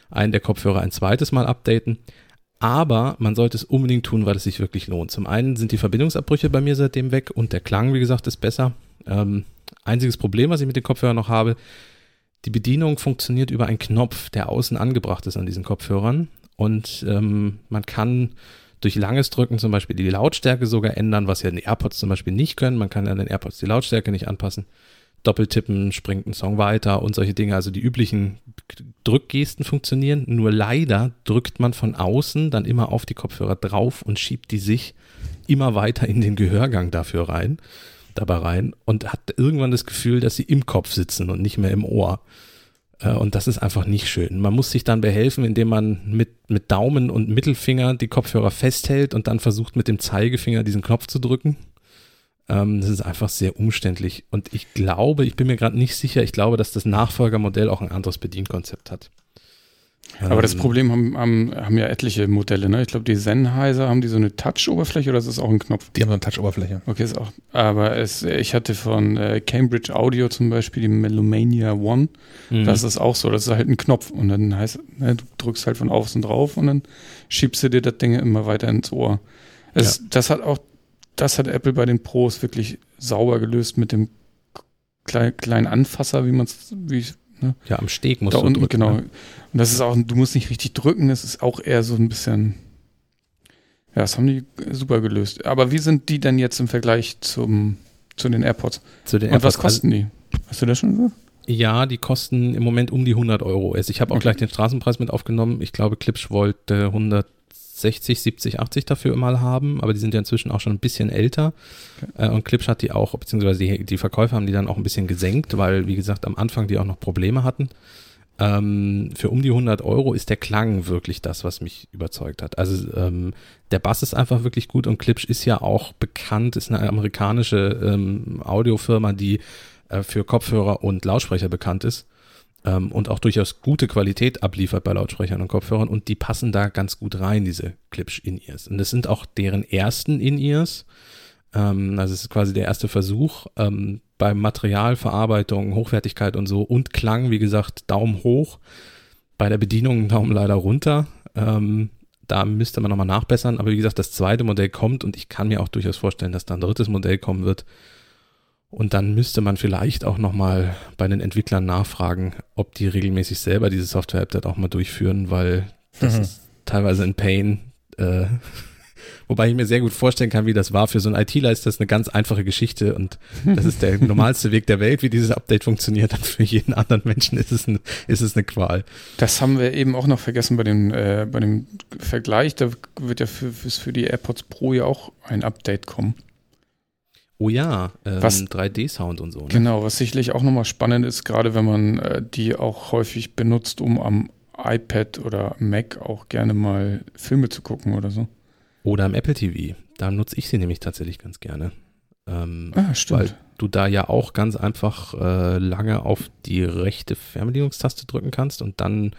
einen der Kopfhörer ein zweites Mal updaten. Aber man sollte es unbedingt tun, weil es sich wirklich lohnt. Zum einen sind die Verbindungsabbrüche bei mir seitdem weg und der Klang, wie gesagt, ist besser. Ähm, einziges Problem, was ich mit den Kopfhörern noch habe, die Bedienung funktioniert über einen Knopf, der außen angebracht ist an diesen Kopfhörern. Und ähm, man kann durch langes Drücken zum Beispiel die Lautstärke sogar ändern, was ja die AirPods zum Beispiel nicht können. Man kann an den AirPods die Lautstärke nicht anpassen. Doppeltippen, springt ein Song weiter und solche Dinge. Also die üblichen Drückgesten funktionieren. Nur leider drückt man von außen dann immer auf die Kopfhörer drauf und schiebt die sich immer weiter in den Gehörgang dafür rein, dabei rein und hat irgendwann das Gefühl, dass sie im Kopf sitzen und nicht mehr im Ohr. Äh, und das ist einfach nicht schön. Man muss sich dann behelfen, indem man mit, mit Daumen und Mittelfinger die Kopfhörer festhält und dann versucht mit dem Zeigefinger diesen Knopf zu drücken. Ähm, das ist einfach sehr umständlich. Und ich glaube, ich bin mir gerade nicht sicher, ich glaube, dass das Nachfolgermodell auch ein anderes Bedienkonzept hat. Aber das Problem haben, haben, haben ja etliche Modelle, ne? Ich glaube, die Sennheiser haben die so eine Touch-Oberfläche oder ist das auch ein Knopf? Die haben so eine Touch-Oberfläche. Okay, ist auch. Aber es, ich hatte von äh, Cambridge Audio zum Beispiel die Melomania One. Mhm. Das ist auch so. Das ist halt ein Knopf und dann heißt, ne, du drückst halt von außen drauf und dann schiebst du dir das Ding immer weiter ins Ohr. Es, ja. Das hat auch das hat Apple bei den Pros wirklich sauber gelöst mit dem klein, kleinen Anfasser, wie man es, wie ne? Ja, am Steg musst da du unten, drücken. Genau. Ne? Und das ist auch, du musst nicht richtig drücken, es ist auch eher so ein bisschen, ja, das haben die super gelöst. Aber wie sind die denn jetzt im Vergleich zum, zu den AirPods? Zu den Und AirPods, was kosten die? Hast du das schon gesagt? Ja, die kosten im Moment um die 100 Euro. Also ich habe auch okay. gleich den Straßenpreis mit aufgenommen. Ich glaube, Clips wollte 100 60, 70, 80 dafür mal haben, aber die sind ja inzwischen auch schon ein bisschen älter. Okay. Äh, und Clipsch hat die auch, beziehungsweise die, die Verkäufer haben die dann auch ein bisschen gesenkt, weil, wie gesagt, am Anfang die auch noch Probleme hatten. Ähm, für um die 100 Euro ist der Klang wirklich das, was mich überzeugt hat. Also ähm, der Bass ist einfach wirklich gut und Klipsch ist ja auch bekannt, ist eine amerikanische ähm, Audiofirma, die äh, für Kopfhörer und Lautsprecher bekannt ist ähm, und auch durchaus gute Qualität abliefert bei Lautsprechern und Kopfhörern und die passen da ganz gut rein, diese Klipsch In-Ears. Und das sind auch deren ersten In-Ears. Ähm, also es ist quasi der erste Versuch ähm, bei Materialverarbeitung, Hochwertigkeit und so und Klang, wie gesagt, Daumen hoch. Bei der Bedienung Daumen leider runter. Ähm, da müsste man nochmal nachbessern. Aber wie gesagt, das zweite Modell kommt und ich kann mir auch durchaus vorstellen, dass da ein drittes Modell kommen wird und dann müsste man vielleicht auch nochmal bei den Entwicklern nachfragen, ob die regelmäßig selber diese Software-Update auch mal durchführen, weil das mhm. ist teilweise ein Pain, äh, Wobei ich mir sehr gut vorstellen kann, wie das war. Für so einen ITler ist das eine ganz einfache Geschichte und das ist der normalste Weg der Welt, wie dieses Update funktioniert. Und für jeden anderen Menschen ist es, ein, ist es eine Qual. Das haben wir eben auch noch vergessen bei dem, äh, bei dem Vergleich. Da wird ja für, für die AirPods Pro ja auch ein Update kommen. Oh ja, ähm, Was- 3D-Sound und so. Ne? Genau, was sicherlich auch nochmal spannend ist, gerade wenn man äh, die auch häufig benutzt, um am iPad oder Mac auch gerne mal Filme zu gucken oder so. Oder im Apple TV. Da nutze ich sie nämlich tatsächlich ganz gerne. Ähm, Ah, stimmt. Weil du da ja auch ganz einfach äh, lange auf die rechte Fernbedienungstaste drücken kannst und dann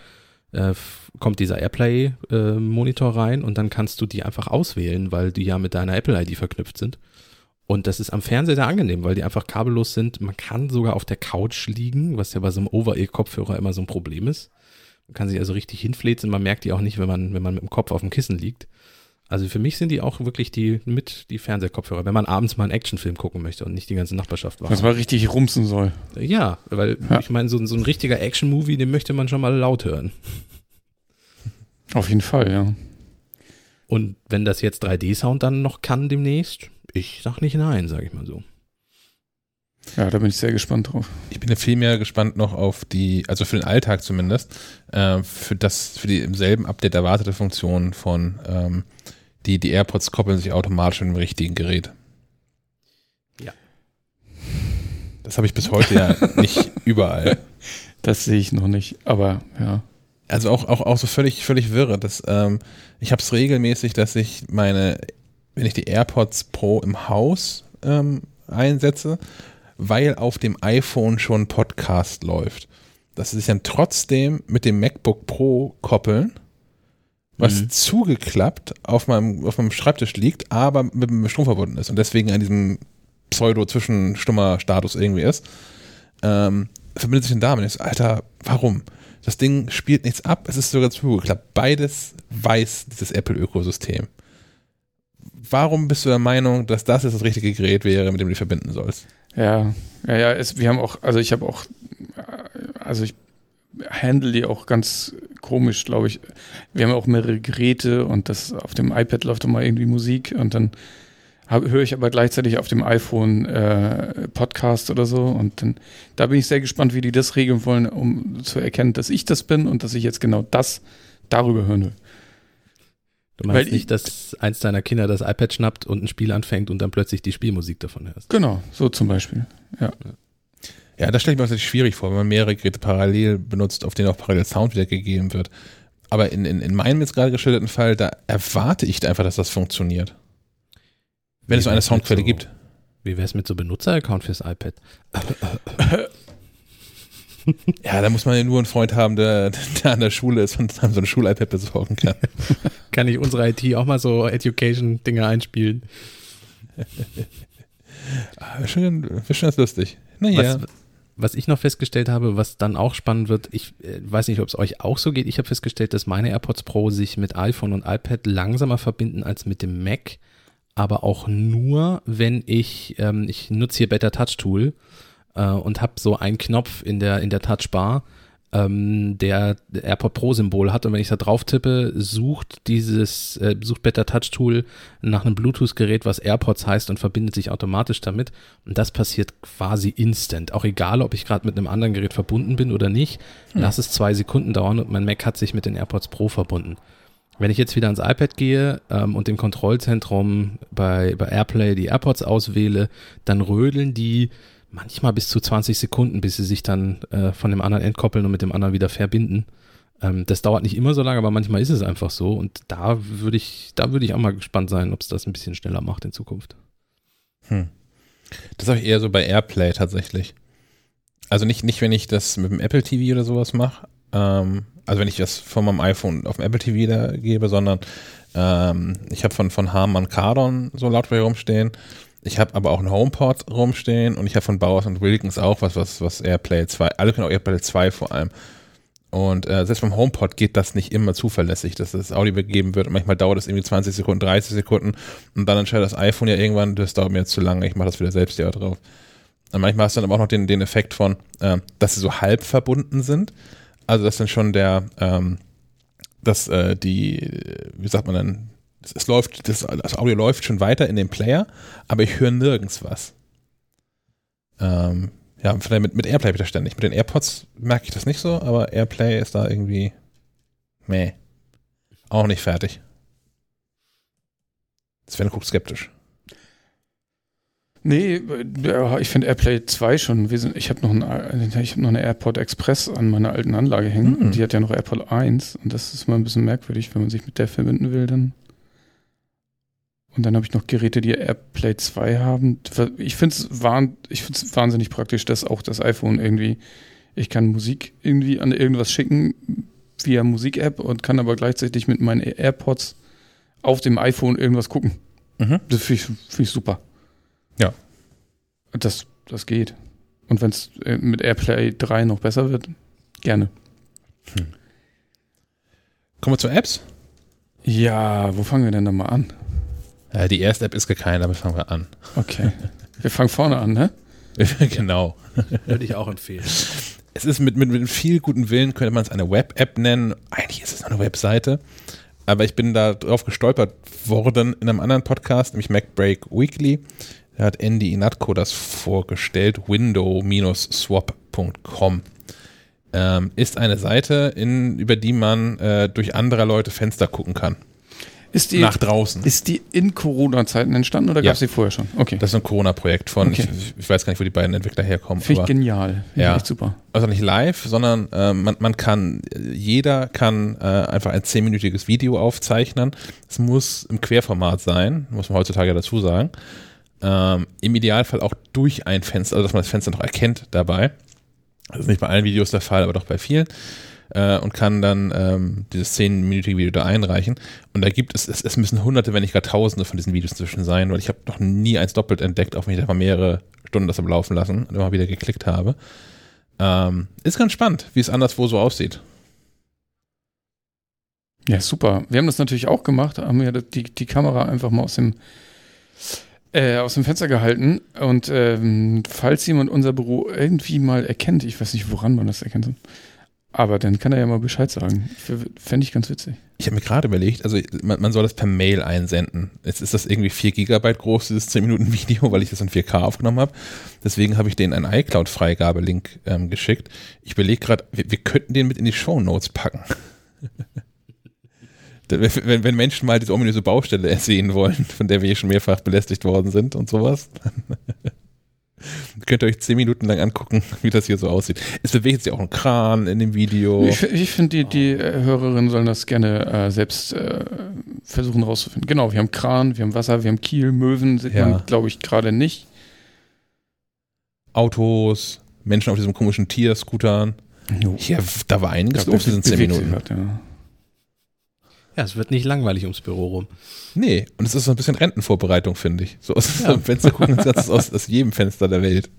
äh, kommt dieser Airplay-Monitor rein und dann kannst du die einfach auswählen, weil die ja mit deiner Apple-ID verknüpft sind. Und das ist am Fernseher sehr angenehm, weil die einfach kabellos sind. Man kann sogar auf der Couch liegen, was ja bei so einem Over-Ear-Kopfhörer immer so ein Problem ist. Man kann sich also richtig hinfläzen, man merkt die auch nicht, wenn man, wenn man mit dem Kopf auf dem Kissen liegt. Also für mich sind die auch wirklich die mit die Fernsehkopfhörer, wenn man abends mal einen Actionfilm gucken möchte und nicht die ganze Nachbarschaft Was wach. mal richtig rumsen soll. Ja, weil Ja. ich meine, so, so ein richtiger Action-Movie, den möchte man schon mal laut hören. Auf jeden Fall, ja. Und wenn das jetzt 3D-Sound dann noch kann demnächst, ich sag nicht nein, sage ich mal so. Ja, da bin ich sehr gespannt drauf. Ich bin ja viel mehr gespannt noch auf die, also für den Alltag zumindest, äh, für das, für die im selben Update erwartete Funktion von ähm, die, die AirPods koppeln sich automatisch mit dem richtigen Gerät. Ja. Das habe ich bis heute ja nicht überall. Das sehe ich noch nicht, aber ja. Also auch, auch, auch so völlig, völlig wirre. Das, ähm, ich habe es regelmäßig, dass ich meine, wenn ich die AirPods Pro im Haus ähm, einsetze, weil auf dem iPhone schon Podcast läuft. Dass sie sich dann trotzdem mit dem MacBook Pro koppeln, was Mhm. zugeklappt auf meinem, auf meinem Schreibtisch liegt, aber mit dem Strom verbunden ist und deswegen an diesem Pseudo-Zwischenstummer-Status irgendwie ist. Ähm, verbindet sich dann damit. Ich so, Alter, warum? Das Ding spielt nichts ab, es ist sogar zugeklappt. Beides weiß dieses Apple-Ökosystem. Warum bist du der Meinung, dass das jetzt das richtige Gerät wäre, mit dem du dich verbinden sollst? Ja, ja, ja, es, wir haben auch, also ich habe auch, also ich handle die auch ganz komisch, glaube ich. Wir haben auch mehrere Geräte und das auf dem iPad läuft mal irgendwie Musik und dann höre ich aber gleichzeitig auf dem iPhone äh, Podcast oder so und dann da bin ich sehr gespannt, wie die das regeln wollen, um zu erkennen, dass ich das bin und dass ich jetzt genau das darüber hören will. Du meinst Weil nicht, dass eins deiner Kinder das iPad schnappt und ein Spiel anfängt und dann plötzlich die Spielmusik davon hörst. Genau, so zum Beispiel. Ja, das stelle ich mir tatsächlich schwierig vor, wenn man mehrere Geräte parallel benutzt, auf denen auch parallel Sound wiedergegeben wird. Aber in, in, in meinem jetzt gerade geschilderten Fall, da erwarte ich einfach, dass das funktioniert. Wenn es so eine Soundquelle so- gibt. Wie wär's mit so Benutzeraccount fürs iPad? Ja, da muss man ja nur einen Freund haben, der, der an der Schule ist und dann so ein Schul-iPad besorgen kann. Kann ich unsere IT auch mal so Education-Dinge einspielen? Ah, wär schon ganz lustig. Naja. Was, was ich noch festgestellt habe, was dann auch spannend wird, ich äh, weiß nicht, ob es euch auch so geht, ich habe festgestellt, dass meine AirPods Pro sich mit iPhone und iPad langsamer verbinden als mit dem Mac, aber auch nur, wenn ich, ähm, ich nutze hier Better Touch Tool äh, und habe so einen Knopf in der, in der Touchbar, ähm, der AirPod Pro Symbol hat und wenn ich da drauf tippe, sucht dieses, äh, sucht Better Touch Tool nach einem Bluetooth-Gerät, was AirPods heißt und verbindet sich automatisch damit. Und das passiert quasi instant. Auch egal, ob ich gerade mit einem anderen Gerät verbunden bin oder nicht. Lass es zwei Sekunden dauern und mein Mac hat sich mit den AirPods Pro verbunden. Wenn ich jetzt wieder ans iPad gehe ähm, und im Kontrollzentrum bei, bei AirPlay die AirPods auswähle, dann rödeln die manchmal bis zu 20 Sekunden, bis sie sich dann äh, von dem anderen entkoppeln und mit dem anderen wieder verbinden. Ähm, das dauert nicht immer so lange, aber manchmal ist es einfach so. Und da würde ich, da würde ich auch mal gespannt sein, ob es das ein bisschen schneller macht in Zukunft. Hm. Das habe ich eher so bei Airplay tatsächlich. Also nicht, nicht wenn ich das mit dem Apple TV oder sowas mache, ähm, also wenn ich das von meinem iPhone auf dem Apple TV da gebe, sondern ähm, ich habe von, von Harman Kardon so Lautsprecher rumstehen. Ich habe aber auch einen HomePod rumstehen und ich habe von Bowers und Wilkins auch was, was, was Airplay 2, alle können auch Airplay 2 vor allem. Und äh, selbst beim HomePod geht das nicht immer zuverlässig, dass das Audio begeben wird. Und manchmal dauert es irgendwie 20 Sekunden, 30 Sekunden und dann entscheidet das iPhone ja irgendwann, das dauert mir jetzt zu lange, ich mache das wieder selbst ja drauf. Und manchmal hast du dann aber auch noch den, den Effekt von, äh, dass sie so halb verbunden sind. Also dass dann schon der, ähm, dass äh, die, wie sagt man denn, Es, es läuft, das, das Audio läuft schon weiter in dem Player, aber ich höre nirgends was. Ähm, ja, vielleicht mit, mit Airplay wieder ständig. Mit den AirPods merke ich das nicht so, aber Airplay ist da irgendwie meh. Auch nicht fertig. Sven guckt skeptisch. Nee, äh, ich finde Airplay 2 schon. Ich habe noch, ein, hab noch eine AirPod Express an meiner alten Anlage hängen. Und die hat ja noch AirPod 1. Und das ist mal ein bisschen merkwürdig, wenn man sich mit der verbinden will, dann. Und dann habe ich noch Geräte, die Airplay 2 haben. Ich finde es wahnsinnig praktisch, dass auch das iPhone irgendwie, ich kann Musik irgendwie an irgendwas schicken via Musik-App und kann aber gleichzeitig mit meinen AirPods auf dem iPhone irgendwas gucken. Mhm. Das finde ich, find ich super. Ja. Das, das geht. Und wenn es mit AirPlay 3 noch besser wird, gerne. Kommen wir zu Apps? Ja, wo fangen wir denn da mal an? Äh, die erste App ist gekeilt, damit fangen wir an. Okay. wir fangen vorne an, ne? genau. Würde ich auch empfehlen. Es ist mit, mit, mit viel guten Willen, könnte man es eine Web-App nennen. Eigentlich ist es eine Webseite. Aber ich bin da drauf gestolpert worden in einem anderen Podcast, nämlich MacBreak Weekly. Da hat Andy Inatko das vorgestellt, window-swap.com. Ähm, ist eine Seite, in, über die man äh, durch anderer Leute Fenster gucken kann. Ist die, nach draußen. Ist die in Corona-Zeiten entstanden oder Ja. gab es die vorher schon? Okay. Das ist ein Corona-Projekt von, Okay. ich, ich weiß gar nicht, wo die beiden Entwickler herkommen. Finde ich genial. Finde Ja. ich super. also nicht live, sondern äh, man, man kann, jeder kann äh, einfach ein zehnminütiges Video aufzeichnen. Es muss im Querformat sein, muss man heutzutage dazu sagen. Ähm, Im Idealfall auch durch ein Fenster, also dass man das Fenster noch erkennt dabei. Das ist nicht bei allen Videos der Fall, aber doch bei vielen. Äh, und kann dann ähm, dieses zehnminütige Video da einreichen. Und da gibt es, es, es müssen hunderte, wenn nicht gar tausende von diesen Videos inzwischen sein, weil ich habe noch nie eins doppelt entdeckt, auch wenn ich da mal mehrere Stunden das am Laufen lassen und immer wieder geklickt habe. Ähm, ist ganz spannend, wie es anderswo so aussieht. Ja, super. Wir haben das natürlich auch gemacht, haben ja die, die Kamera einfach mal aus dem, äh, aus dem Fenster gehalten. Und ähm, falls jemand unser Büro irgendwie mal erkennt, ich weiß nicht, woran man das erkennt, aber dann kann er ja mal Bescheid sagen. Fände ich ganz witzig. Ich habe mir gerade überlegt, also man, man soll das per Mail einsenden. Jetzt ist das irgendwie 4 Gigabyte groß, dieses 10 Minuten Video, weil ich das in 4K aufgenommen habe. Deswegen habe ich denen einen iCloud-Freigabelink ähm, geschickt. Ich überlege gerade, wir, wir könnten den mit in die Show Notes packen. wenn, wenn Menschen mal diese ominöse Baustelle ersehen wollen, von der wir hier schon mehrfach belästigt worden sind und sowas, könnt ihr euch 10 Minuten lang angucken, wie das hier so aussieht. Es bewegt sich auch ein Kran in dem Video. Ich, ich finde, die, die äh, Hörerinnen sollen das gerne äh, selbst äh, versuchen rauszufinden. Genau, wir haben Kran, wir haben Wasser, wir haben Kiel, Möwen sieht Ja. man, glaube ich, gerade nicht. Autos, Menschen auf diesem komischen Tier-Scootern. Hier, da war einiges los in diesen 10 bewegt sich Minuten. was, ja. Ja, es wird nicht langweilig ums Büro rum. Nee, und es ist so ein bisschen Rentenvorbereitung, finde ich. So aus dem Fenster gucken, das ist aus, aus jedem Fenster der Welt.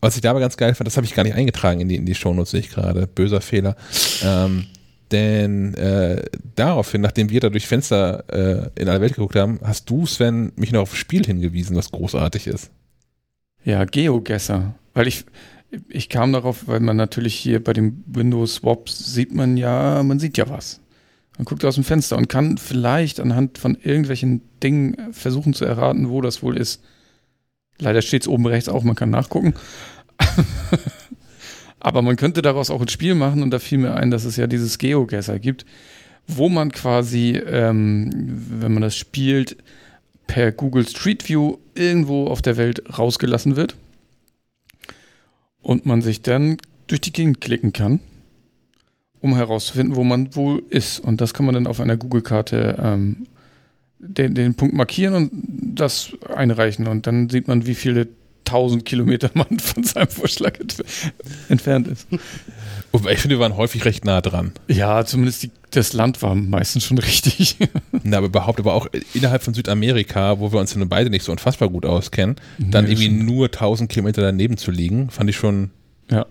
Was ich da aber ganz geil fand, das habe ich gar nicht eingetragen in die, in die Shownotes, sehe ich gerade. Böser Fehler. Ähm, denn äh, daraufhin, nachdem wir da durch Fenster äh, in aller Welt geguckt haben, hast du, Sven, mich noch auf ein Spiel hingewiesen, was großartig ist. Ja, Geogesser. Weil ich, ich kam darauf, weil man natürlich hier bei dem Windows Swap sieht man ja, man sieht ja was. Man guckt aus dem Fenster und kann vielleicht anhand von irgendwelchen Dingen versuchen zu erraten, wo das wohl ist. Leider steht es oben rechts auch, man kann nachgucken. Aber man könnte daraus auch ein Spiel machen und da fiel mir ein, dass es ja dieses Geogesser gibt, wo man quasi, ähm, wenn man das spielt, per Google Street View irgendwo auf der Welt rausgelassen wird und man sich dann durch die Gegend klicken kann, um herauszufinden, wo man wohl ist. Und das kann man dann auf einer Google-Karte ähm, den, den Punkt markieren und das einreichen. Und dann sieht man, wie viele tausend Kilometer man von seinem Vorschlag entf entfernt ist. Wobei ich finde, wir waren häufig recht nah dran. Ja, zumindest die, das Land war meistens schon richtig. Na, aber überhaupt, aber auch innerhalb von Südamerika, wo wir uns ja nun beide nicht so unfassbar gut auskennen, dann Nee, irgendwie schon. nur 1000 Kilometer daneben zu liegen, fand ich schon, Ja.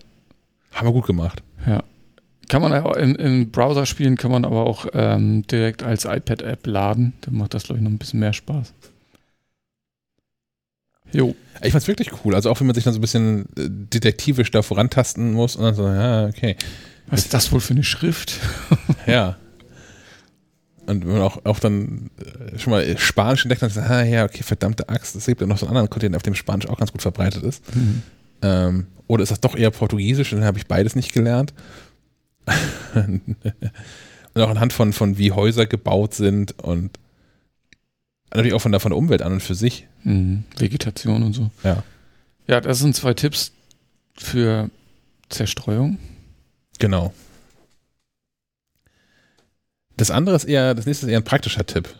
haben wir gut gemacht. Ja. Kann man auch im, im Browser spielen, kann man aber auch ähm, direkt als iPad-App laden. Dann macht das, glaube ich, noch ein bisschen mehr Spaß. Jo. Ich fand's wirklich cool. Also auch wenn man sich dann so ein bisschen äh, detektivisch da vorantasten muss und dann so, ja, okay. Was ist das wohl für eine Schrift? Ja. Und wenn man auch, auch dann äh, schon mal Spanisch entdeckt hat, ah ja, okay, verdammte Axt, es gibt ja noch so einen anderen Kontinent, auf dem Spanisch auch ganz gut verbreitet ist. Mhm. Ähm, oder ist das doch eher Portugiesisch? Und dann habe ich beides nicht gelernt. und auch anhand von, von wie Häuser gebaut sind und natürlich auch von der, von der Umwelt an und für sich. Mhm. Vegetation und so. Ja. Ja, das sind zwei Tipps für Zerstreuung. Genau. Das andere ist eher, das nächste ist eher ein praktischer Tipp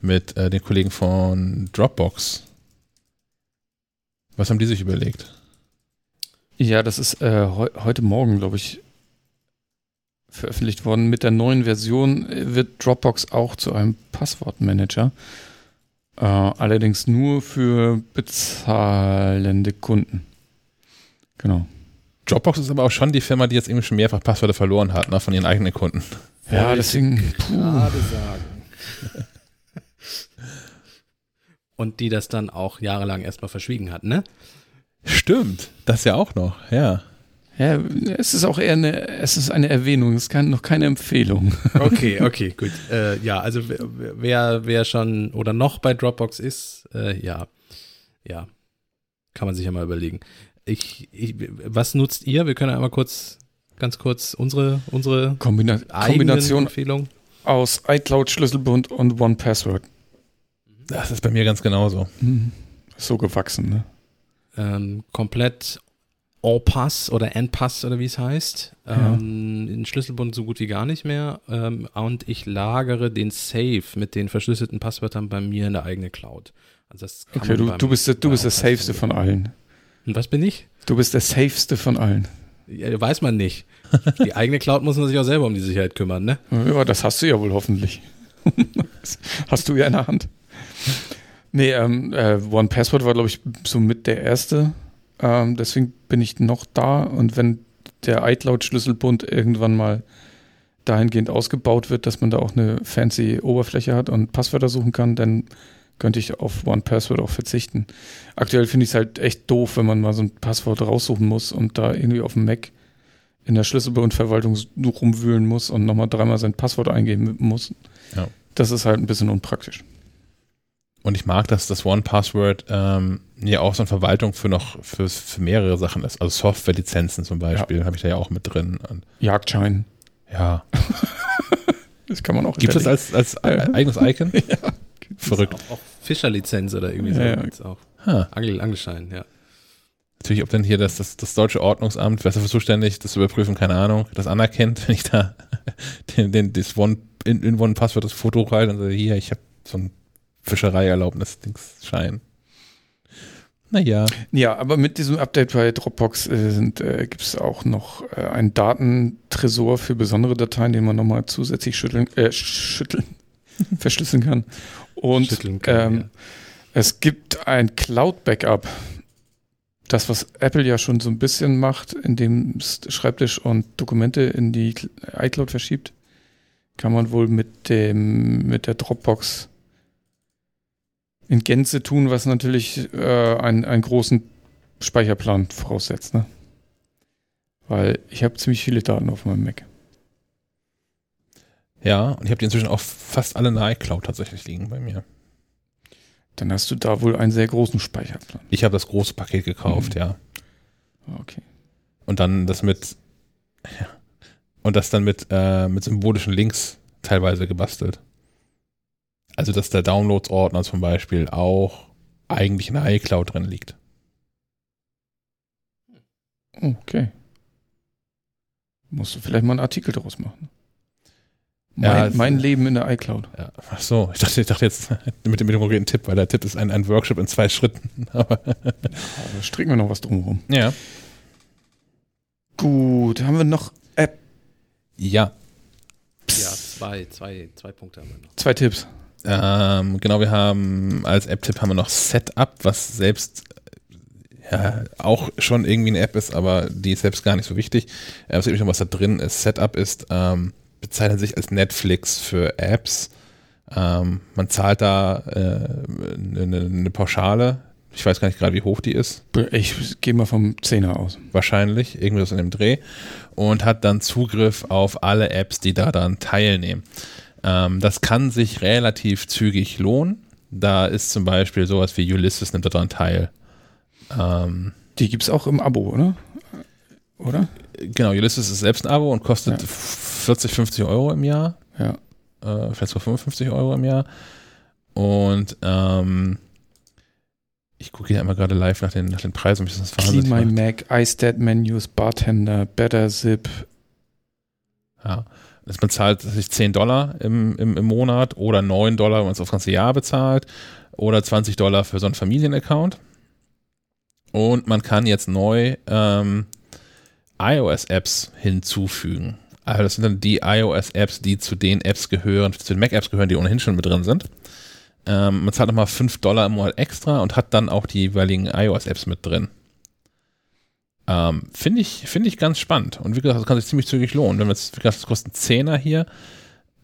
mit äh, den Kollegen von Dropbox. Was haben die sich überlegt? Ja, das ist äh, heu heute Morgen, glaube ich, veröffentlicht worden. Mit der neuen Version äh, wird Dropbox auch zu einem Passwortmanager. Äh, allerdings nur für bezahlende Kunden. Genau. Dropbox ist aber auch schon die Firma, die jetzt irgendwie schon mehrfach Passwörter verloren hat, ne, von ihren eigenen Kunden. Ja, deswegen. Puh. Gerade sagen. Und die das dann auch jahrelang erstmal verschwiegen hat, ne? Stimmt, das ja auch noch, ja. Ja, es ist auch eher eine, es ist eine Erwähnung, es ist kein, noch keine Empfehlung. Okay, okay, gut. Äh, ja, also wer, wer schon oder noch bei Dropbox ist, äh, ja, ja, kann man sich ja mal überlegen. Ich, ich, was nutzt ihr? Wir können einmal kurz, ganz kurz unsere, unsere Kombina Kombination Empfehlung. aus iCloud, Schlüsselbund und One Password. Das ist bei mir ganz genauso. Hm. So gewachsen, ne? ähm, komplett en pass oder en pass oder wie es heißt. Ja. Ähm, in Schlüsselbund so gut wie gar nicht mehr. Ähm, und ich lagere den Safe mit den verschlüsselten Passwörtern bei mir in der eigenen Cloud. Also Okay, du, du bist, der, du bist der safeste von allen. Und was bin ich? Du bist der safeste von allen. Ja, weiß man nicht. Die eigene Cloud muss man sich auch selber um die Sicherheit kümmern, ne? Ja, das hast du ja wohl hoffentlich. Hast du ja in der Hand. Nee, ähm, äh, One Password war, glaube ich, so mit der erste. Ähm, deswegen bin ich noch da. Und wenn der iCloud-Schlüsselbund irgendwann mal dahingehend ausgebaut wird, dass man da auch eine fancy Oberfläche hat und Passwörter suchen kann, dann könnte ich auf One Password auch verzichten. Aktuell finde ich es halt echt doof, wenn man mal so ein Passwort raussuchen muss und da irgendwie auf dem Mac in der Schlüsselbundverwaltung rumwühlen muss und nochmal dreimal sein Passwort eingeben muss. Ja. Das ist halt ein bisschen unpraktisch. Und ich mag, dass das One-Password ähm, ja auch so eine Verwaltung für noch für, für mehrere Sachen ist. Also Software-Lizenzen zum Beispiel habe ich da ja auch mit drin. Und, Jagdschein. ja. Das kann man auch Gibt es als, als Ja. eigenes Icon? Verrückt. Auch, auch Fischerlizenz oder irgendwie so. Ja, ja. gibt's auch. Ha. Angel, Angelschein, ja. Natürlich, ob denn hier das, das, das deutsche Ordnungsamt, wer ist dafür zuständig, das zu überprüfen, keine Ahnung, das anerkennt, wenn ich da den, den, das One, in, in One-Passwort das Foto rein und sage, hier, ich habe so ein Fischereierlaubnis-Dingsschein. Naja. Ja, aber mit diesem Update bei Dropbox äh, äh, gibt es auch noch äh, einen Datentresor für besondere Dateien, den man nochmal zusätzlich schütteln, äh, schütteln, verschlüsseln kann. Und Schütteln kann, ähm, ja. es gibt ein Cloud-Backup. Das, was Apple ja schon so ein bisschen macht, indem es Schreibtisch und Dokumente in die iCloud verschiebt, kann man wohl mit dem, mit der Dropbox in Gänze tun, was natürlich äh, einen, einen großen Speicherplan voraussetzt. Ne? Weil ich habe ziemlich viele Daten auf meinem Mac. Ja, und ich habe die inzwischen auch fast alle in der iCloud tatsächlich liegen bei mir. Dann hast du da wohl einen sehr großen Speicherplan. Ich habe das große Paket gekauft, Mhm. ja. Okay. Und dann das mit, ja. Und das dann mit, äh, mit symbolischen Links teilweise gebastelt. Also, dass der Downloads-Ordner zum Beispiel auch eigentlich in der iCloud drin liegt. Okay. Musst du vielleicht mal einen Artikel daraus machen. Ja, Mein, es- mein Leben in der iCloud. Ja. Ach so, ich dachte, ich dachte jetzt mit dem, mit dem konkreten Tipp, weil der Tipp ist ein, ein Workshop in zwei Schritten. Aber, Da stricken wir noch was drumherum. ja. Gut, haben wir noch App? Ja, Ja, zwei, zwei, zwei Punkte haben wir noch. Zwei Tipps. Ähm, genau, wir haben als App-Tipp haben wir noch Setup, was selbst ja, auch schon irgendwie eine App ist, aber die ist selbst gar nicht so wichtig. Äh, was nämlich noch was da drin ist. Setup ist, ähm, bezeichnet sich als Netflix für Apps. Ähm, man zahlt da äh, eine, eine Pauschale. Ich weiß gar nicht gerade, wie hoch die ist. Ich gehe mal vom Zehner aus. Wahrscheinlich, irgendwie so in dem Dreh. Und hat dann Zugriff auf alle Apps, die da dann teilnehmen. Ähm, das kann sich relativ zügig lohnen. Da ist zum Beispiel sowas wie Ulysses nimmt daran teil. Ähm, Die gibt es auch im Abo, oder? Oder? Genau, Ulysses ist selbst ein Abo und kostet ja. 40, 50 Euro im Jahr. Ja. Äh, vielleicht sogar 55 Euro im Jahr. Und ähm, ich gucke hier einmal gerade live nach den, nach den Preisen. Wie das Clean My Mac, iStat Menus, Bartender, Better Zip. Ja. Also man zahlt sich 10 Dollar im, im, im Monat oder 9 Dollar, wenn man es aufs ganze Jahr bezahlt oder 20 Dollar für so einen Familienaccount. Und man kann jetzt neu ähm, iOS-Apps hinzufügen. Also das sind dann die iOS-Apps, die zu den Apps gehören, zu den Mac-Apps gehören, die ohnehin schon mit drin sind. Ähm, man zahlt nochmal 5 Dollar im Monat extra und hat dann auch die jeweiligen iOS-Apps mit drin. Ähm, Finde ich, find ich ganz spannend. Und wie gesagt, das kann sich ziemlich zügig lohnen. Wenn wir jetzt, wie gesagt, das kostet 10er hier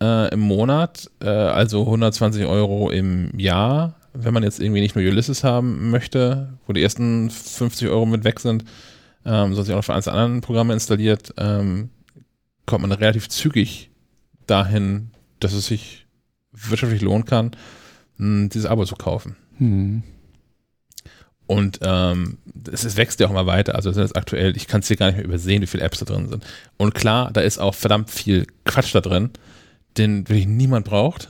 äh, im Monat, äh, also 120 Euro im Jahr. Wenn man jetzt irgendwie nicht nur Ulysses haben möchte, wo die ersten 50 Euro mit weg sind, ähm, sich auch noch für eins der anderen Programme installiert, ähm, kommt man relativ zügig dahin, dass es sich wirtschaftlich lohnen kann, mh, dieses Abo zu kaufen. Hm. Und ähm, es, wächst ja auch immer weiter. Also das ist aktuell, ich kann es hier gar nicht mehr übersehen, wie viele Apps da drin sind. Und klar, da ist auch verdammt viel Quatsch da drin, den wirklich niemand braucht.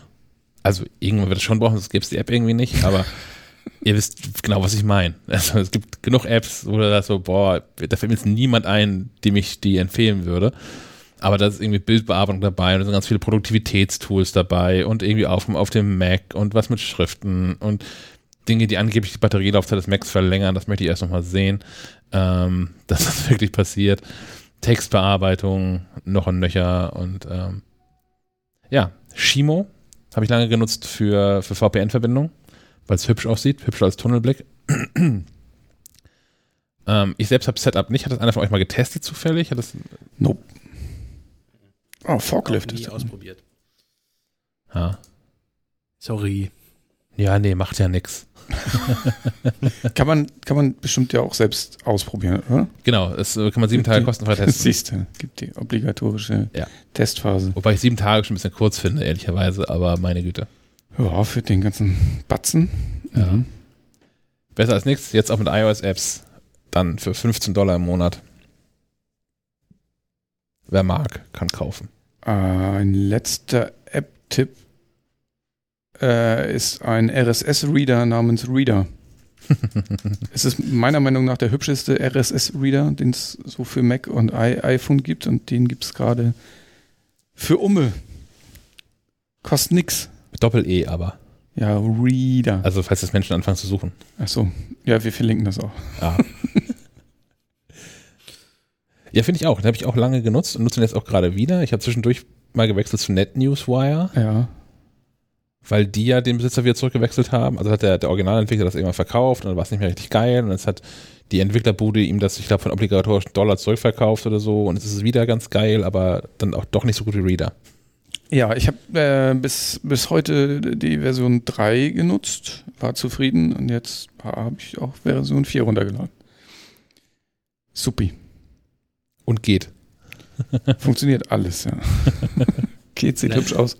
Also irgendwann wird es schon brauchen, sonst gäbe es die App irgendwie nicht, aber ihr wisst genau, was ich meine. Also es gibt genug Apps, wo da so, boah, da fällt mir jetzt niemand ein, dem ich die empfehlen würde. Aber da ist irgendwie Bildbearbeitung dabei und da sind ganz viele Produktivitätstools dabei und irgendwie auf, auf dem Mac und was mit Schriften und Dinge, die angeblich die Batterielaufzeit des Macs verlängern. Das möchte ich erst nochmal sehen, ähm, dass das wirklich passiert. Textbearbeitung, noch ein Nöcher und ähm, ja, Shimo habe ich lange genutzt für, für VPN-Verbindung, weil es hübsch aussieht, hübscher als Tunnelblick. ähm, ich selbst habe Setup nicht. Hat das einer von euch mal getestet zufällig? Hat das nope. Oh, Forklift ist ausprobiert. Ja. Sorry. Ja, nee, macht ja nichts. kann, man, kann man bestimmt ja auch selbst ausprobieren, oder? Genau, das äh, kann man sieben Tage kostenfrei testen. Siehst du, gibt die obligatorische ja. Testphase. Wobei ich sieben Tage schon ein bisschen kurz finde, ehrlicherweise, aber meine Güte. Ja, für den ganzen Batzen. Ja. Mhm. Besser als nichts, jetzt auch mit iOS-Apps, dann für 15 Dollar im Monat. Wer mag, kann kaufen. Ein letzter App-Tipp äh, ist ein RSS-Reader namens Reader. es ist meiner Meinung nach der hübscheste RSS-Reader, den es so für Mac und I iPhone gibt und den gibt es gerade für Umme. Kostet nix. Doppel-E aber. Ja, Reader. Also falls das Menschen anfangen zu suchen. Ach so. Ja, wir verlinken das auch. Ah. ja, finde ich auch. Den habe ich auch lange genutzt und nutze ihn jetzt auch gerade wieder. Ich habe zwischendurch mal gewechselt zu NetNewsWire. Ja weil die ja den Besitzer wieder zurückgewechselt haben. Also hat der, der Originalentwickler das irgendwann verkauft und dann war es nicht mehr richtig geil und jetzt hat die Entwicklerbude ihm das, ich glaube, von obligatorischen Dollar zurückverkauft oder so und jetzt ist es wieder ganz geil, aber dann auch doch nicht so gut wie Reader. Ja, ich habe äh, bis, bis heute die Version 3 genutzt, war zufrieden und jetzt habe ich auch Version 4 runtergeladen. Supi. Und geht. Funktioniert alles, ja. geht, sieht hübsch aus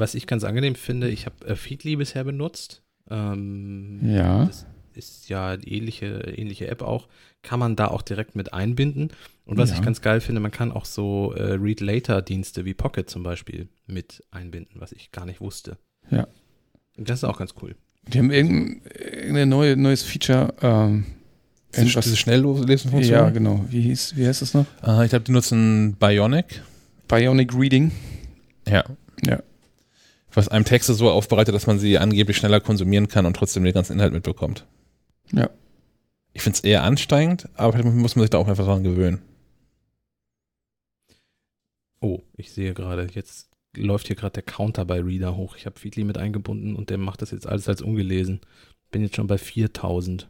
was ich ganz angenehm finde, ich habe äh, Feedly bisher benutzt. Ähm, ja. Das ist ja eine ähnliche, ähnliche App auch. Kann man da auch direkt mit einbinden. Und was ja. ich ganz geil finde, man kann auch so äh, Read-Later-Dienste wie Pocket zum Beispiel mit einbinden, was ich gar nicht wusste. Ja. Das ist auch ganz cool. Die haben irgendein, irgendein neue, neues Feature. Ähm, diese, diese Schnelllesen-Funktion? Ja, genau. Wie, hieß, wie heißt das noch? Uh, ich glaube, die nutzen Bionic. Bionic Reading. Ja. Ja was einem Texte so aufbereitet, dass man sie angeblich schneller konsumieren kann und trotzdem den ganzen Inhalt mitbekommt. Ja. Ich finde es eher anstrengend, aber muss man sich da auch einfach dran gewöhnen. Oh, ich sehe gerade, jetzt läuft hier gerade der Counter bei Reader hoch. Ich habe Feedly mit eingebunden und der macht das jetzt alles als ungelesen. Bin jetzt schon bei 4000.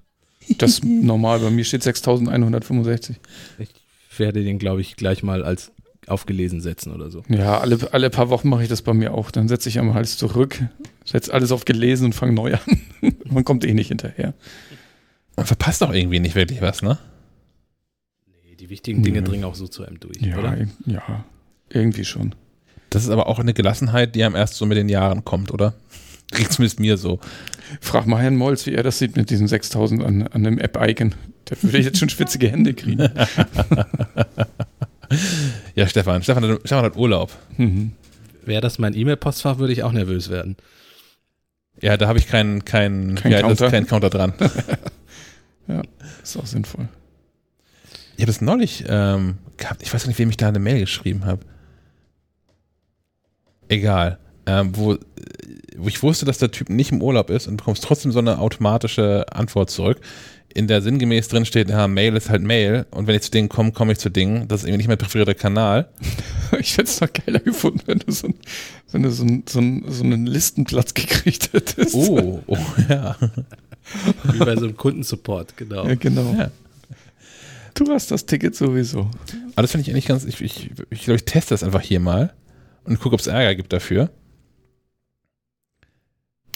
Das ist normal, bei mir steht 6165. Ich werde den, glaube ich, gleich mal als aufgelesen setzen oder so. Ja, alle, alle paar Wochen mache ich das bei mir auch. Dann setze ich am Hals zurück, setze alles auf gelesen und fange neu an. Man kommt eh nicht hinterher. Man verpasst auch irgendwie nicht wirklich was, ne? Nee, die wichtigen Dinge ja. dringen auch so zu einem durch, ja, oder? Ja, irgendwie schon. Das ist aber auch eine Gelassenheit, die einem erst so mit den Jahren kommt, oder? Riecht zumindest mir so. Frag mal Herrn Molz, wie er das sieht mit diesen 6000 an, an einem App-Icon. Da würde ich jetzt schon schwitzige Hände kriegen. ja, Stefan. Stefan hat, Stefan hat Urlaub. Mhm. Wäre das mein E-Mail-Postfach, würde ich auch nervös werden. Ja, da habe ich keinen kein, Kein ja, Counter. keinen Counter dran. ja, ist auch sinnvoll. Ich habe das neulich ähm, gehabt. Ich weiß nicht, wem ich da eine Mail geschrieben habe. Egal. Ähm, wo, wo ich wusste, dass der Typ nicht im Urlaub ist und bekommst trotzdem so eine automatische Antwort zurück, in der sinngemäß drin steht, ja, Mail ist halt Mail und wenn ich zu Dingen komme, komme ich zu Dingen. Das ist irgendwie nicht mein präferierter Kanal. Ich hätte es noch geiler gefunden, wenn du so, ein, wenn du so, ein, so, ein, so einen Listenplatz gekriegt hättest. Oh, oh ja. Wie bei so einem Kundensupport, genau. Ja, genau. Ja. Du hast das Ticket sowieso. Aber das finde ich eigentlich ganz, ich, ich, ich glaube, ich teste das einfach hier mal und gucke, ob es Ärger gibt dafür.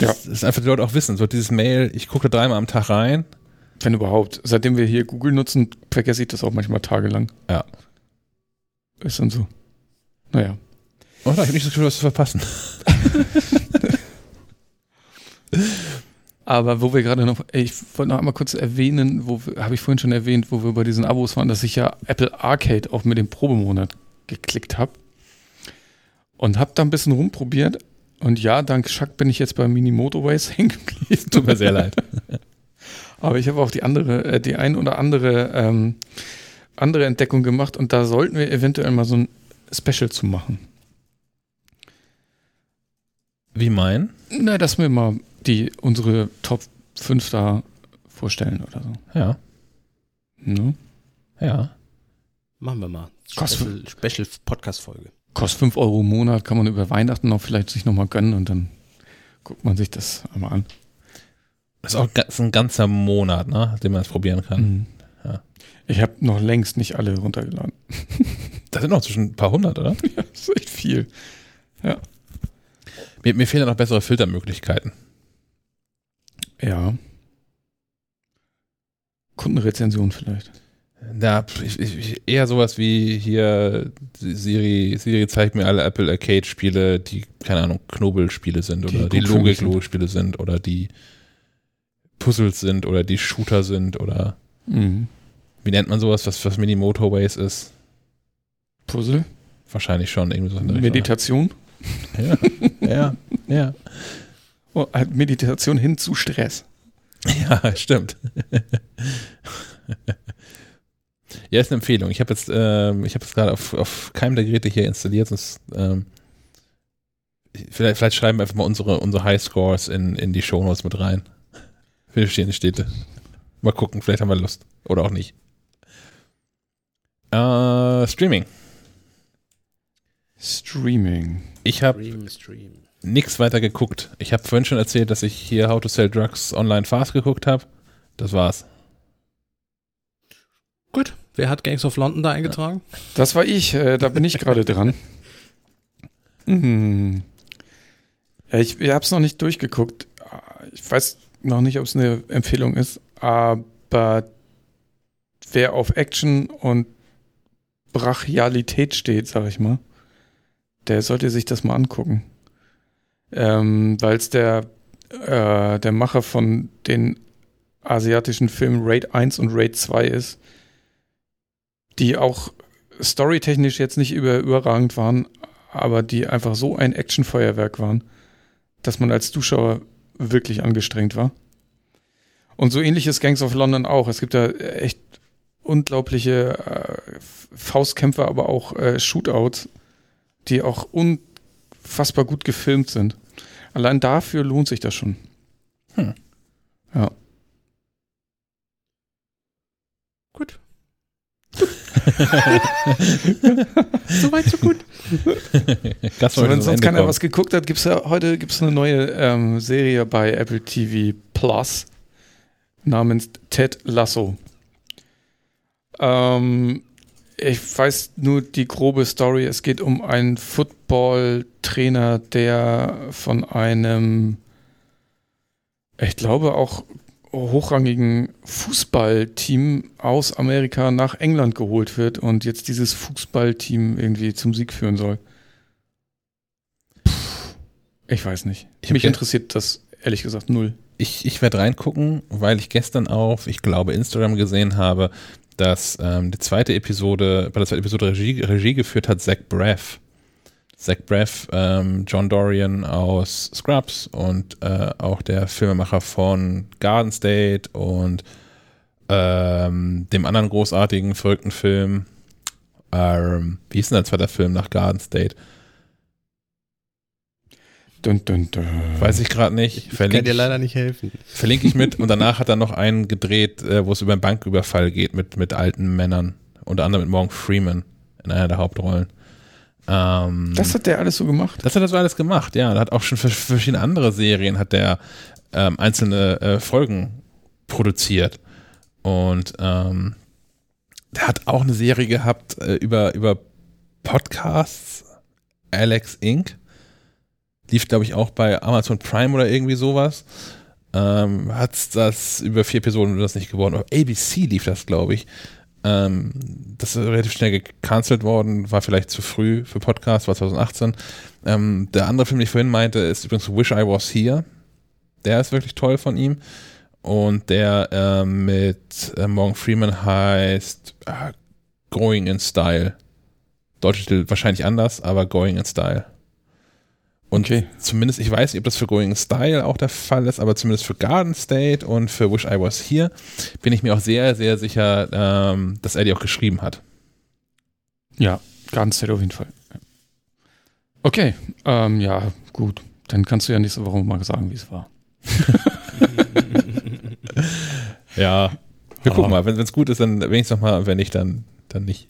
Ja. Das ist einfach, die Leute auch wissen, so dieses Mail, ich gucke da dreimal am Tag rein. Wenn überhaupt. Seitdem wir hier Google nutzen, vergesse ich das auch manchmal tagelang. Ja. Ist dann so. Naja. Oh, ich habe nicht das Gefühl, was zu verpassen. Aber wo wir gerade noch, ich wollte noch einmal kurz erwähnen, wo habe ich vorhin schon erwähnt, wo wir bei diesen Abos waren, dass ich ja Apple Arcade auch mit dem Probemonat geklickt habe und habe da ein bisschen rumprobiert. Und ja, dank Schack bin ich jetzt bei Mini Motorways hängen geblieben. Tut mir sehr leid. Aber ich habe auch die andere, äh, die ein oder andere ähm, andere Entdeckung gemacht und da sollten wir eventuell mal so ein Special zu machen. Wie mein? Na, dass wir mal die unsere Top 5 da vorstellen oder so. Ja, Ne? ja. Machen wir mal. Kostet- Special, Special Podcast-Folge. Kostet 5 Euro im Monat, kann man über Weihnachten noch vielleicht sich nochmal gönnen und dann guckt man sich das einmal an. Das ist auch ist ein ganzer Monat, ne, den man es probieren kann. Mhm. Ja. Ich habe noch längst nicht alle runtergeladen. Das sind noch zwischen ein paar hundert, oder? Ja, das ist echt viel. Mir, mir fehlen da noch bessere Filtermöglichkeiten. Ja. Kundenrezension vielleicht. Ja, ich, ich, eher sowas wie hier Siri, Siri zeigt mir alle Apple Arcade Spiele, die, keine Ahnung, Knobelspiele sind oder die Logik Spiele sind oder die Puzzles sind oder die Shooter sind oder Mhm. wie nennt man sowas, was, was Mini Motorways ist? Puzzle, Wahrscheinlich schon irgendwie so. Meditation. Ja, ja, ja. Oh, halt Meditation hin zu Stress. Ja, stimmt. ja, ist eine Empfehlung. Ich habe jetzt, ähm, ich habe jetzt gerade auf, auf keinem der Geräte hier installiert, sonst ähm, vielleicht, vielleicht schreiben wir einfach mal unsere, unsere Highscores in, in die Shownotes mit rein. Für die bestehenden Städte. Mal gucken, vielleicht haben wir Lust. Oder auch nicht. Äh, Streaming. Streaming. Ich habe Stream, Stream. nichts weiter geguckt. Ich habe vorhin schon erzählt, dass ich hier How to Sell Drugs Online Fast geguckt habe. Das war's. Gut. Wer hat Gangs of London da eingetragen? Das war ich, äh, da bin ich gerade dran. Mhm. Ja, ich ich habe es noch nicht durchgeguckt. Ich weiß noch nicht, ob es eine Empfehlung ist, aber wer auf Action und Brachialität steht, sag ich mal, der sollte sich das mal angucken. Ähm, Weil es der, äh, der Macher von den asiatischen Filmen Raid 1 und Raid 2 ist, die auch storytechnisch jetzt nicht über, überragend waren, aber die einfach so ein Actionfeuerwerk waren, dass man als Zuschauer wirklich angestrengt war. Und so ähnlich ist Gangs of London auch. Es gibt da echt unglaubliche äh, Faustkämpfe, aber auch äh, Shootouts, die auch unfassbar gut gefilmt sind. Allein dafür lohnt sich das schon. Hm. Ja. Soweit, so gut. So, wenn sonst keiner was geguckt hat, gibt es ja heute gibt's eine neue ähm, Serie bei Apple TV Plus namens Ted Lasso. Ähm, ich weiß nur die grobe Story. Es geht um einen Football-Trainer, der von einem, ich glaube auch hochrangigen Fußballteam aus Amerika nach England geholt wird und jetzt dieses Fußballteam irgendwie zum Sieg führen soll. Ich weiß nicht. Ich Mich interessiert das ehrlich gesagt null. Ich, ich werde reingucken, weil ich gestern auf, ich glaube, Instagram gesehen habe, dass ähm, die zweite Episode, bei der zweiten Episode Regie, Regie geführt hat Zach Braff. Zach Braff, ähm, John Dorian aus Scrubs und äh, auch der Filmemacher von Garden State und ähm, dem anderen großartigen, verrückten Film, ähm, wie hieß denn der zweite Film nach Garden State? Dun, dun, dun. Weiß ich gerade nicht. Ich kann Verlinke dir ich- leider nicht helfen. Verlinke ich mit und danach hat er noch einen gedreht, äh, wo es über einen Banküberfall geht mit, mit alten Männern. Unter anderem mit Morgan Freeman in einer der Hauptrollen. Ähm, Das hat der alles so gemacht. das hat er so alles gemacht, ja. Er hat auch schon für verschiedene andere Serien hat der ähm, einzelne äh, Folgen produziert. Und ähm, der hat auch eine Serie gehabt äh, über, über Podcasts, Alex Inc. Lief, glaube ich, auch bei Amazon Prime oder irgendwie sowas. Ähm, hat das über vier Episoden das nicht geworden. Auf ABC lief das, glaube ich. Ähm, das ist relativ schnell gecancelt worden, war vielleicht zu früh für Podcast, war 2018. Ähm, der andere Film, den ich vorhin meinte, ist übrigens Wish I Was Here. Der ist wirklich toll von ihm. Und der ähm, mit äh, Morgan Freeman heißt äh, Going in Style. Deutsche Titel wahrscheinlich anders, aber Going in Style. Und Okay. zumindest, ich weiß nicht, ob das für Going in Style auch der Fall ist, aber zumindest für Garden State und für Wish I Was Here bin ich mir auch sehr, sehr sicher, ähm, dass er die auch geschrieben hat. Ja, Garden State auf jeden Fall. Okay, ähm, ja, gut. Dann kannst du ja nächste Woche mal sagen, wie es war. Ja. Wir gucken mal, wenn es gut ist, dann wenigstens nochmal, wenn nicht, dann, dann nicht.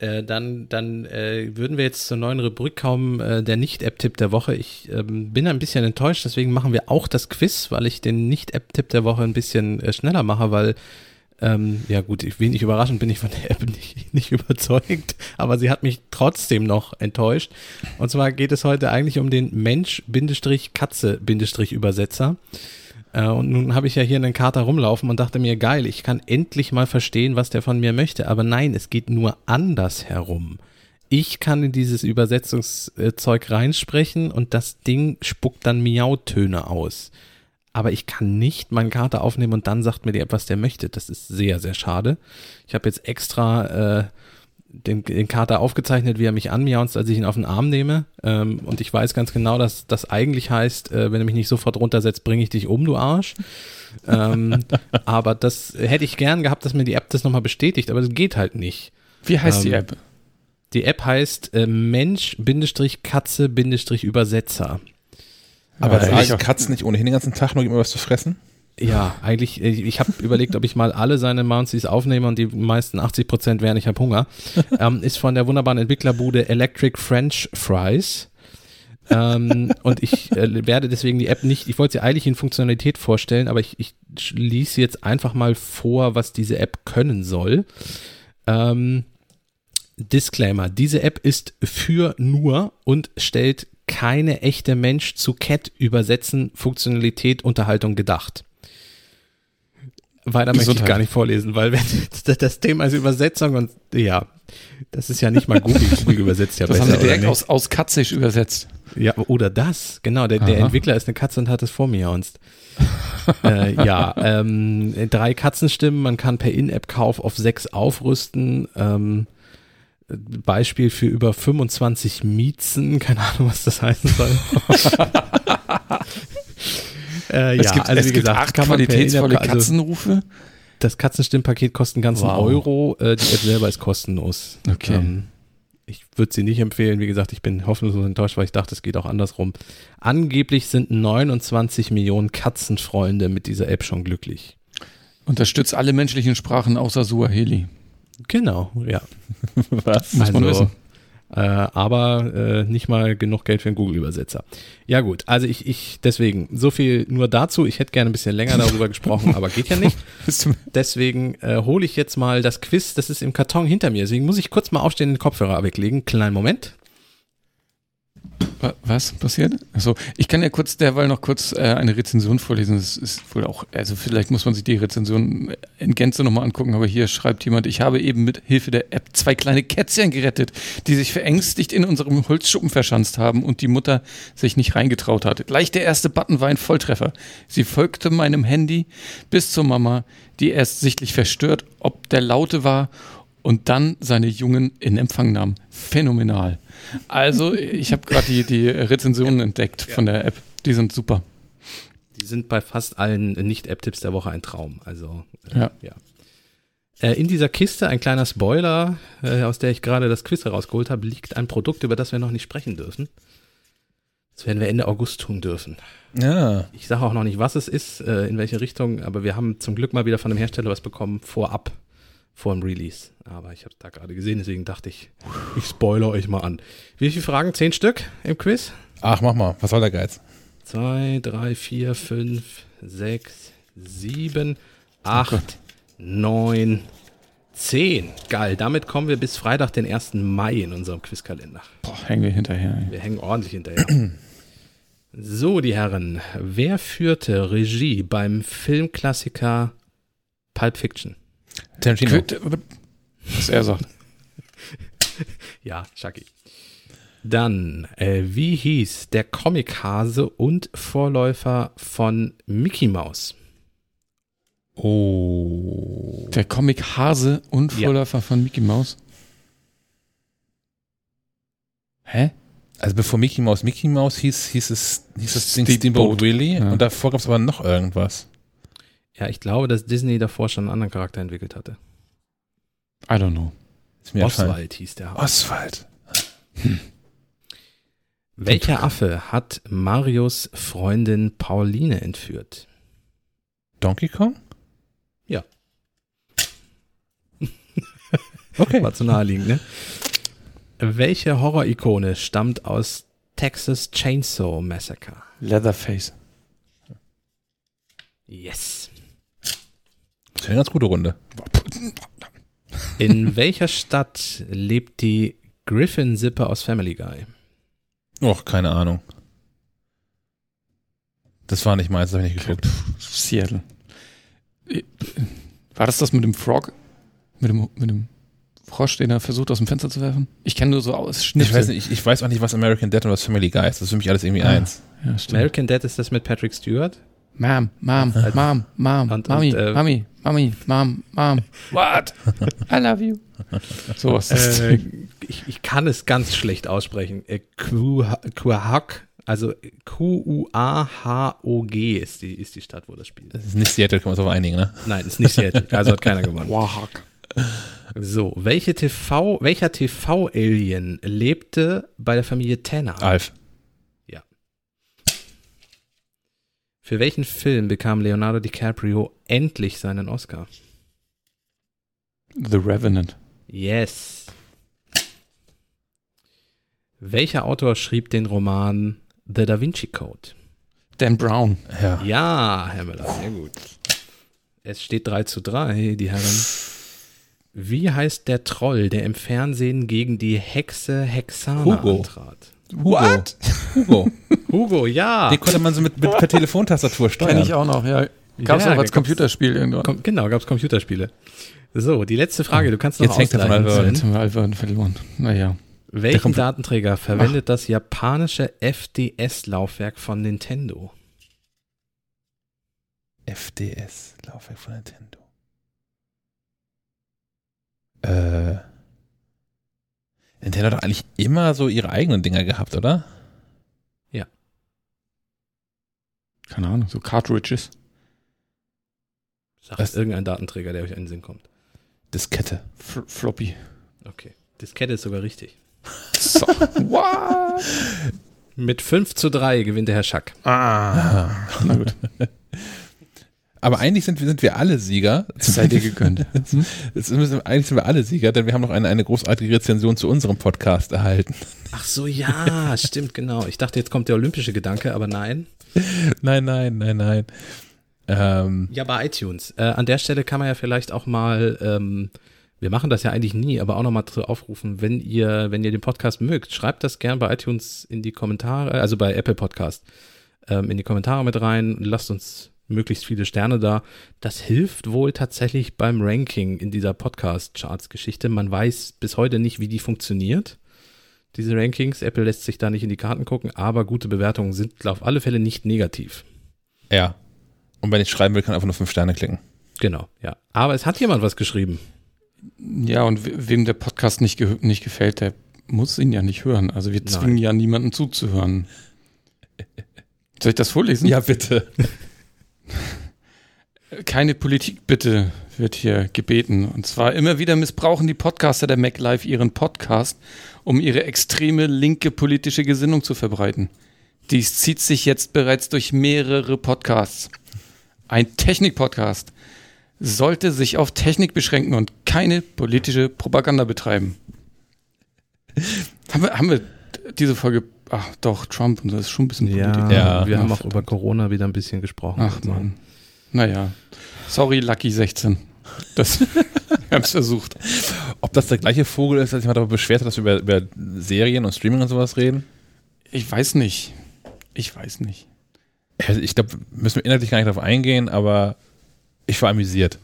Äh, dann dann äh, würden wir jetzt zur neuen Rubrik kommen, äh, der Nicht-App-Tipp der Woche. Ich ähm, bin ein bisschen enttäuscht, deswegen machen wir auch das Quiz, weil ich den Nicht-App-Tipp der Woche ein bisschen äh, schneller mache, weil, ähm, ja gut, ich, wenig überraschend bin ich von der App nicht, nicht überzeugt, aber sie hat mich trotzdem noch enttäuscht. Und zwar geht es heute eigentlich um den Mensch-Katze-Übersetzer. Äh, und nun habe ich ja hier einen Kater rumlaufen und dachte mir, geil, ich kann endlich mal verstehen, was der von mir möchte. Aber nein, es geht nur anders herum. Ich kann in dieses Übersetzungszeug reinsprechen und das Ding spuckt dann Miautöne aus. Aber ich kann nicht meinen Kater aufnehmen und dann sagt mir App, was der möchte. Das ist sehr, sehr schade. Ich habe jetzt extra äh, den, den Kater aufgezeichnet, wie er mich anmiaunzt, als ich ihn auf den Arm nehme. Ähm, und ich weiß ganz genau, dass das eigentlich heißt, äh, wenn du mich nicht sofort runtersetzt, bringe ich dich um, du Arsch. ähm, aber das hätte ich gern gehabt, dass mir die App das nochmal bestätigt, aber das geht halt nicht. Wie heißt die Ähm, App? Die App heißt äh, Mensch-Katze-Übersetzer. Aber Ja, sagen ich auch. Katzen nicht ohnehin den ganzen Tag nur immer was zu fressen? Ja, eigentlich, äh, ich habe überlegt, ob ich mal alle seine Mounties aufnehme und die meisten 80 Prozent wären, ich habe Hunger. ähm, ist von der wunderbaren Entwicklerbude Electric French Fries. ähm, und ich äh, werde deswegen die App nicht, ich wollte sie eigentlich in Funktionalität vorstellen, aber ich, ich schließe jetzt einfach mal vor, was diese App können soll. Ähm, Disclaimer, diese App ist für nur und stellt keine echte Mensch-zu-Cat-Übersetzen, Funktionalität, Unterhaltung gedacht. Weiter möchte ich gar nicht vorlesen, weil wenn das- das Thema ist Übersetzung und ja, das ist ja nicht mal Google, Google übersetzt ja Das haben besser, sie direkt aus, aus Katzisch übersetzt. ja, oder das, genau. Der, der. Entwickler ist eine Katze und hat es vor mir und äh, ja, ähm, drei Katzenstimmen, man kann per In-App-Kauf auf sechs aufrüsten. Ähm, Beispiel für über 25 Miezen, keine Ahnung, was das heißen soll. Äh, es ja, gibt, also es wie gibt gesagt, acht qualitätsvolle also Katzenrufe. das Katzenstimmpaket kostet einen ganzen Wow. Euro, äh, die App selber ist kostenlos. Okay. Ähm, ich würde sie nicht empfehlen. Wie gesagt, ich bin hoffnungslos enttäuscht, weil ich dachte, es geht auch andersrum. Angeblich sind 29 Millionen Katzenfreunde mit dieser App schon glücklich. Unterstützt alle menschlichen Sprachen außer Suaheli. Genau, ja. Was? Muss man Also, wissen. Äh, aber äh, nicht mal genug Geld für einen Google-Übersetzer. Ja gut, also ich, ich, deswegen, so viel nur dazu. Ich hätte gerne ein bisschen länger darüber gesprochen, aber geht ja nicht. Deswegen äh, hole ich jetzt mal das Quiz, das ist im Karton hinter mir. Deswegen muss ich kurz mal aufstehen und den Kopfhörer weglegen. Kleinen Moment. Wa- Was passiert? Also ich kann ja kurz derweil noch kurz äh, eine Rezension vorlesen. Das ist wohl auch, also vielleicht muss man sich die Rezension in Gänze nochmal angucken, aber hier schreibt jemand, ich habe eben mit Hilfe der App zwei kleine Kätzchen gerettet, die sich verängstigt in unserem Holzschuppen verschanzt haben und die Mutter sich nicht reingetraut hat. Gleich der erste Button war ein Volltreffer. Sie folgte meinem Handy bis zur Mama, die erst sichtlich verstört, ob der Laute war und dann seine Jungen in Empfang nahm. Phänomenal. Also, ich habe gerade die, die Rezensionen entdeckt von der App. Die sind super. Die sind bei fast allen Nicht-App-Tipps der Woche ein Traum. Also, äh, Ja. ja. Äh, in dieser Kiste, ein kleiner Spoiler, äh, aus der ich gerade das Quiz herausgeholt habe, liegt ein Produkt, über das wir noch nicht sprechen dürfen. Das werden wir Ende August tun dürfen. Ja. Ich sage auch noch nicht, was es ist, äh, in welche Richtung, aber wir haben zum Glück mal wieder von dem Hersteller was bekommen, vorab, vor dem Release. Aber ich habe es da gerade gesehen, deswegen dachte ich, ich spoilere euch mal an. Wie viele Fragen? Zehn Stück im Quiz? Ach, mach mal. Was soll der Geiz? Zwei, drei, vier, fünf, sechs, sieben, acht, neun, zehn. Geil, damit kommen wir bis Freitag, den 1. Mai in unserem Quizkalender. Boah, hängen wir hinterher. ey. Wir hängen ordentlich hinterher. So, die Herren, wer führte Regie beim Filmklassiker Pulp Fiction? Tarantino. Quit- Was er sagt. Ja, Chucky. Dann, äh, wie hieß der Comichase und Vorläufer von Mickey Mouse? Oh. Der Comic Hase und Ja. Vorläufer von Mickey Mouse. Hä? Also bevor Mickey Mouse Mickey Mouse hieß, hieß es, hieß das Ding Steamboat. Steamboat Willie Ja. und davor gab es aber noch irgendwas. Ja, ich glaube, dass Disney davor schon einen anderen Charakter entwickelt hatte. I don't know. Ist mir entfallen. Oswald hieß der. Oswald. Welcher Affe hat Marios Freundin Pauline entführt? Donkey Kong? Ja. Okay. War zu naheliegend, ne? Welche Horror-Ikone stammt aus Texas Chainsaw Massacre? Leatherface. Yes. Das ist eine ganz gute Runde. In welcher Stadt lebt die Griffin-Sippe aus Family Guy? Och, keine Ahnung. Das war nicht meins, das habe ich nicht geguckt. Seattle. War das das mit dem Frog? Mit dem, mit dem Frosch, den er versucht aus dem Fenster zu werfen? Ich kenne nur so aus Ich weiß, nicht, ich, ich weiß auch nicht, was American Dad und was Family Guy ist. Das ist für mich alles irgendwie Ah. eins. Ja. American Dad ist das mit Patrick Stewart. Mom, Mom, Mom, Mom, Und- Mami, und, äh, Mami, Mami, Mom, Mom. What? I love you. So was ist Äh, ich, ich kann es ganz schlecht aussprechen. Äh, Quah- Quahog, also Q-U-A-H-O-G ist die, ist die Stadt, wo das spielt. Das ist nicht Seattle, können wir uns auf einigen, ne? Nein, ist nicht Seattle. Also hat keiner gewonnen. Wahak. So, welche TV, welcher TV-Alien lebte bei der Familie Tanner? Alf. Für welchen Film bekam Leonardo DiCaprio endlich seinen Oscar? The Revenant. Yes. Welcher Autor schrieb den Roman The Da Vinci Code? Dan Brown. Ja. Ja, Herr Müller, sehr gut. Es steht 3 zu 3, die Herren. Wie heißt der Troll, der im Fernsehen gegen die Hexe Hexana Hugo. antrat? What? Hugo. Hugo, ja. Den konnte man so mit, mit per Telefontastatur steuern. Kenn ich auch noch, ja. Gab's Ja, auch als Computerspiel irgendwann. Kom genau, gab es Computerspiele. So, die letzte Frage, du kannst noch Jetzt hängt er von ausgleichen, Alpha Sven. Jetzt haben wir Alpha verloren. Naja. Welchen Datenträger verwendet das japanische FDS-Laufwerk von Nintendo? FDS, Laufwerk von Nintendo. Äh. Nintendo hat doch eigentlich immer so ihre eigenen Dinger gehabt, oder? Keine Ahnung, so Cartridges. Sagt Was? irgendein Datenträger, der euch in den Sinn kommt. Diskette. F Floppy. Okay. Diskette ist sogar richtig. So. What? Mit 5 zu 3 gewinnt der Herr Schack. Ah. Na gut. Aber eigentlich sind wir, sind wir alle Sieger. Es sei dir gegönnt. Müssen, eigentlich sind wir alle Sieger, denn wir haben noch eine, eine großartige Rezension zu unserem Podcast erhalten. Ach so, ja, stimmt, genau. Ich dachte, jetzt kommt der olympische Gedanke, aber nein. Nein, nein, nein, nein. Ähm, Ja, bei iTunes. Äh, an der Stelle kann man ja vielleicht auch mal ähm, wir machen das ja eigentlich nie, aber auch nochmal zu aufrufen, wenn ihr, wenn ihr den Podcast mögt, schreibt das gern bei iTunes in die Kommentare, also bei Apple Podcast, ähm, in die Kommentare mit rein, lasst uns möglichst viele Sterne da. Das hilft wohl tatsächlich beim Ranking in dieser Podcast-Charts-Geschichte. Man weiß bis heute nicht, wie die funktioniert, diese Rankings. Apple lässt sich da nicht in die Karten gucken, aber gute Bewertungen sind auf alle Fälle nicht negativ. Ja. Und wenn ich schreiben will, kann einfach nur fünf Sterne klicken. Genau, ja. Aber es hat jemand was geschrieben. Ja, und we- wem der Podcast nicht, ge nicht gefällt, der muss ihn ja nicht hören. Also wir zwingen ja niemanden zuzuhören. Soll ich das vorlesen? Ja, bitte. Keine Politik bitte wird hier gebeten. Und zwar immer wieder missbrauchen die Podcaster der MacLive ihren Podcast, um ihre extreme linke politische Gesinnung zu verbreiten. Dies zieht sich jetzt bereits durch mehrere Podcasts. Ein Technik-Podcast sollte sich auf Technik beschränken und keine politische Propaganda betreiben. Haben wir, haben wir diese Folge, ach doch, Trump und das ist schon ein bisschen Ja, Ja. wir Ja, haben auch verdammt. über Corona wieder ein bisschen gesprochen. Ach man. Naja. Sorry, Lucky 16. Das, wir haben es versucht. Ob das der gleiche Vogel ist, als ich mal darüber beschwert hat, dass wir über, über Serien und Streaming und sowas reden? Ich weiß nicht. Ich weiß nicht. Also Ich glaube, müssen wir inhaltlich gar nicht darauf eingehen, aber ich war amüsiert.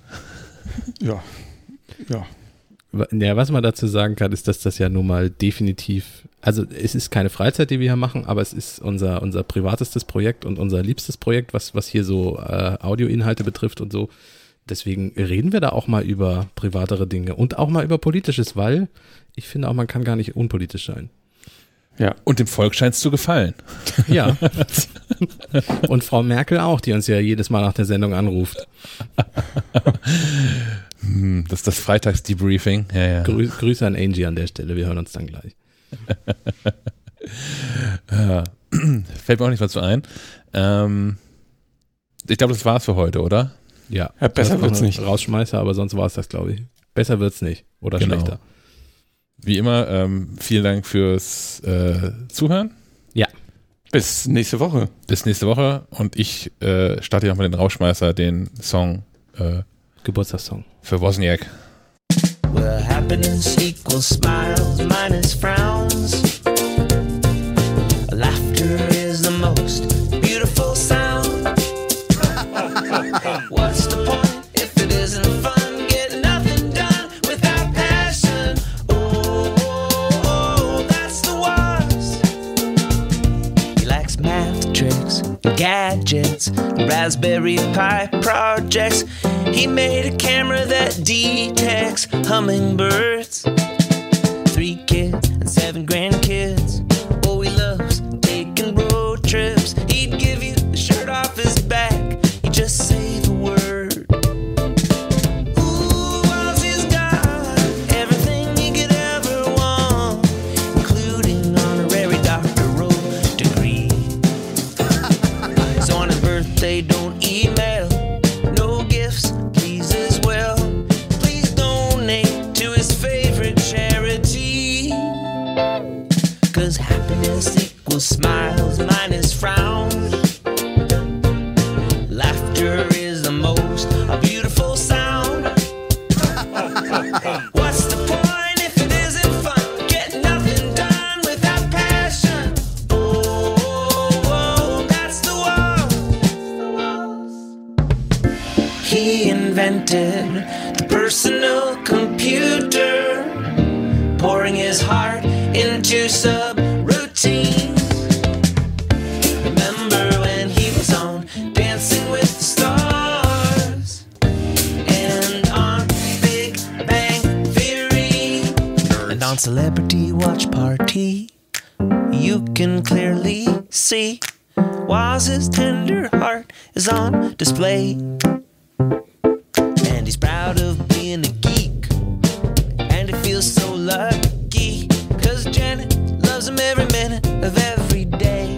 Ja. Ja. Ja, was man dazu sagen kann, ist, dass das ja nun mal definitiv, also es ist keine Freizeit, die wir hier machen, aber es ist unser, unser privatestes Projekt und unser liebstes Projekt, was, was hier so äh, Audioinhalte betrifft und so. Deswegen reden wir da auch mal über privatere Dinge und auch mal über Politisches, weil ich finde auch, man kann gar nicht unpolitisch sein. Und dem Volk scheint es zu gefallen. Ja. und Frau Merkel auch, die uns ja jedes Mal nach der Sendung anruft. Hm, das ist das Freitagsdebriefing. Ja, ja. Grü Grüße an Angie an der Stelle, wir hören uns dann gleich. Ja. Fällt mir auch nicht was zu ein. Ähm, ich glaube, das war's für heute, oder? Ja, Ja, besser wird's nicht. Rausschmeißer, aber sonst war es das, glaube ich. Besser wird's nicht. Oder Genau. schlechter. Wie immer, ähm, vielen Dank fürs äh, Zuhören. Bis nächste Woche. Bis nächste Woche und ich äh, starte nochmal den Rauschmeißer, den Song äh, Geburtstagssong. für Wozniak. Where happiness equals smiles minus frowns. Laughter is the most beautiful sound. What's the point if it isn't fun? Get Raspberry Pi projects. He made a camera that detects hummingbirds. Three kids and seven grandkids into subroutines. Remember when he was on Dancing with the Stars and on Big Bang Theory and on Celebrity Watch Party? You can clearly see Waz's tender heart is on display. And he's proud of loves him every minute of every day.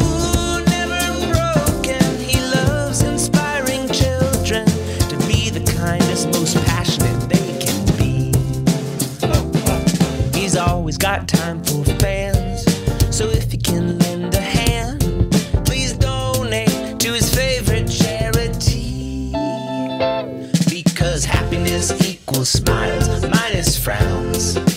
Ooh, never broken. He loves inspiring children to be the kindest, most passionate they can be. He's always got time for fans. So if you can lend a hand, please donate to his favorite charity. Because happiness equals smiles minus frowns.